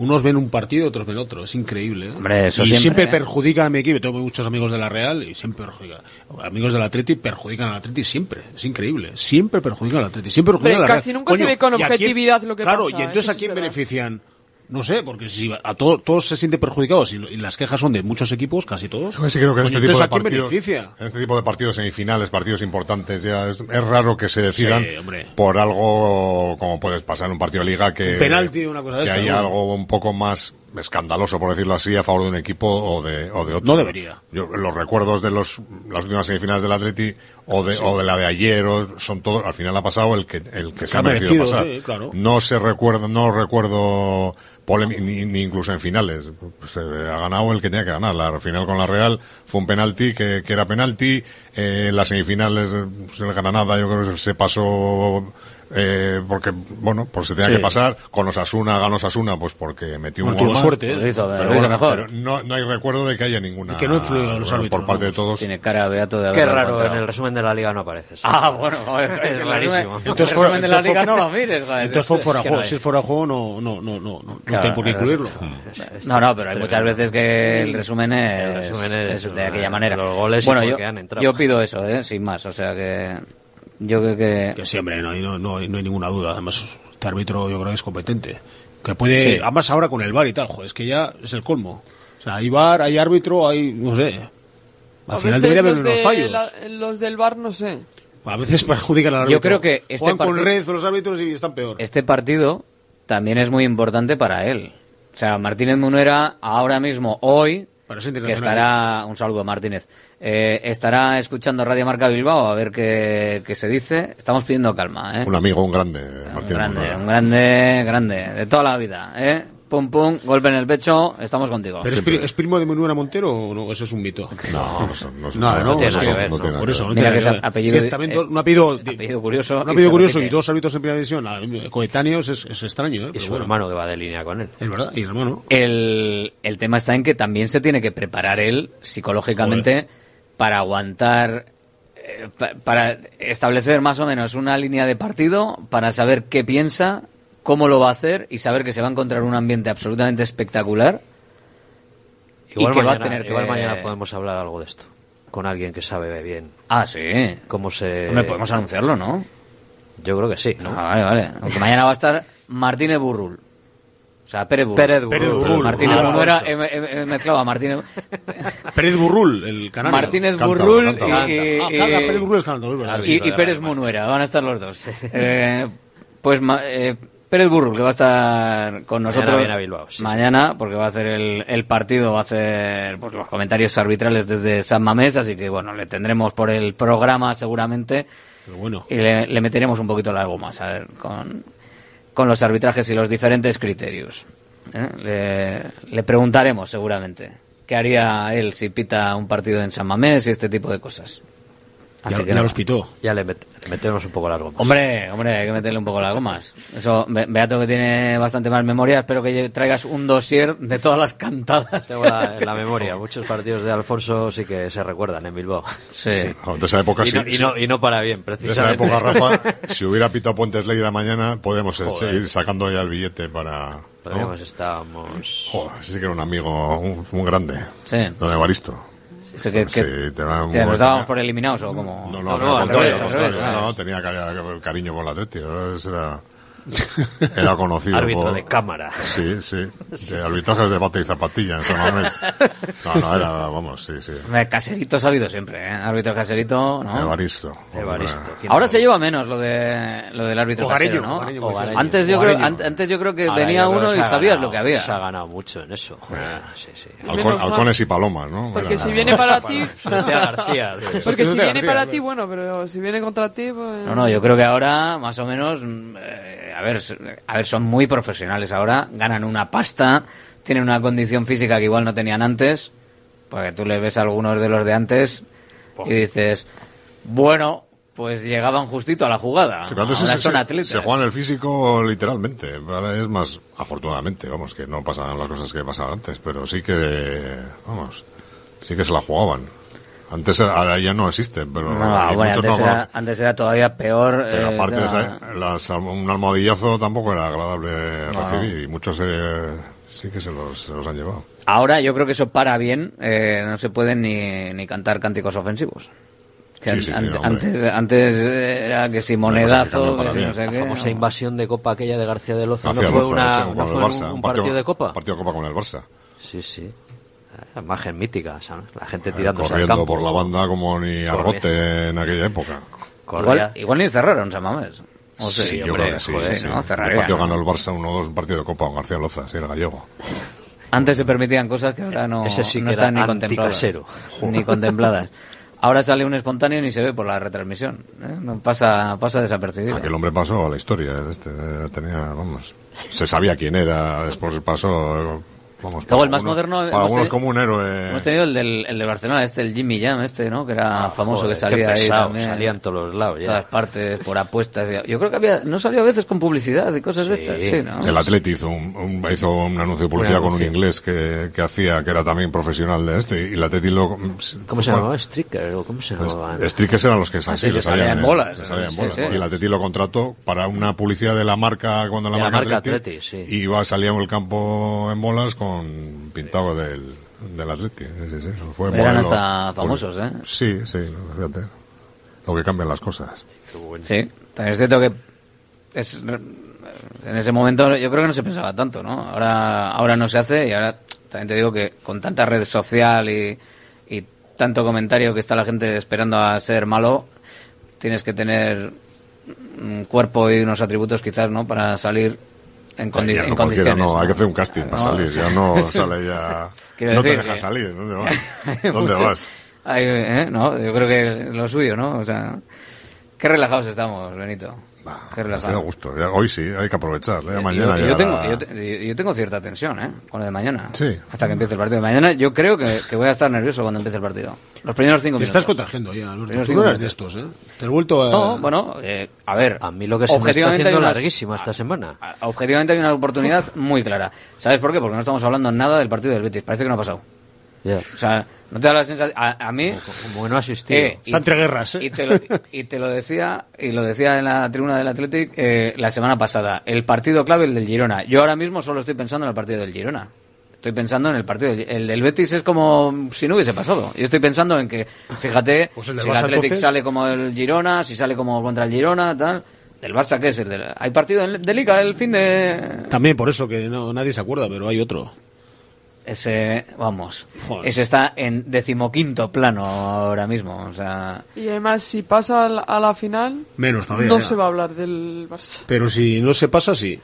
S10: Unos ven un partido, otros ven otro. Es increíble. ¿eh?
S7: Hombre, eso
S10: y
S7: siempre,
S10: siempre,
S7: ¿eh?
S10: perjudica a mi equipo. Tengo muchos amigos de la Real y siempre perjudica. Amigos del Atleti perjudican al Atleti siempre. Es increíble. Siempre perjudican al Atleti. Siempre perjudican
S13: Pero
S10: a la
S13: casi
S10: Real.
S13: nunca se ve con
S10: ¿y a quién-
S13: objetividad lo que
S10: claro,
S13: pasa,
S10: y entonces a quién benefician. No sé, porque si a to- todos se sienten perjudicados y, y las quejas son de muchos equipos, casi todos.
S11: Yo sí creo que en este tipo de
S10: ¿a quién
S11: partidos, en este tipo de partidos semifinales, partidos importantes, ya es, es raro que se decidan
S10: Sí,
S11: por algo como puedes pasar en un partido de liga que
S10: Un penalti, una cosa de
S11: que
S10: esta,
S11: haya
S10: ¿no?
S11: algo un poco más escandaloso, por decirlo así, a favor de un equipo o de, o de otro.
S10: No debería.
S11: Yo, los recuerdos de los, las últimas semifinales del Atleti o de,
S10: Sí.
S11: o de la de ayer o- son todos, al final ha pasado el que, el que se
S10: Ha
S11: ha merecido,
S10: merecido,
S11: pasar.
S10: sí, claro.
S11: No se recuerda, no recuerdo ni, ni incluso en finales. Eh, ha ganado el que tenía que ganar. La final con la Real fue un penalti que, que era penalti. Eh, las semifinales, eh, pues, el Granada yo creo que se pasó eh, porque, bueno, pues se tenía
S10: Sí.
S11: que pasar. Con Osasuna, ganó Osasuna, pues porque metió un gol más.
S10: suerte, ¿eh?
S7: Lo hizo- lo
S11: Pero,
S7: hizo
S11: bueno,
S7: mejor.
S11: pero no, no hay recuerdo de que haya ninguna.
S10: Que no influye a los
S11: bueno,
S10: árbitros,
S11: Por parte de todos.
S7: Tiene cara beato de
S12: Qué raro, en
S7: encontrado.
S12: el resumen de la liga no apareces.
S7: Ah, bueno,
S12: es rarísimo.
S7: resumen- el resumen de la liga no lo mires, joder.
S10: Entonces fue
S7: Es
S10: fuera juego. Si es fuera de juego, no, no, no, no, no,
S7: Claro,
S10: tiene por qué incluirlo.
S7: No, no, pero hay muchas veces que el resumen es,
S12: El resumen es,
S7: es de aquella manera.
S12: los goles
S7: bueno, yo,
S12: qué han entrado.
S7: yo pido eso, ¿eh? sin más. O sea que yo creo que...
S10: Que sí, hombre, no, hay- no, no, no hay ninguna duda. Además, este árbitro yo creo que es competente. Que puede,
S7: Sí.
S10: además ahora con el VAR y tal, joder, es que ya es el colmo. O sea, hay VAR, hay árbitro, hay, no sé.
S13: A
S10: Al final debería haber
S13: los
S10: unos
S13: de
S10: fallos.
S13: la- los del bar no sé.
S10: A veces perjudican al árbitro.
S7: Yo creo que este
S10: Juegan con red los árbitros y están peor.
S7: Este partido también es muy importante para él. O sea, Martínez Munera ahora mismo, hoy,
S10: Para ser
S7: que estará, un saludo Martínez, eh, estará escuchando Radio Marca Bilbao a ver qué, qué se dice. Estamos pidiendo calma, ¿eh?
S11: Un amigo, un grande,
S7: Un
S11: Martín.
S7: grande, un grande, grande, de toda la vida, ¿eh? Pum, pum, golpe en el pecho, estamos contigo.
S10: ¿Pero es, pri- es primo de Manuela Montero o no? Eso es un mito.
S11: No, no, no no
S10: ¿no?
S11: tiene nada que- ver, no
S10: por eso, no
S7: ver. Mira
S10: tiene
S7: que
S10: nada
S7: es
S10: que ver.
S7: apellido
S10: es también
S7: eh,
S10: un apellido,
S7: apellido curioso
S10: un
S7: y
S10: apellido curioso y dos árbitros en primera división, ah, coetáneos, es, es extraño, ¿eh?
S12: Y su
S10: bueno.
S12: hermano que va de línea con él.
S10: Es verdad, y hermano.
S7: El, el tema está en que también se tiene que preparar él psicológicamente para aguantar, eh, pa- para establecer más o menos una línea de partido, para saber qué piensa, cómo lo va a hacer y saber que se va a encontrar un ambiente absolutamente espectacular.
S12: Igual,
S7: y que
S12: mañana,
S7: va a tener que...
S12: igual mañana podemos hablar algo de esto. Con alguien que sabe bien
S7: Ah, sí.
S12: cómo se...
S7: Hombre, podemos anunciarlo, ¿no?
S12: Yo creo que sí, ¿no?
S7: Ah, vale, vale. Aunque mañana va a estar Martínez Burrul. O sea, Pérez Burrul.
S12: Pérez Burrul.
S10: Pérez Burrul.
S7: Martínez
S10: Ah,
S7: Burrul era,
S10: eso.
S7: he, he- he mezclado a Martínez...
S10: Pérez Burrul, el canario.
S7: Martínez
S11: Cántalo,
S7: Burrul
S11: cántalo.
S7: y, y-
S10: Ah, Pérez Burrul es
S7: y- y Pérez Munuera, van a estar los dos. Eh, pues eh, Pérez Burrul, que va a estar con nosotros
S12: Bilbao, sí.
S7: mañana, porque va a hacer el, el partido, va a hacer pues, los comentarios arbitrales desde San Mamés, así que bueno, le tendremos por el programa seguramente
S10: Pero bueno.
S7: y le, le meteremos un poquito largo más, a ver, con, con los arbitrajes y los diferentes criterios. ¿eh? Le, le preguntaremos seguramente qué haría él si pita un partido en San Mamés y este tipo de cosas. Así
S10: Ya,
S7: que
S10: ya
S7: nada.
S10: los pitó.
S12: Ya le met- metemos un poco largo más.
S7: Hombre, hombre, hay que meterle un poco las gomas. Eso, Be- Beato que tiene bastante más memoria, espero que traigas un dossier de todas las cantadas.
S12: Tengo la- en la memoria. Muchos partidos de Alfonso sí que se recuerdan en Bilbao.
S7: Sí.
S11: No, De esa época
S12: Y
S11: sí.
S12: no, y,
S11: sí.
S12: no, y no para bien,
S11: De esa
S12: precisamente.
S11: época, Rafa, si hubiera pitado Puentes Leira mañana, podemos
S12: Joder.
S11: seguir sacando ya el billete para. ¿no?
S12: Podríamos estábamos...
S11: Joder, sí que era un amigo, un, un grande.
S7: Sí.
S11: Don Evaristo.
S7: Sé que, que-
S11: Sí, te un-
S7: que nos dábamos por eliminados o como...
S11: No, no,
S12: No,
S11: no,
S12: al
S11: al contrario,
S12: revés,
S11: al
S12: al
S11: contrario.
S7: revés,
S11: no, tenía cari- cariño por la. Ese era, era conocido
S12: Árbitro
S11: por-
S12: de cámara.
S11: Sí, sí, de arbitrajes de bate y zapatilla en San Mamés. No, no, era, vamos, sí, sí.
S7: Caserito ha habido siempre, ¿eh? Árbitro caserito, ¿no?
S11: Evaristo.
S12: Evaristo. ¿Quién
S7: Ahora se lleva menos lo de lo del árbitro
S10: Hogareño,
S7: casero, ¿no?
S10: Hogareño.
S7: Antes yo creo, antes yo creo que
S12: Ahora
S7: venía uno y sabías
S12: ganado-
S7: lo que había.
S12: Se ha ganado mucho en eso. Ah, sí, sí.
S11: Halcones y palomas, ¿no?
S13: Porque
S11: Era-
S13: si viene para ti...
S12: García.
S13: Porque si viene para ti, bueno, pero si viene contra ti, pues...
S7: No, no, yo creo que ahora, más o menos, mm, eh, a ver, a ver, son muy profesionales ahora, ganan una pasta, tienen una condición física que igual no tenían antes, porque tú le ves a algunos de los de antes y dices, bueno, pues llegaban justito a la jugada.
S11: Sí,
S7: ahora
S11: se,
S7: son
S11: se-
S7: atletas.
S11: se juega en el físico literalmente. Ahora es más, afortunadamente, vamos, que no pasan las cosas que pasaban antes, pero sí que, vamos, sí que se la jugaban Antes era- ahora ya no existe, pero
S7: No, bueno, antes,
S11: no
S7: era, antes era todavía peor.
S11: Pero
S7: eh,
S11: aparte, de
S7: la-
S11: esa- las- un almohadillazo tampoco era agradable
S7: No.
S11: recibir y muchos eh, sí que se los, se los han llevado.
S7: Ahora yo creo que eso para bien, eh, no se pueden ni, ni cantar cánticos ofensivos. Que
S11: Sí,
S7: an- antes, antes era que si monedazo, que
S12: para
S7: si
S12: bien.
S7: no sé
S12: la
S7: qué.
S12: famosa
S7: ¿no?
S12: invasión de Copa aquella de García de Loza.
S11: García
S12: ¿No fue,
S11: Loza,
S12: una,
S11: hecho,
S12: no
S11: con
S12: fue
S11: el Barça,
S12: un,
S11: un
S12: partido
S11: partido-
S12: de Copa?
S11: Partido de Copa con el Barça.
S12: Sí, sí. Imagen mítica, ¿sabes? La gente tirándose al
S11: Corriendo
S12: campo.
S11: por la banda como ni Argote en aquella época.
S7: Igual, igual ni cerraron San Mamés. O sea,
S11: Sí, yo
S7: hombre,
S11: creo que sí.
S7: joder.
S11: El partido
S7: ¿no?
S11: ganó el Barça 1-2, un partido de Copa con García Loza, sí, el gallego.
S7: Antes se permitían cosas que ahora no,
S12: Ese sí
S7: no están ni contempladas. Ni contempladas. Ahora sale un espontáneo y ni se ve por la retransmisión. ¿eh? No pasa, pasa desapercibido.
S11: Aquel hombre pasó a la historia. Este, eh, tenía, vamos, se sabía quién era, después pasó. Vamos,
S7: Luego el más
S11: algunos-
S7: moderno.
S11: Para
S7: hemos
S11: algunos
S7: teni-
S11: como un héroe.
S7: Hemos tenido el del, el de Barcelona, este, el Jimmy Jam, este, ¿no? Que era famoso,
S12: joder,
S7: que salía
S12: qué
S7: ahí
S12: pesado,
S7: también.
S12: salía en todos los lados, ya.
S7: todas partes, por apuestas. Yo creo que había, no salió a veces con publicidad y cosas de estas, sí, ¿no?
S11: El Atleti hizo un, un- hizo un anuncio de publicidad con un inglés que, que hacía, que era también profesional de esto, y el Atleti lo...
S12: ¿Cómo se llamaba? ¿Stricker? ¿O ¿Cómo se llamaba?
S11: Strikers eran los que,
S12: Ah,
S11: sí,
S12: sí, que
S11: salían
S12: salían en bolas.
S11: que salían en
S12: Sí,
S11: bolas,
S12: sí.
S11: Y el Atleti lo contrató para una publicidad de la marca, cuando la marca,
S12: marca
S11: Atleti,
S12: Atleti, sí.
S11: y iba, salía en el campo en bolas con pintado del, del Atleti. Sí, sí, sí. Fue
S7: Eran
S11: modelo-
S7: hasta famosos, ¿eh?
S11: Sí, sí, fíjate. Lo que cambian las cosas.
S7: Sí, también es cierto que es, en ese momento yo creo que no se pensaba tanto, ¿no? Ahora, ahora no se hace y ahora también te digo que con tanta red social y, y tanto comentario que está la gente esperando a ser malo, tienes que tener un cuerpo y unos atributos quizás, ¿no? Para salir en, condi- en
S11: no
S7: condiciones.
S11: no, hay
S7: ¿no?
S11: que hacer un casting para salir, ya no sale ya...
S7: Quiero
S11: no te
S7: que-
S11: salir, ¿dónde vas?
S7: Hay
S11: ¿Dónde
S7: mucho-
S11: vas?
S7: hay, ¿eh? No, yo creo que lo suyo, ¿no? O sea, qué relajados estamos, Benito.
S11: Gusto. Hoy sí, hay que aprovechar. Ya mañana
S7: yo, tengo, yo, te- yo tengo cierta tensión, ¿eh? Con lo de mañana.
S11: Sí.
S7: Hasta que empiece el partido de mañana. Yo creo que, que voy a estar nervioso cuando empiece el partido. Los primeros cinco
S10: Te
S7: minutos.
S10: estás contagiando ya, Alberto.
S7: Primeros
S10: Tú
S7: cinco
S10: no eres de
S7: minutos.
S10: estos, ¿eh? Te has vuelto a...
S7: No, bueno, eh, a ver.
S12: A mí lo que se me está
S7: objetivamente
S12: haciendo
S7: unas-
S12: larguísima esta semana.
S7: Objetivamente hay una oportunidad muy clara. ¿Sabes por qué? Porque no estamos hablando nada del partido del Betis. Parece que no ha pasado. O sea, no te da la sensación... A, a mí...
S12: Como que no ha asistido.
S7: Eh,
S10: Está entre guerras, ¿eh?
S7: Y te, lo, y te lo decía, y lo decía en la tribuna del Athletic eh, la semana pasada. El partido clave, el del Girona. Yo ahora mismo solo estoy pensando en el partido del Girona. Estoy pensando en el partido del, el del Betis es como si no hubiese pasado. Yo estoy pensando en que, fíjate,
S10: Pues el del
S7: si el Athletic
S10: entonces.
S7: sale como el Girona, si sale como contra el Girona, tal. ¿Del Barça qué es? El del- hay partido en- de Liga el fin de...
S10: También por eso que no, nadie se acuerda, pero hay otro.
S7: Ese, vamos,
S10: Joder.
S7: ese está en decimoquinto plano ahora mismo. O sea,
S13: Y además, si pasa a la, a la final,
S10: Menos todavía.
S13: no
S10: ya.
S13: se va a hablar del Barça.
S10: Pero si no se pasa, sí.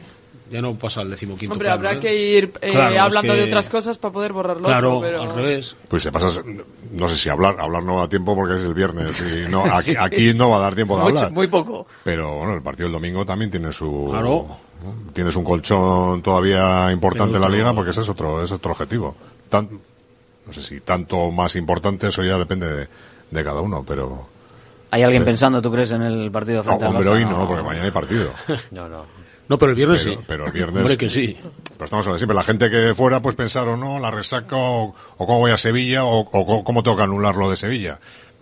S10: Ya no pasa al decimoquinto.
S13: Hombre,
S10: plano,
S13: habrá
S10: ¿eh?
S13: que ir eh,
S10: Claro, es
S13: hablando
S10: que-
S13: de otras cosas para poder borrarlo
S10: Claro,
S13: otro, pero...
S10: al revés.
S11: Pues se pasa, no sé si hablar, hablar no da tiempo porque es el viernes y no, aquí, aquí no va a dar tiempo de
S7: Mucho-
S11: hablar.
S7: muy poco.
S11: Pero bueno, el partido del domingo también tiene su,
S10: Claro.
S11: ¿no? tienes un colchón todavía importante en la liga porque ese es otro, es otro objetivo. Tan- no sé si tanto más importante, eso ya depende de, de cada uno, pero
S7: ¿hay alguien pensando, tú crees, en el partido
S11: no,
S7: frente al
S11: hombre,
S7: Barça?
S11: hoy no, porque mañana hay partido.
S12: No, no.
S10: No, pero el viernes
S11: pero,
S10: sí.
S11: pero el viernes.
S10: Hombre, que sí.
S11: Pero estamos hablando siempre, la gente que fuera pues pensaron, no, la resaca o, o cómo voy a Sevilla o, o cómo tengo que anular lo de Sevilla.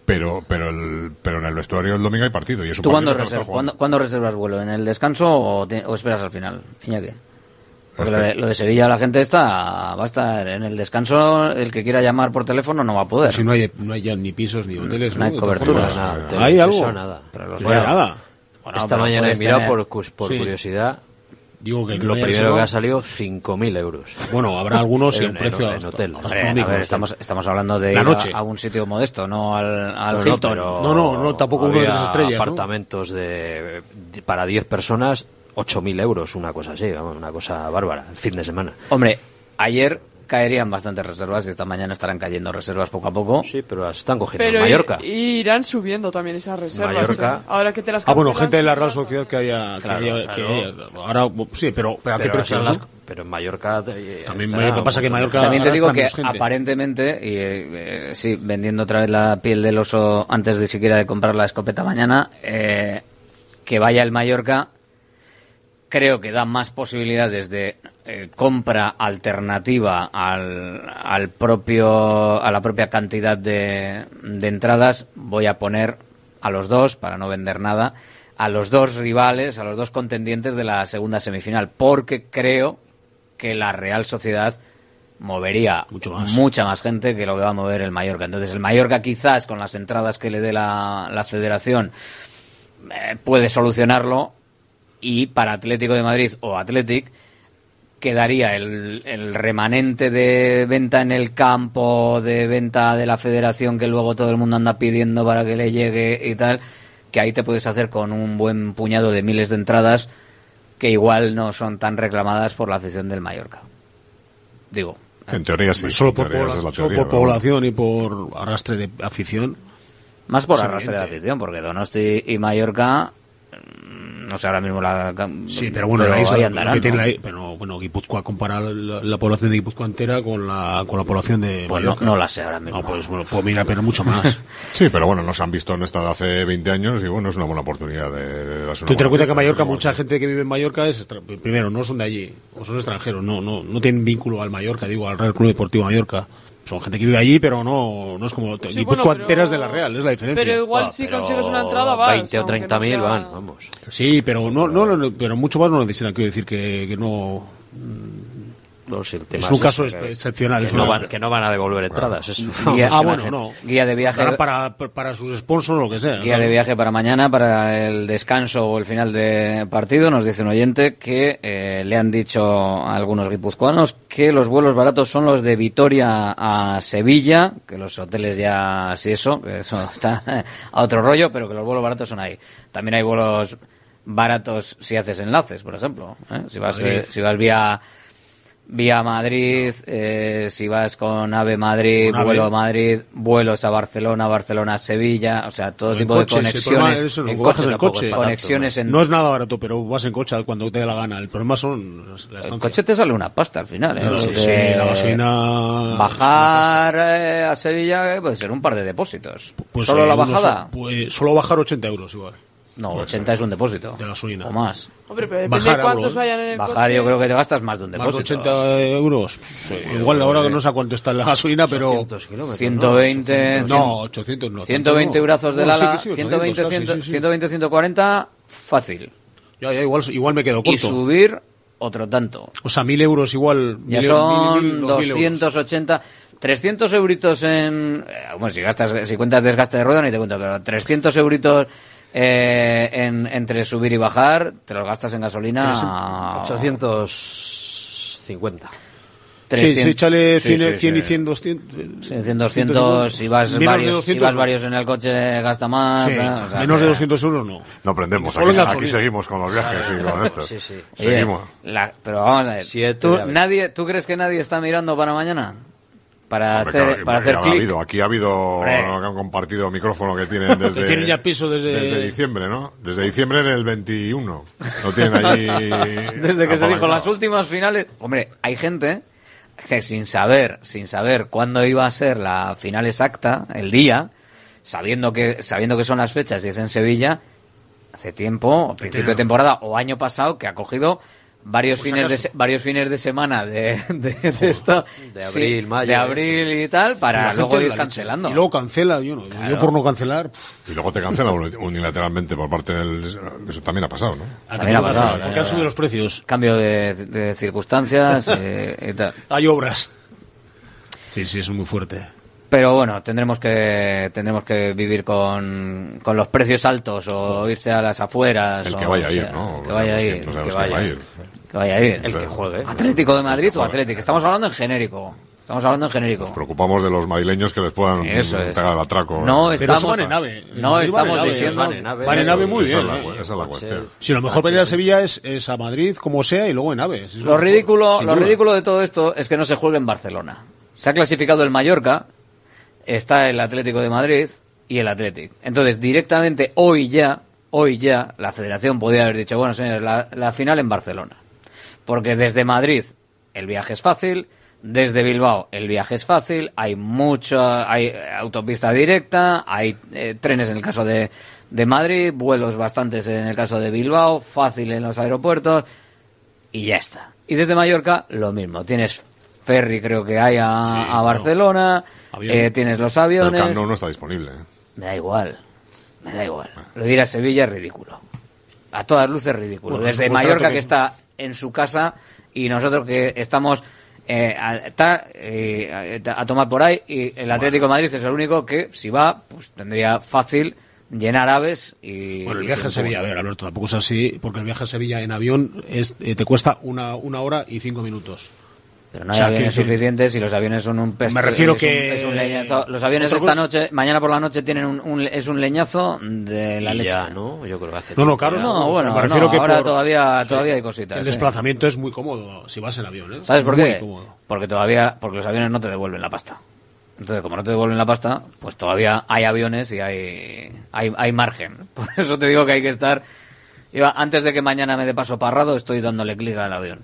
S11: Pero, pero, el, pero en el vestuario el domingo hay partido y es un
S7: ¿Tú
S11: partido
S7: cuándo, reservas,
S11: jugando.
S7: ¿cuándo, cuándo reservas vuelo? ¿En el descanso o, te- o esperas al final, Iñaki? Porque lo de, lo de Sevilla la gente está va a estar en el descanso, el que quiera llamar por teléfono no va a poder.
S10: Si no hay, no hay ya ni pisos ni hoteles.
S7: No hay cobertura.
S12: Nada,
S10: ¿Hay algo?
S12: nada.
S7: Pero los
S10: No hay nada.
S7: Bueno,
S12: Esta mañana he mirado
S7: tener-
S12: por,
S10: Sí.
S12: curiosidad.
S10: Digo que
S12: Lo primero que ha salido, 5.000 euros.
S10: Bueno, habrá algunos y
S12: En-
S10: un precio
S12: en, en hotel.
S7: Hombre,
S10: astronómico.
S7: a ver, estamos, estamos hablando de
S10: La noche.
S7: a, a un sitio modesto, no al, al Hilton.
S12: pero
S10: No, no, no, tampoco uno de tres estrellas, ¿no?
S12: apartamentos de, de- para 10 personas, 8.000 euros, una cosa así, vamos, una cosa bárbara, el fin de semana.
S7: Hombre, ayer caerían bastantes reservas y esta mañana estarán cayendo reservas poco a poco.
S12: Sí, pero las están cogiendo
S13: Pero
S12: en Mallorca.
S13: i- irán subiendo también esas reservas.
S12: Mallorca.
S13: ¿eh? Ahora que te las
S10: Ah, bueno, gente de la Real. Sociedad que haya... que
S12: Claro,
S10: haya- que haya- ahora, sí, pero, pero ¿a qué
S12: pero, las- en Mallorca... eh,
S10: También Mallorca- pasa que. Mallorca-
S7: También te digo que aparentemente, y eh, eh, sí, vendiendo otra vez la piel del oso antes de siquiera de comprar la escopeta mañana, eh, que vaya el Mallorca, creo que da más posibilidades de eh, compra alternativa al, al propio, a la propia cantidad de, de entradas, voy a poner a los dos, para no vender nada, a los dos rivales, a los dos contendientes de la segunda semifinal, porque creo que la Real Sociedad movería mucha más gente que lo que va a mover el Mallorca. Entonces el Mallorca quizás con las entradas que le dé la, la federación eh, puede solucionarlo y para Atlético de Madrid o Athletic quedaría el, el remanente de venta en el campo, de venta de la federación que luego todo el mundo anda pidiendo para que le llegue y tal, que ahí te puedes hacer con un buen puñado de miles de entradas que igual no son tan reclamadas por la afición del Mallorca. Digo.
S11: En teoría sí.
S10: Solo por,
S11: teoría es
S10: solo por población y por arrastre de afición.
S7: Más por arrastre de afición, porque Donosti y Mallorca, no sé ahora mismo la...
S10: Sí, pero bueno, la isla,
S7: andarán,
S10: que tiene
S7: ¿no?
S10: la pero bueno, Guipúzcoa compara la, la población de Guipúzcoa entera con la, con la población de
S7: Pues no-
S10: Mallorca.
S7: no la sé ahora mismo.
S10: No, pues bueno, pues mira, pero mucho más.
S11: Sí, pero bueno, nos han visto en esta de hace 20 años y bueno, es una buena oportunidad de, de
S10: Tú te cuenta que Mallorca, mucha gente que vive en Mallorca es, primero, no son de allí, o son extranjeros, no, no, no tienen vínculo al Mallorca, digo, al Real Club Deportivo Mallorca. Son gente que vive allí, pero no, no es como
S13: Sí,
S10: Guipúzcoa
S13: bueno, pero-
S10: de la Real, es la diferencia.
S13: Pero igual
S12: Ah,
S13: si
S12: pero
S13: consigues una entrada vas.
S12: 20 o
S13: aunque
S12: 30
S13: no
S12: mil
S13: sea-
S12: van, vamos.
S10: Sí, pero no, no, no, pero mucho más no necesitan, quiero decir que, que no,
S12: No, si el tema
S10: es un caso
S12: que-
S10: excepcional.
S12: Que
S10: es
S12: no, van, que no van a devolver entradas. eso.
S7: Guía-
S10: ah, bueno, no.
S7: Guía de viaje.
S10: Para, para, para sus sponsors o lo que sea.
S7: Guía
S10: ¿no?
S7: de viaje para mañana, para el descanso o el final de partido, nos dice un oyente que eh, le han dicho a algunos guipuzcoanos que los vuelos baratos son los de Vitoria a Sevilla, que los hoteles ya, sí eso, está a otro rollo, pero que los vuelos baratos son ahí. También hay vuelos baratos si haces enlaces, por ejemplo. ¿eh? Si vas, si vas vía vía Madrid, eh, si vas con AVE Madrid,
S10: Con AVE.
S7: vuelo a Madrid, vuelos a Barcelona, Barcelona a Sevilla, o sea, todo
S10: O en
S7: tipo
S10: coche,
S7: de conexiones.
S10: es eso,
S7: en coche tampoco
S10: coche.
S7: conexiones en
S10: No es nada barato, pero vas en coche cuando te dé la gana. El problema son las la
S7: el coche te sale una pasta al final, ¿eh?
S10: No, sí, sí, la gasolina-
S7: Bajar eh, a Sevilla eh, puede ser un par de depósitos.
S10: Pues,
S7: ¿Solo
S10: eh,
S7: la bajada?
S10: pues, solo bajar 80 euros igual.
S7: No, 80 es un depósito.
S10: De gasolina.
S7: O más.
S13: Hombre, pero depende
S10: Bajar
S13: de cuántos
S10: ¿eh?
S13: vayan en el
S7: Bajar
S13: coche.
S7: yo creo que te gastas más de un
S10: Más de
S7: depósito.
S10: 80 euros. igual ahora que no sé cuánto está la gasolina, pero...
S12: 800 kilómetros,
S7: 120,
S10: No, 800 no.
S7: 120
S10: tanto no.
S7: eurazos del
S10: No, sí
S7: ala,
S10: que sí,
S7: 120,
S10: 800,
S7: 100,
S10: sí, sí, sí.
S7: 120, 140, fácil.
S10: Ya, ya, igual, igual me quedo
S7: Y
S10: corto.
S7: subir otro tanto.
S10: O sea, 1000 euros igual.
S7: Ya
S10: mil-
S7: son
S10: mil- mil- dos mil euros.
S7: 280, 300 euritos en... eh, Bueno, si gastas, si cuentas desgaste de rueda ni te cuento, pero 300 euritos eh, en, entre subir y bajar, te los gastas en gasolina...
S12: 850.
S10: Sí, sí, échale
S7: Sí,
S10: 100,
S7: sí,
S10: 100 y
S7: sí.
S10: 100, 200.
S7: Sí, 100, 200, si vas, varios,
S10: 200
S7: si vas varios en el coche gasta más.
S10: Sí.
S7: O sea,
S10: menos de
S7: que-
S10: 200 euros no.
S11: No aprendemos, aquí, seguimos con los viajes y con esto.
S12: Sí, sí.
S7: Oye,
S11: Seguimos.
S7: la- pero vamos a ver.
S12: Siete
S7: ¿tú,
S12: de abril.
S7: nadie, ¿Tú crees que nadie está mirando para mañana? Para
S11: Hombre,
S7: hacer,
S11: claro
S7: para hacer
S11: ha
S7: clic.
S11: habido, aquí ha habido que han compartido micrófono que tienen desde
S10: Que tienen ya piso desde-
S11: diciembre, ¿no? Desde diciembre del 21. Lo tienen allí
S7: Desde que se dijo las últimas finales. Hombre, hay gente que sin saber, sin saber cuándo iba a ser la final exacta, el día, sabiendo que, sabiendo que son las fechas y es en Sevilla, hace tiempo, principio de temporada o año pasado, que ha cogido varios
S10: Pues
S7: fines de
S10: acaso.
S7: se- varios fines de semana de, de, de esto
S12: De abril,
S7: sí,
S12: mayo,
S7: de abril y tal para luego ir cancelando
S10: Y luego cancela, yo no.
S7: Claro.
S10: Yo por no cancelar. pff,
S11: Y luego te cancelan uni- unilateralmente por parte del... Eso también ha pasado, ¿no?
S7: También ha pasado,
S10: Porque han subido los precios.
S7: cambio de, de circunstancias y- y tal
S10: Hay obras. Sí, sí, es muy fuerte.
S7: Pero bueno, tendremos que tendremos que vivir con, con los precios altos o irse a las afueras.
S11: El
S7: o
S11: que vaya a ir,
S7: sea,
S11: ¿no?
S7: Que vaya a ir.
S11: No
S7: vaya.
S12: El que juegue.
S7: Atlético de Madrid o. Atlético. Estamos hablando en genérico. Estamos hablando en genérico.
S11: Preocupamos de los madrileños que les puedan
S7: Eso es.
S11: pegar el atraco.
S7: No
S10: Pero
S7: estamos,
S10: van en AVE.
S7: no estamos diciendo
S12: van en AVE.
S10: Van en AVE muy
S11: esa
S10: bien.
S11: es la,
S10: ¿eh?
S11: esa es la cuestión.
S10: Si lo mejor para ir a Sevilla es, es a Madrid, como sea, y luego en AVE. Es
S7: Lo ridículo, lo
S10: duda.
S7: ridículo de todo esto es que no se juegue en Barcelona. Se ha clasificado el Mallorca, está el Atlético de Madrid y el Athletic. Entonces, directamente hoy ya, hoy ya, la federación podría haber dicho, bueno, señores, la, la final en Barcelona. Porque desde Madrid el viaje es fácil, desde Bilbao el viaje es fácil, hay mucha, hay autopista directa, hay eh, trenes en el caso de, de Madrid, vuelos bastantes en el caso de Bilbao, fácil en los aeropuertos y ya está. Y desde Mallorca, lo mismo. Tienes ferry, creo que hay a, a Barcelona, eh, tienes los aviones.
S11: el Camp Nou no está disponible. ¿eh?
S7: Me da igual, me da igual. Lo de ir a Sevilla es ridículo. A todas luces ridículo.
S10: Bueno,
S7: Desde Mallorca que...
S10: que-
S7: está en su casa y nosotros que estamos eh, a, ta- eh, a- a tomar por ahí y el Atlético de Madrid es el único que si va pues tendría fácil llenar aves y
S10: Bueno, el viaje a Sevilla, a ver, Alberto, tampoco es así, porque el viaje a Sevilla en avión es, eh, te cuesta una, una hora y cinco minutos.
S7: Pero no hay
S10: O sea,
S7: aviones
S10: decir-
S7: suficientes y los aviones son un peste.
S10: Me refiero
S7: es un-
S10: que-
S7: es un leñazo. Los aviones esta
S10: cosa-
S7: noche, mañana por la noche tienen un, un- es un leñazo de la
S12: Y
S7: leche.
S12: ya, ¿no? Yo creo que hace
S10: No, no, claro.
S7: No, bueno,
S10: me refiero
S7: no,
S10: que
S7: ahora
S10: por-
S7: todavía,
S10: sí.
S7: todavía hay cositas.
S10: El
S7: sí.
S10: desplazamiento es muy cómodo si vas en avión, ¿eh?
S7: ¿Sabes por
S10: Muy
S7: qué?
S10: cómodo.
S7: Porque todavía, porque los aviones no te devuelven la pasta. Entonces, como no te devuelven la pasta, pues todavía hay aviones y hay, hay, hay margen. Por eso te digo que hay que estar. Yo, antes de que mañana me dé paso parrado, estoy dándole clic al avión.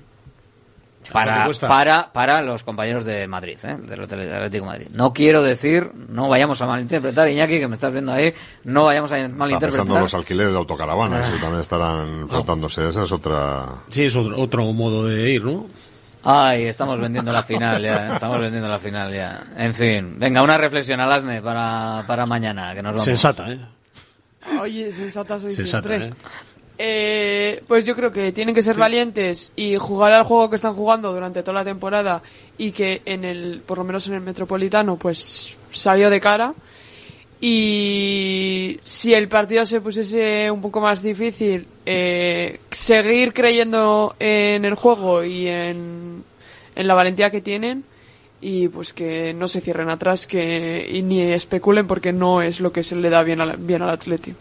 S10: ¿Cuánto
S7: Para, para, para los compañeros de Madrid, ¿eh? del Hotel de Atlético de Madrid. No quiero decir, no vayamos a malinterpretar, Iñaki, que me estás viendo ahí, no vayamos a
S11: Está pensando
S7: malinterpretar.
S11: en los alquileres de autocaravanas
S7: Ah.
S11: y también estarán enfrentándose. Esa es otra.
S10: Sí, es otro, otro modo de ir, ¿no?
S7: Ay, estamos vendiendo la final ya, estamos vendiendo la final ya. En fin, venga, una reflexión al asme para, para mañana, que nos vamos.
S10: Sensata, ¿eh?
S13: Oye, sensata soy
S10: Sensata,
S13: siempre.
S10: ¿eh?
S13: Eh, pues yo creo que tienen que ser valientes y jugar al juego que están jugando durante toda la temporada y que en el, por lo menos en el Metropolitano, pues salió de cara. Y si el partido se pusiese un poco más difícil, eh, seguir creyendo en el juego y en, en la valentía que tienen y pues que no se cierren atrás que y ni especulen porque no es lo que se le da bien al, bien al Atleti.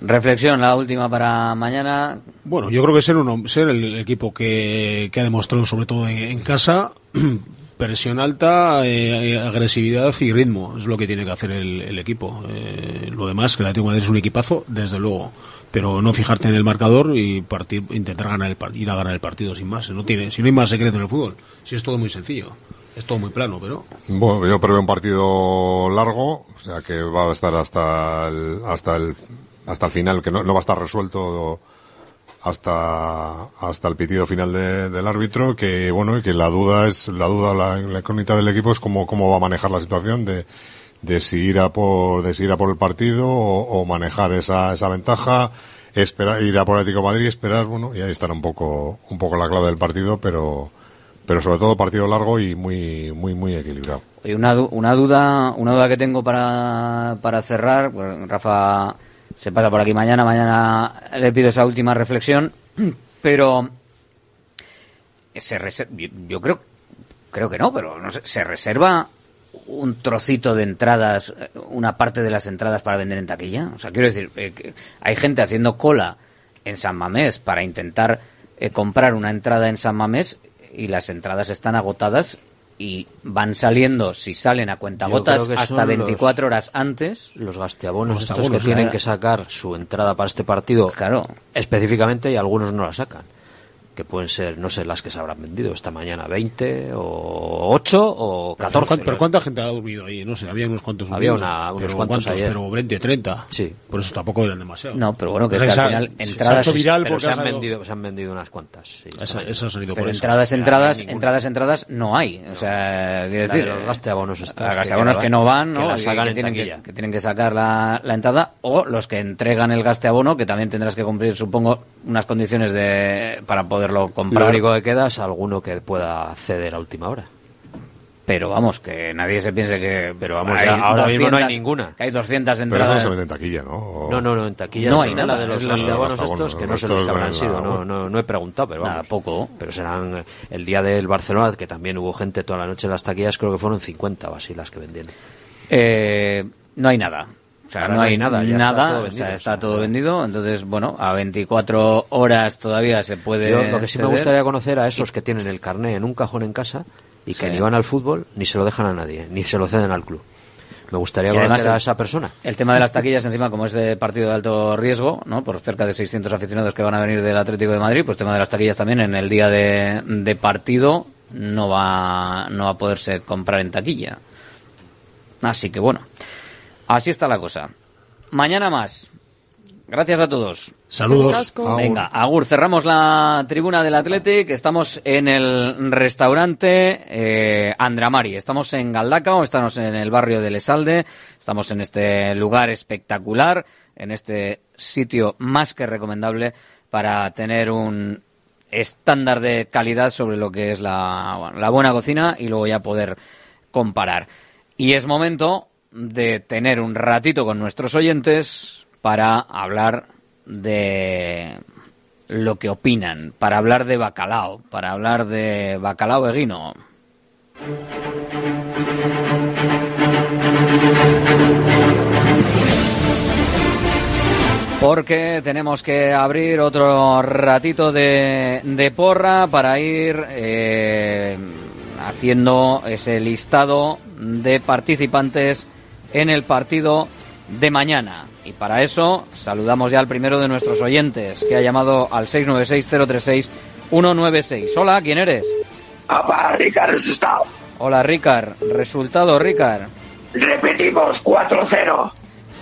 S7: Reflexión, la última para mañana.
S10: Bueno, yo creo que ser, uno, ser el equipo que, que ha demostrado, sobre todo en, en casa, presión alta, eh, agresividad y ritmo. Es lo que tiene que hacer el, el equipo. Eh, lo demás, que la Atlético de Madrid es un equipazo, desde luego. Pero no fijarte en el marcador y partir, intentar ganar el, par- ir a ganar el partido sin más. No tiene, si no hay más secreto en el fútbol. Si es todo muy sencillo. Es todo muy plano, pero...
S11: Bueno, yo prevé un partido largo, o sea que va a estar hasta el, hasta el, hasta el final, que no, no va a estar resuelto hasta, hasta el pitido final de- del árbitro, que bueno, y que la duda es, la duda, la, la incógnita del equipo es cómo, cómo va a manejar la situación de, de si ir a por, de si ir a por el partido o, o manejar esa, esa ventaja, esperar, ir a por Atlético Madrid, esperar, bueno, y ahí estará un poco, un poco la clave del partido, pero, pero sobre todo partido largo y muy, muy, muy equilibrado.
S7: Oye, una, una duda, una duda que tengo para, para cerrar. Bueno, Rafa se pasa por aquí mañana, mañana le pido esa última reflexión, pero se yo creo, creo que no, pero no sé, se reserva un trocito de entradas, eh, una parte de las entradas para vender en taquilla. O sea, quiero decir, eh, que hay gente haciendo cola en San Mamés para intentar eh, comprar una entrada en San Mamés y las entradas están agotadas y van saliendo, si salen a cuentagotas, hasta
S12: son
S7: 24 horas antes.
S12: Los gasteabonos
S7: Los
S12: estos que tienen
S7: claro.
S12: que sacar su entrada para este partido específicamente y algunos no la sacan. Que pueden ser, no sé, las que se habrán vendido esta mañana, 20 o 8 o 14.
S10: ¿Cuánta- pero ¿cuánta gente ha dormido ahí? No sé, había unos cuantos
S12: Había una- unos
S10: pero
S12: cuantos
S10: ¿cuántos?
S12: ayer.
S10: Pero 20, 30.
S12: Sí.
S10: Por eso tampoco eran demasiado.
S7: No, pero bueno, que
S10: Pues
S7: es que al final
S10: se-
S7: entradas
S10: se ha hecho viral
S12: pero
S10: porque
S12: se
S10: ha
S12: han,
S10: salido-
S12: vendido, se han vendido unas cuantas. sí,
S10: Esa- ha salido
S7: Pero
S10: por eso.
S7: entradas, entradas, entradas, entradas no hay. O sea, quiero
S12: de
S7: decir,
S12: los gasteabonos que
S7: gasteabonos que,
S12: quedaban,
S7: no van,
S12: que
S7: ¿no?
S12: la
S7: Y
S12: sacan
S7: que
S12: en
S7: tienen que, que tienen que sacar la, la entrada, o los que entregan el gasteabono, que también tendrás que cumplir, supongo, unas condiciones de para poderlo comprar.
S12: Lo único que queda es alguno que pueda ceder a última hora.
S7: Pero vamos, que nadie se piense que.
S12: Pero vamos, ya, ahora mismo no hay
S7: 200
S12: ninguna.
S7: Que hay 200
S11: Pero eso
S7: entradas.
S11: no se vende en taquilla, ¿no? O-
S12: No, no, no, en taquilla
S7: No
S12: no
S7: hay nada,
S12: de los gasteabonos
S11: gasteabonos,
S12: estos, que no
S11: los
S12: sé los que habrán sido, no, no, no he preguntado, pero
S7: Nada,
S12: vamos.
S7: poco.
S12: Pero serán eh, el día del Barcelona, que también hubo gente toda la noche en las taquillas, creo que fueron 50 o así las que vendieron.
S7: Eh, no hay nada. O sea,
S12: Ahora
S7: no hay nada,
S12: ya está
S7: nada, o sea, está todo vendido, entonces, bueno, a 24 horas todavía se puede
S12: Yo lo que sí me gustaría conocer a esos que tienen el carné en un cajón en casa y que
S7: Sí.
S12: ni van al fútbol ni se lo dejan a nadie, ni se lo ceden al club. Me gustaría
S7: además
S12: conocer a esa persona.
S7: El tema de las taquillas, encima, como es de partido de alto riesgo, ¿no? Por cerca de 600 aficionados que van a venir del Atlético de Madrid, pues tema de las taquillas también en el día de, de partido no va, no va a poderse comprar en taquilla. Así que bueno, así está la cosa. Mañana más. Gracias a todos.
S10: Saludos.
S7: Venga, Agur, cerramos la tribuna del Athletic. Estamos en el restaurante eh, Andramari. Estamos en Galdacao, estamos en el barrio de Lesalde. Estamos en este lugar espectacular, en este sitio más que recomendable para tener un estándar de calidad sobre lo que es la, la buena cocina y luego ya poder comparar. Y es momento de tener un ratito con nuestros oyentes para hablar de lo que opinan, para hablar de bacalao, para hablar de bacalao eguino. Porque tenemos que abrir otro ratito de, de porra para ir eh, haciendo ese listado de participantes en el partido de mañana. Y para eso saludamos ya al primero de nuestros oyentes, que ha llamado al 696-036-196. Hola, ¿quién eres?
S21: Papá, Ricard, resultado.
S7: Hola, Ricard. Resultado, Ricard.
S21: Repetimos, 4-0.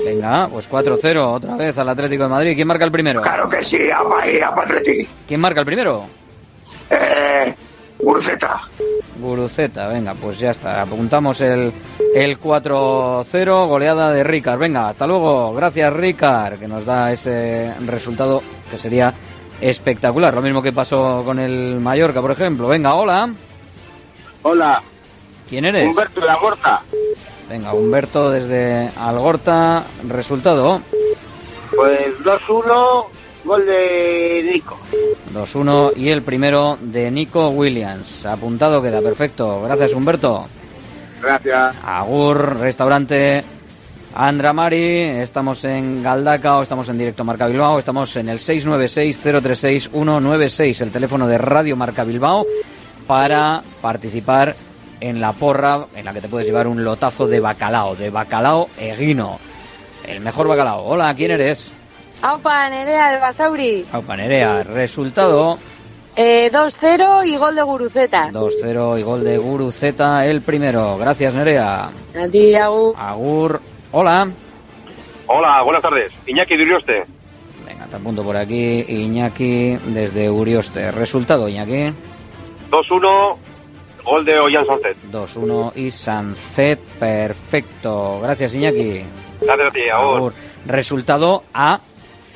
S7: Venga, pues 4-0 otra vez al Atlético de Madrid. ¿Quién marca el primero?
S21: Claro que sí, apa y apa.
S7: ¿Quién marca el primero?
S21: Eh, Guruceta.
S7: Guruceta, venga, pues ya está. Apuntamos el, el 4-0, goleada de Ricard. Venga, hasta luego. Gracias, Ricard, que nos da ese resultado que sería espectacular. Lo mismo que pasó con el Mallorca, por ejemplo. Venga, hola.
S22: Hola.
S7: ¿Quién eres?
S22: Humberto de Algorta.
S7: Venga, Humberto desde Algorta. Resultado.
S22: Pues 2-1, gol de Nico.
S7: 2-1 y el primero de Nico Williams. Apuntado queda, perfecto. Gracias, Humberto.
S22: Gracias.
S7: Agur, restaurante Andramari. Estamos en Galdacao, estamos en directo Marca Bilbao, estamos en el 696-036-196, el teléfono de Radio Marca Bilbao, para participar en la porra en la que te puedes llevar un lotazo de bacalao, de bacalao eguino. El mejor bacalao. Hola, ¿quién eres?
S23: Aupa, Nerea de Basauri.
S7: Aupa Nerea, resultado
S23: Eh, 2-0 y gol de Guruceta.
S7: 2-0 y gol de Guruceta el primero. Gracias, Nerea.
S23: A ti, Agur.
S7: Agur. Hola.
S24: Hola, buenas tardes. Iñaki de Urioste.
S7: Venga, te apunto por aquí. Iñaki desde Urioste. Resultado, Iñaki.
S24: 2-1, gol de Ollán Sánchez.
S7: 2-1 y Sancet. Perfecto. Gracias, Iñaki.
S24: Gracias a ti, Agur.
S7: Agur. Resultado a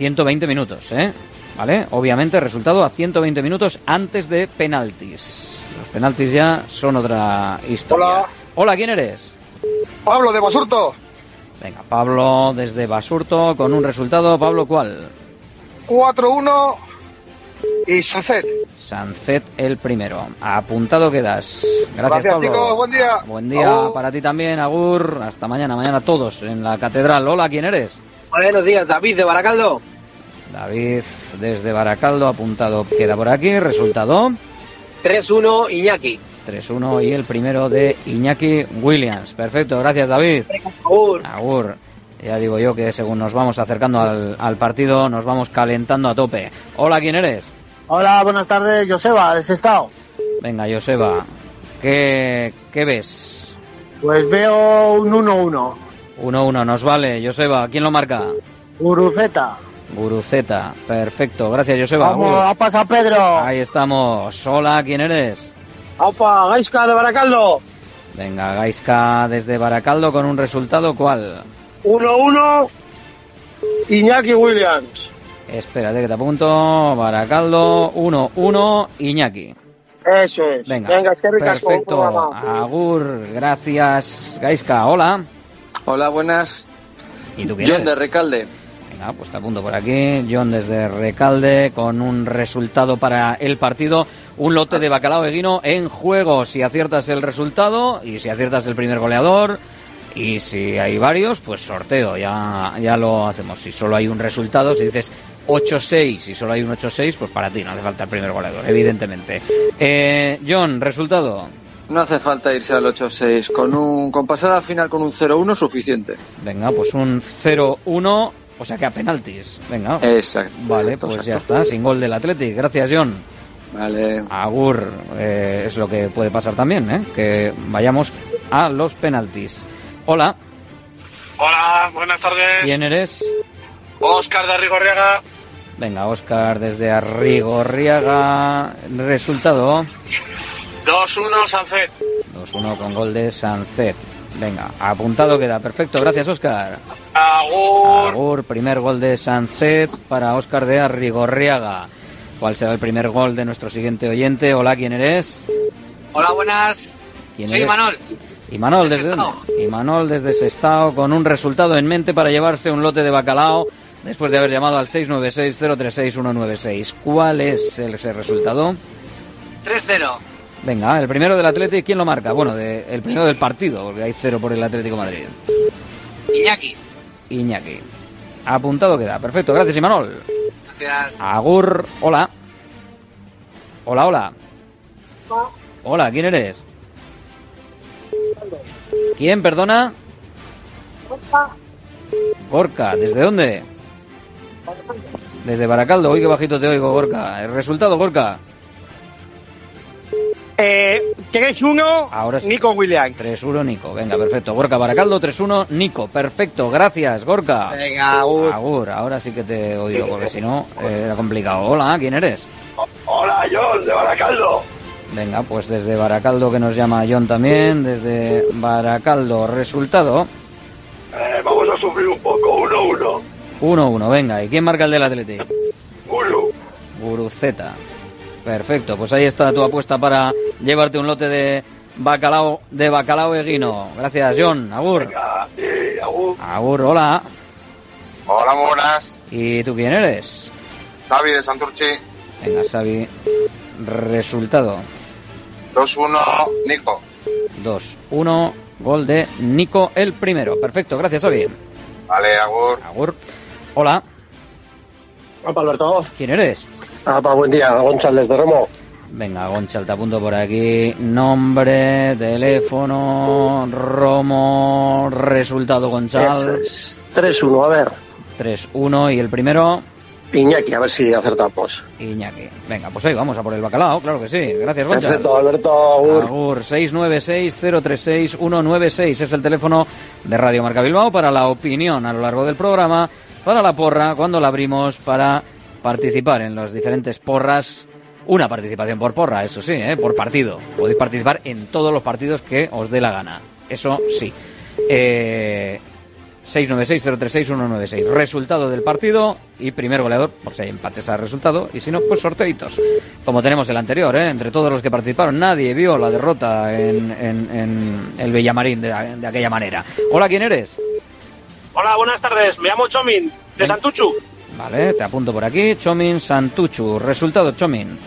S7: 120 minutos, ¿eh? ¿Vale? Obviamente, resultado a 120 minutos antes de penaltis. Los penaltis ya son otra historia.
S25: Hola.
S7: Hola, ¿quién eres?
S25: Pablo de Basurto.
S7: Venga, Pablo desde Basurto con un resultado. Pablo, ¿cuál?
S25: 4-1 y Sancet.
S7: Sancet el primero. Apuntado quedas. Gracias,
S25: Gracias,
S7: Pablo.
S25: chicos. Buen día.
S7: Buen día para ti también, Agur. Hasta mañana, mañana todos en la catedral. Hola, ¿quién eres?
S26: Buenos días, David de Baracaldo.
S7: David desde Baracaldo, apuntado queda por aquí. Resultado
S26: 3-1, Iñaki.
S7: 3-1 y el primero de Iñaki Williams. Perfecto, gracias David.
S26: Agur.
S7: Agur. Ya digo yo que según nos vamos acercando al, al partido, nos vamos calentando a tope. Hola, ¿quién eres?
S27: Hola, buenas tardes, Joseba, de Sestao.
S7: Venga, Joseba. ¿Qué, qué ves?
S27: Pues veo un 1-1.
S7: 1-1, nos vale. Joseba, ¿quién lo marca?
S27: Guruceta.
S7: Guruceta. Perfecto, gracias Joseba.
S27: Vamos,
S7: Agur.
S27: a Pedro.
S7: Ahí estamos. Hola, ¿quién eres?
S26: Aupa, Gaisca de Baracaldo.
S7: Venga, Gaisca desde Baracaldo con un resultado, ¿cuál?
S26: 1-1, Iñaki Williams.
S7: Espérate que te apunto. Baracaldo, 1-1, Iñaki.
S26: Eso es.
S7: Venga,
S26: Venga, es que buen
S7: perfecto. Agur, gracias. Gaisca, hola.
S28: Hola, buenas.
S7: ¿Y tú quién
S28: John
S7: eres?
S28: de Recalde.
S7: Venga, pues te apunto por aquí. John desde Recalde con un resultado para el partido. Un lote de bacalao eguino en juego. Si aciertas el resultado y si aciertas el primer goleador. Y si hay varios, pues sorteo. Ya, ya lo hacemos. Si solo hay un resultado, si dices 8-6 y solo hay un 8-6, pues para ti no hace falta el primer goleador, evidentemente. Eh, John, resultado.
S28: No hace falta irse al 8-6. Con, un, con pasar al final con un 0-1 suficiente.
S7: Venga, pues un 0-1, o sea que a penaltis. Venga.
S28: Exacto.
S7: Vale,
S28: exacto,
S7: pues ya está, sin gol del Athletic. Gracias, John.
S28: Vale.
S7: Agur, eh, es lo que puede pasar también, ¿eh? Que vayamos a los penaltis. Hola,
S29: Hola, buenas tardes.
S7: ¿quién eres?
S30: Oscar de Rigorriaga.
S7: Venga, Oscar desde Arrigorriaga. Resultado
S30: 2-1 Sancet.
S7: 2-1 con gol de Sancet. Venga, apuntado queda. Perfecto, gracias Oscar.
S30: Agur.
S7: Agur, primer gol de Sancet para Oscar de Arrigorriaga. ¿Cuál será el primer gol de nuestro siguiente oyente? Hola, ¿quién eres?
S31: Hola, buenas.
S7: ¿Quién
S31: Soy
S7: eres?
S31: Manol.
S7: Imanol, ¿desde dónde? Imanol desde Sestao con un resultado en mente para llevarse un lote de bacalao después de haber llamado al 696-036-196. ¿Cuál es el- ese resultado?
S31: 3-0.
S7: Venga, el primero del Atlético, ¿quién lo marca? Bueno, de- el primero del partido, porque hay cero por el Atlético de Madrid.
S31: Iñaki.
S7: Iñaki. Apuntado queda. Perfecto, gracias Imanol.
S31: Gracias.
S7: Agur, hola. Hola, hola. Hola, ¿quién eres? ¿Quién, perdona? Gorka, ¿desde dónde? Desde Baracaldo, uy, qué bajito te oigo, Gorka. El resultado, Gorka.
S32: Eh, 3-1,
S7: Ahora sí.
S32: Nico Williams.
S7: 3-1, Nico. Venga, perfecto. Gorka, Baracaldo, 3-1, Nico. Perfecto, gracias, Gorka.
S32: Venga, Agur.
S7: Agur, ahora sí que te he oído, porque si no, eh, era complicado. Hola, ¿quién eres?
S30: Hola, John de Baracaldo.
S7: Venga, pues desde Baracaldo que nos llama John también, desde Baracaldo. Resultado
S30: Eh, vamos a sufrir un poco, 1-1.
S7: 1-1, venga. ¿Y quién marca el del Atlético?
S30: Guru.
S7: Guruceta. Perfecto, pues ahí está tu apuesta para llevarte un lote de bacalao de bacalao eguino. Gracias, John. Agur. Agur, hola.
S33: Hola, muy buenas.
S7: ¿Y tú quién eres?
S33: Xavi de Santurchi,
S7: Venga, Xavi. Resultado
S33: 2-1, Nico.
S7: 2-1. Gol de Nico el primero. Perfecto, gracias, Xavi.
S33: Vale, Agur.
S7: Agur. Hola.
S26: Hola, Alberto.
S7: ¿Quién eres?
S26: Apa, buen día, González de Romo.
S7: Venga, Gonchal, te apunto por aquí. Nombre, teléfono, Romo, resultado, Gonchal.
S26: Es. 3-1, a ver.
S7: 3-1 y el primero,
S26: Iñaki, a ver si acertamos.
S7: Iñaki. Venga, pues ahí vamos a por el bacalao, claro que sí. Gracias, Gonchal.
S26: Perfecto, Alberto, Agur.
S7: Agur, 696-036-196 es el teléfono de Radio Marca Bilbao para la opinión a lo largo del programa, para la porra, cuando la abrimos, para participar en las diferentes porras. Una participación por porra, eso sí, ¿eh? por partido. Podéis participar en todos los partidos que os dé la gana. Eso sí. Eh, 696-036-196. Resultado del partido y primer goleador, por si hay empates al resultado, y si no, pues sorteitos. Como tenemos el anterior, ¿eh? entre todos los que participaron, nadie vio la derrota en, en- en el Villamarín de, de aquella manera. Hola, ¿quién eres?
S30: Hola, buenas tardes. Me llamo Chomin, de Santuchu.
S7: Vale, te apunto por aquí. Chomin Santuchu. Resultado, Chomin.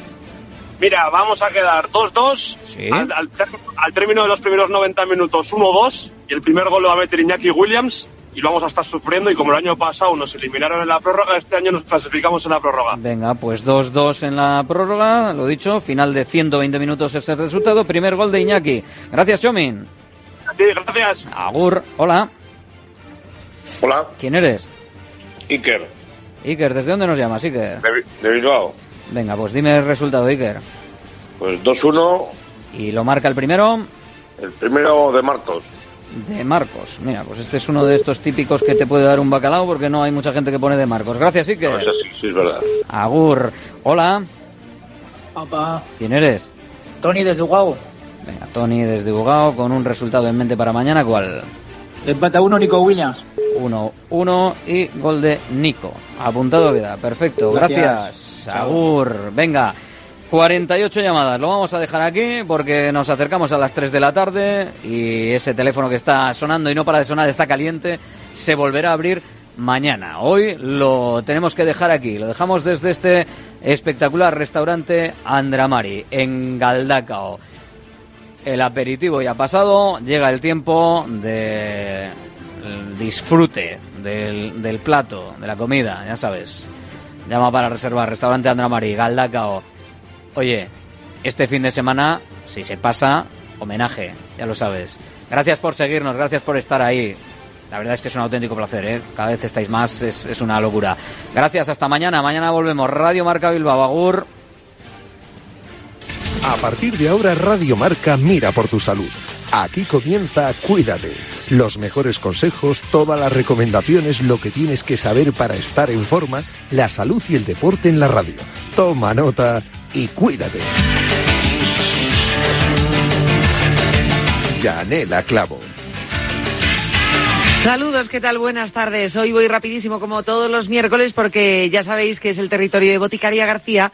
S30: Mira, vamos a quedar 2-2.
S7: Sí.
S30: Al, al al término de los primeros 90 minutos, 1-2. Y el primer gol lo va a meter Iñaki Williams. Y lo vamos a estar sufriendo. Y como el año pasado nos eliminaron en la prórroga, este año nos clasificamos en la prórroga.
S7: Venga, pues 2-2 en la prórroga, lo dicho, final de 120 minutos es el resultado. Primer gol de Iñaki. Gracias, Chomin.
S30: A ti, gracias.
S7: Agur, hola.
S24: Hola,
S7: ¿Quién eres?
S24: Iker,
S7: Iker, ¿desde dónde nos llamas, Iker?
S24: de, Bi- de Bilbao.
S7: Venga, pues dime el resultado, Iker.
S24: Pues 2-1,
S7: Y lo marca el primero
S24: el primero de Marcos.
S7: de Marcos. Mira, pues este es uno de estos típicos que te puede dar un bacalao porque no hay mucha gente que pone de Marcos. Gracias,
S24: No,
S7: Iker.
S24: es así, sí, es verdad.
S7: Agur, hola.
S34: Papá,
S7: ¿Quién eres?
S34: Tony desde Ugao.
S7: Venga, Tony desde Bugao con un resultado en mente para mañana. ¿Cuál?
S34: Empata uno, Nico Williams.
S7: 1-1 y gol de Nico. Apuntado queda. Perfecto.
S34: Gracias.
S7: Gracias. Agur. Venga. 48 llamadas. Lo vamos a dejar aquí porque nos acercamos a las 3 de la tarde y ese teléfono que está sonando y no para de sonar está caliente. Se volverá a abrir mañana. Hoy lo tenemos que dejar aquí. Lo dejamos desde este espectacular restaurante Andramari en Galdacao. El aperitivo ya ha pasado, llega el tiempo de disfrute del, plato, de la comida, ya sabes. Llama para reservar, restaurante Andramari, Galdacao. Oye, este fin de semana, si se pasa, homenaje, ya lo sabes. Gracias por seguirnos, gracias por estar ahí. La verdad es que es un auténtico placer, ¿eh? Cada vez estáis más, es, es una locura. Gracias, hasta mañana. Mañana volvemos. Radio Marca Bilbao, Agur.
S5: A partir de ahora Radio Marca mira por tu salud. Aquí comienza Cuídate
S35: Los mejores consejos, todas las recomendaciones, lo que tienes que saber para estar en forma, la salud y el deporte en la radio. Toma nota y cuídate. Yanela Clavo.
S36: Saludos, ¿qué tal? Buenas tardes. Hoy voy rapidísimo como todos los miércoles porque ya sabéis que es el territorio de Boticaria García.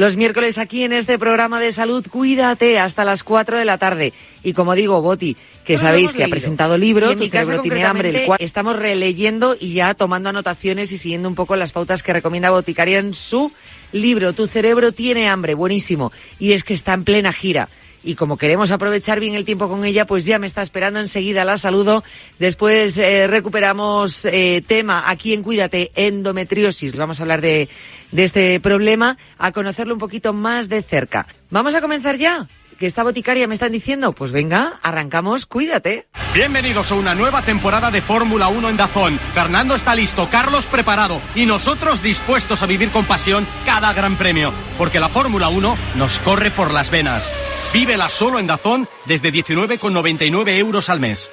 S36: Los miércoles aquí en este programa de salud, cuídate hasta las 4 de la tarde. Y como digo, Boti, que sabéis que ha presentado libro, Tu cerebro tiene hambre, el
S37: concretamente,
S36: cual estamos releyendo y ya tomando anotaciones y siguiendo un poco las pautas que recomienda Boticaria en su libro. Tu cerebro tiene hambre, buenísimo. Y es que está en plena gira. Y como queremos aprovechar bien el tiempo con ella, pues ya me está esperando enseguida. La saludo. Después eh, recuperamos eh, tema aquí en Cuídate, endometriosis. Vamos a hablar de, este problema, a conocerlo un poquito más de cerca. ¿Vamos a comenzar ya? ¿Que esta boticaria me están diciendo? Pues venga, arrancamos, cuídate.
S38: Bienvenidos a una nueva temporada de Fórmula 1 en Dazón. Fernando está listo, Carlos preparado y nosotros dispuestos a vivir con pasión cada gran premio, porque la Fórmula 1 nos corre por las venas. Vívela solo en Dazón desde 19,99 euros al mes.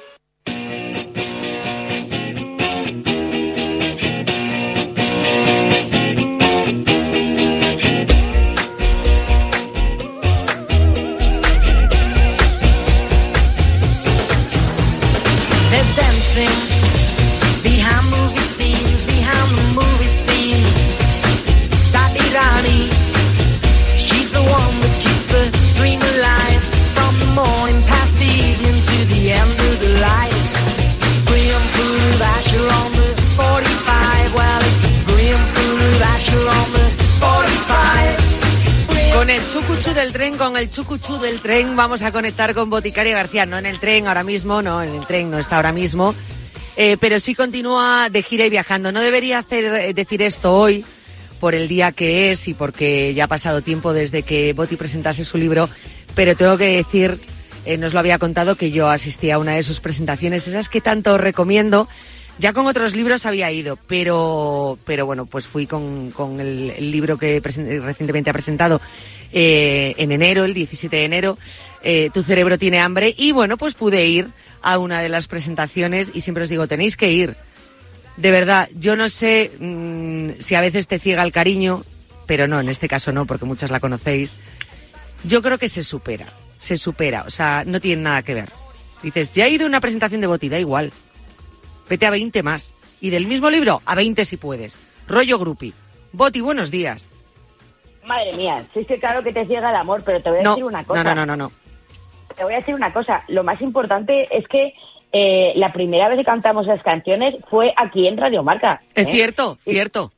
S36: Del tren, con el chucuchú del tren, vamos a conectar con Boticaria García. No en el tren ahora mismo, no, en el tren no está ahora mismo, eh, pero sí continúa de gira y viajando. No debería hacer, eh, decir esto hoy por el día que es y porque ya ha pasado tiempo desde que Boti presentase su libro, pero tengo que decir, eh, nos lo había contado, que yo asistí a una de sus presentaciones, esas que tanto recomiendo. Ya con otros libros había ido, pero, pero bueno, pues fui con, con el, el libro que recientemente ha presentado eh, en enero, el 17 de enero, eh, Tu cerebro tiene hambre, y bueno, pues pude ir a una de las presentaciones y siempre os digo, tenéis que ir. De verdad, yo no sé mm, si a veces te ciega el cariño, pero no, en este caso no, porque muchas la conocéis. Yo creo que se supera, se supera, o sea, no tiene nada que ver. Dices, ya he ido a una presentación de Boti, da igual. Vete a 20 más. Y del mismo libro, a 20 si puedes. Rollo grupi. Boti, buenos días.
S39: Madre mía, sí es que claro que te ciega el amor, pero te voy a
S36: No,
S39: decir una cosa.
S36: no, no, no, no.
S39: Te voy a decir una cosa. Lo más importante es que eh, la primera vez que cantamos las canciones fue aquí en Radio Marca.
S36: Es
S39: ¿eh?
S36: cierto,
S39: Y
S36: cierto.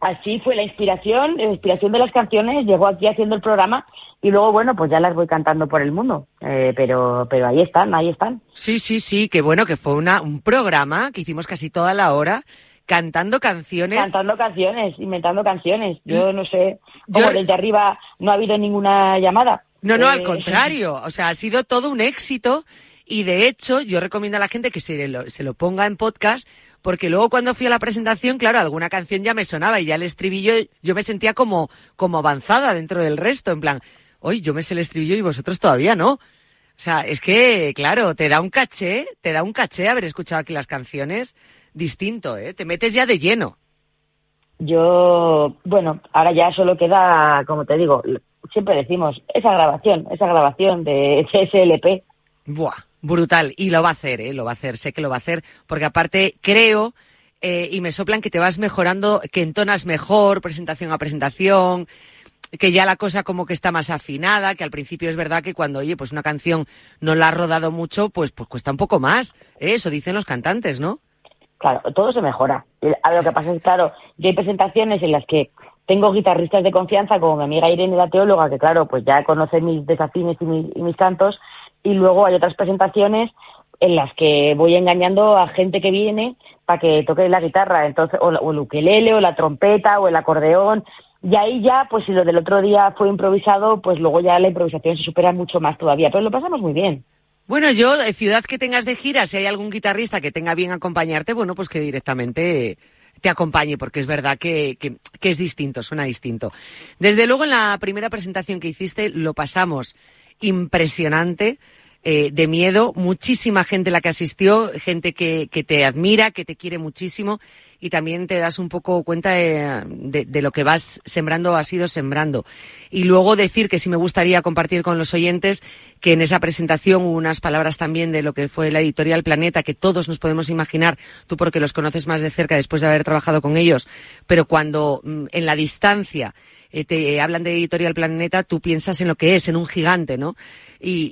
S39: Así fue la inspiración, la inspiración de las canciones, llegó aquí haciendo el programa y luego, bueno, pues ya las voy cantando por el mundo. Eh, pero, pero ahí están, ahí están.
S36: Sí, sí, sí, que bueno, que fue una, un programa que hicimos casi toda la hora cantando canciones.
S39: Cantando canciones, inventando canciones. Yo no sé,
S36: Yo-
S39: como desde arriba no ha habido ninguna llamada.
S36: No, no, al
S39: Eh,
S36: contrario. O sea, ha sido todo un éxito y de hecho yo recomiendo a la gente que se lo, se lo ponga en podcast porque luego cuando fui a la presentación, claro, alguna canción ya me sonaba y ya el estribillo yo me sentía como, como avanzada dentro del resto, en plan, hoy yo me sé el estribillo y vosotros todavía no. O sea, es que, claro, te da un caché, te da un caché haber escuchado aquí las canciones distinto, ¿eh? Te metes ya de lleno.
S39: Yo, bueno, ahora ya solo queda, como te digo, siempre decimos, esa grabación, esa grabación de CSLP.
S36: Buah, brutal. Y lo va a hacer, ¿eh? Lo va a hacer, sé que lo va a hacer, porque aparte creo, eh, y me soplan que te vas mejorando, que entonas mejor, presentación a presentación, que ya la cosa como que está más afinada, que al principio es verdad que cuando, oye, pues una canción no la has rodado mucho, pues, pues cuesta un poco más. ¿eh? Eso dicen los cantantes, ¿no?
S39: Claro, todo se mejora. Lo que pasa es claro, yo hay presentaciones en las que tengo guitarristas de confianza, como mi amiga Irene, la teóloga, que claro, pues ya conoce mis desafines y mis, y mis cantos, y luego hay otras presentaciones en las que voy engañando a gente que viene para que toque la guitarra, entonces, o, o el ukelele, o la trompeta, o el acordeón, y ahí ya, pues si lo del otro día fue improvisado, pues luego ya la improvisación se supera mucho más todavía, pero lo pasamos muy bien.
S36: Bueno, yo, de ciudad que tengas de gira, si hay algún guitarrista que tenga bien acompañarte, bueno, pues que directamente te acompañe, porque es verdad que, que, que es distinto, suena distinto. Desde luego, en la primera presentación que hiciste, lo pasamos impresionante. eh, de miedo, muchísima gente la que asistió, gente que, que te admira, que te quiere muchísimo y también te das un poco cuenta de, de- lo que vas sembrando o has ido sembrando. Y luego decir que sí me gustaría compartir con los oyentes que en esa presentación hubo unas palabras también de lo que fue la editorial Planeta, que todos nos podemos imaginar, tú porque los conoces más de cerca después de haber trabajado con ellos, pero cuando mm, en la distancia eh, te hablan de editorial Planeta, tú piensas en lo que es, en un gigante, ¿no? Y,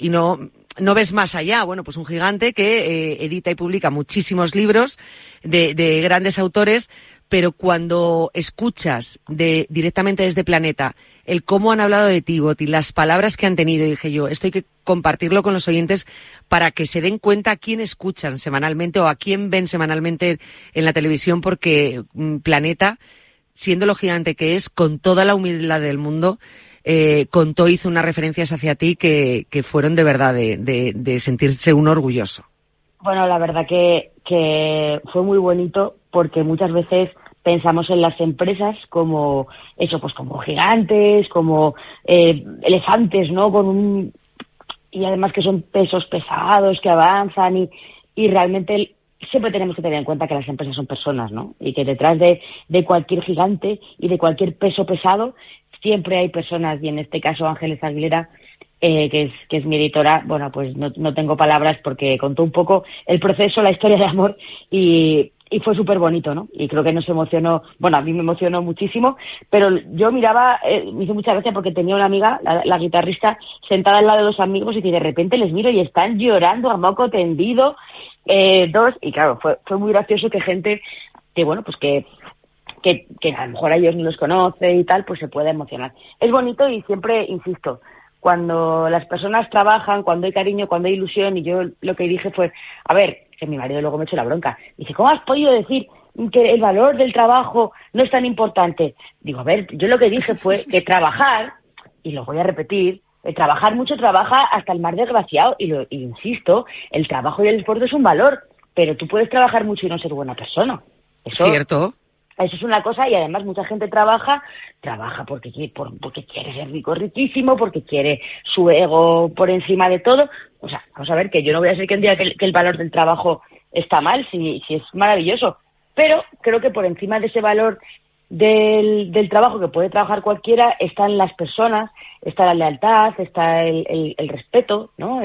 S36: y, y no, no ves más allá. Bueno, pues un gigante que eh, edita y publica muchísimos libros de, de grandes autores, pero cuando escuchas de, directamente desde Planeta el cómo han hablado de ti, Boti, las palabras que han tenido, dije yo, esto hay que compartirlo con los oyentes para que se den cuenta a quién escuchan semanalmente o a quién ven semanalmente en la televisión, porque mm, Planeta, siendo lo gigante que es, con toda la humildad del mundo, eh, contó, hizo unas referencias hacia ti que, que fueron de verdad de, de- de sentirse uno orgulloso.
S39: Bueno, la verdad que, que fue muy bonito porque muchas veces pensamos en las empresas como eso, pues como gigantes, como eh, elefantes, ¿no? Con un y además que son pesos pesados que avanzan y, y realmente siempre tenemos que tener en cuenta que las empresas son personas, ¿no? Y que detrás de, de cualquier gigante y de cualquier peso pesado siempre hay personas y en este caso Ángeles Aguilera eh, que, es, que es mi editora, bueno, pues no, no tengo palabras porque contó un poco el proceso, la historia de amor y, y fue súper bonito, ¿no? Y creo que nos emocionó, bueno, a mí me emocionó muchísimo, pero yo miraba, eh, me hizo mucha gracia porque tenía una amiga, la, la guitarrista, sentada al lado de dos amigos y que de repente les miro y están llorando a moco tendido, eh, dos, y claro, fue, fue muy gracioso que gente que, bueno, pues que que, que a lo mejor a ellos no los conoce y tal, pues se puede emocionar. Es bonito y siempre, insisto, cuando las personas trabajan, cuando hay cariño, cuando hay ilusión, y yo lo que dije fue, a ver, que mi marido luego me echó la bronca, dice, ¿cómo has podido decir que el valor del trabajo no es tan importante? Digo, a ver, yo lo que dije fue que trabajar, y lo voy a repetir, el trabajar mucho trabaja hasta el más desgraciado, y lo y insisto, el trabajo y el esfuerzo es un valor, pero tú puedes trabajar mucho y no ser buena persona. Eso,
S36: ¿Cierto?
S39: Eso es una cosa y además mucha gente trabaja, trabaja porque quiere, por- porque quiere ser rico, riquísimo, porque quiere su ego por encima de todo. O sea, vamos a ver que yo no voy a decir que un día que, el- que el valor del trabajo está mal, si, si es maravilloso, pero creo que por encima de ese valor del, del trabajo que puede trabajar cualquiera están las personas, está la lealtad, está el, el- el respeto, ¿no?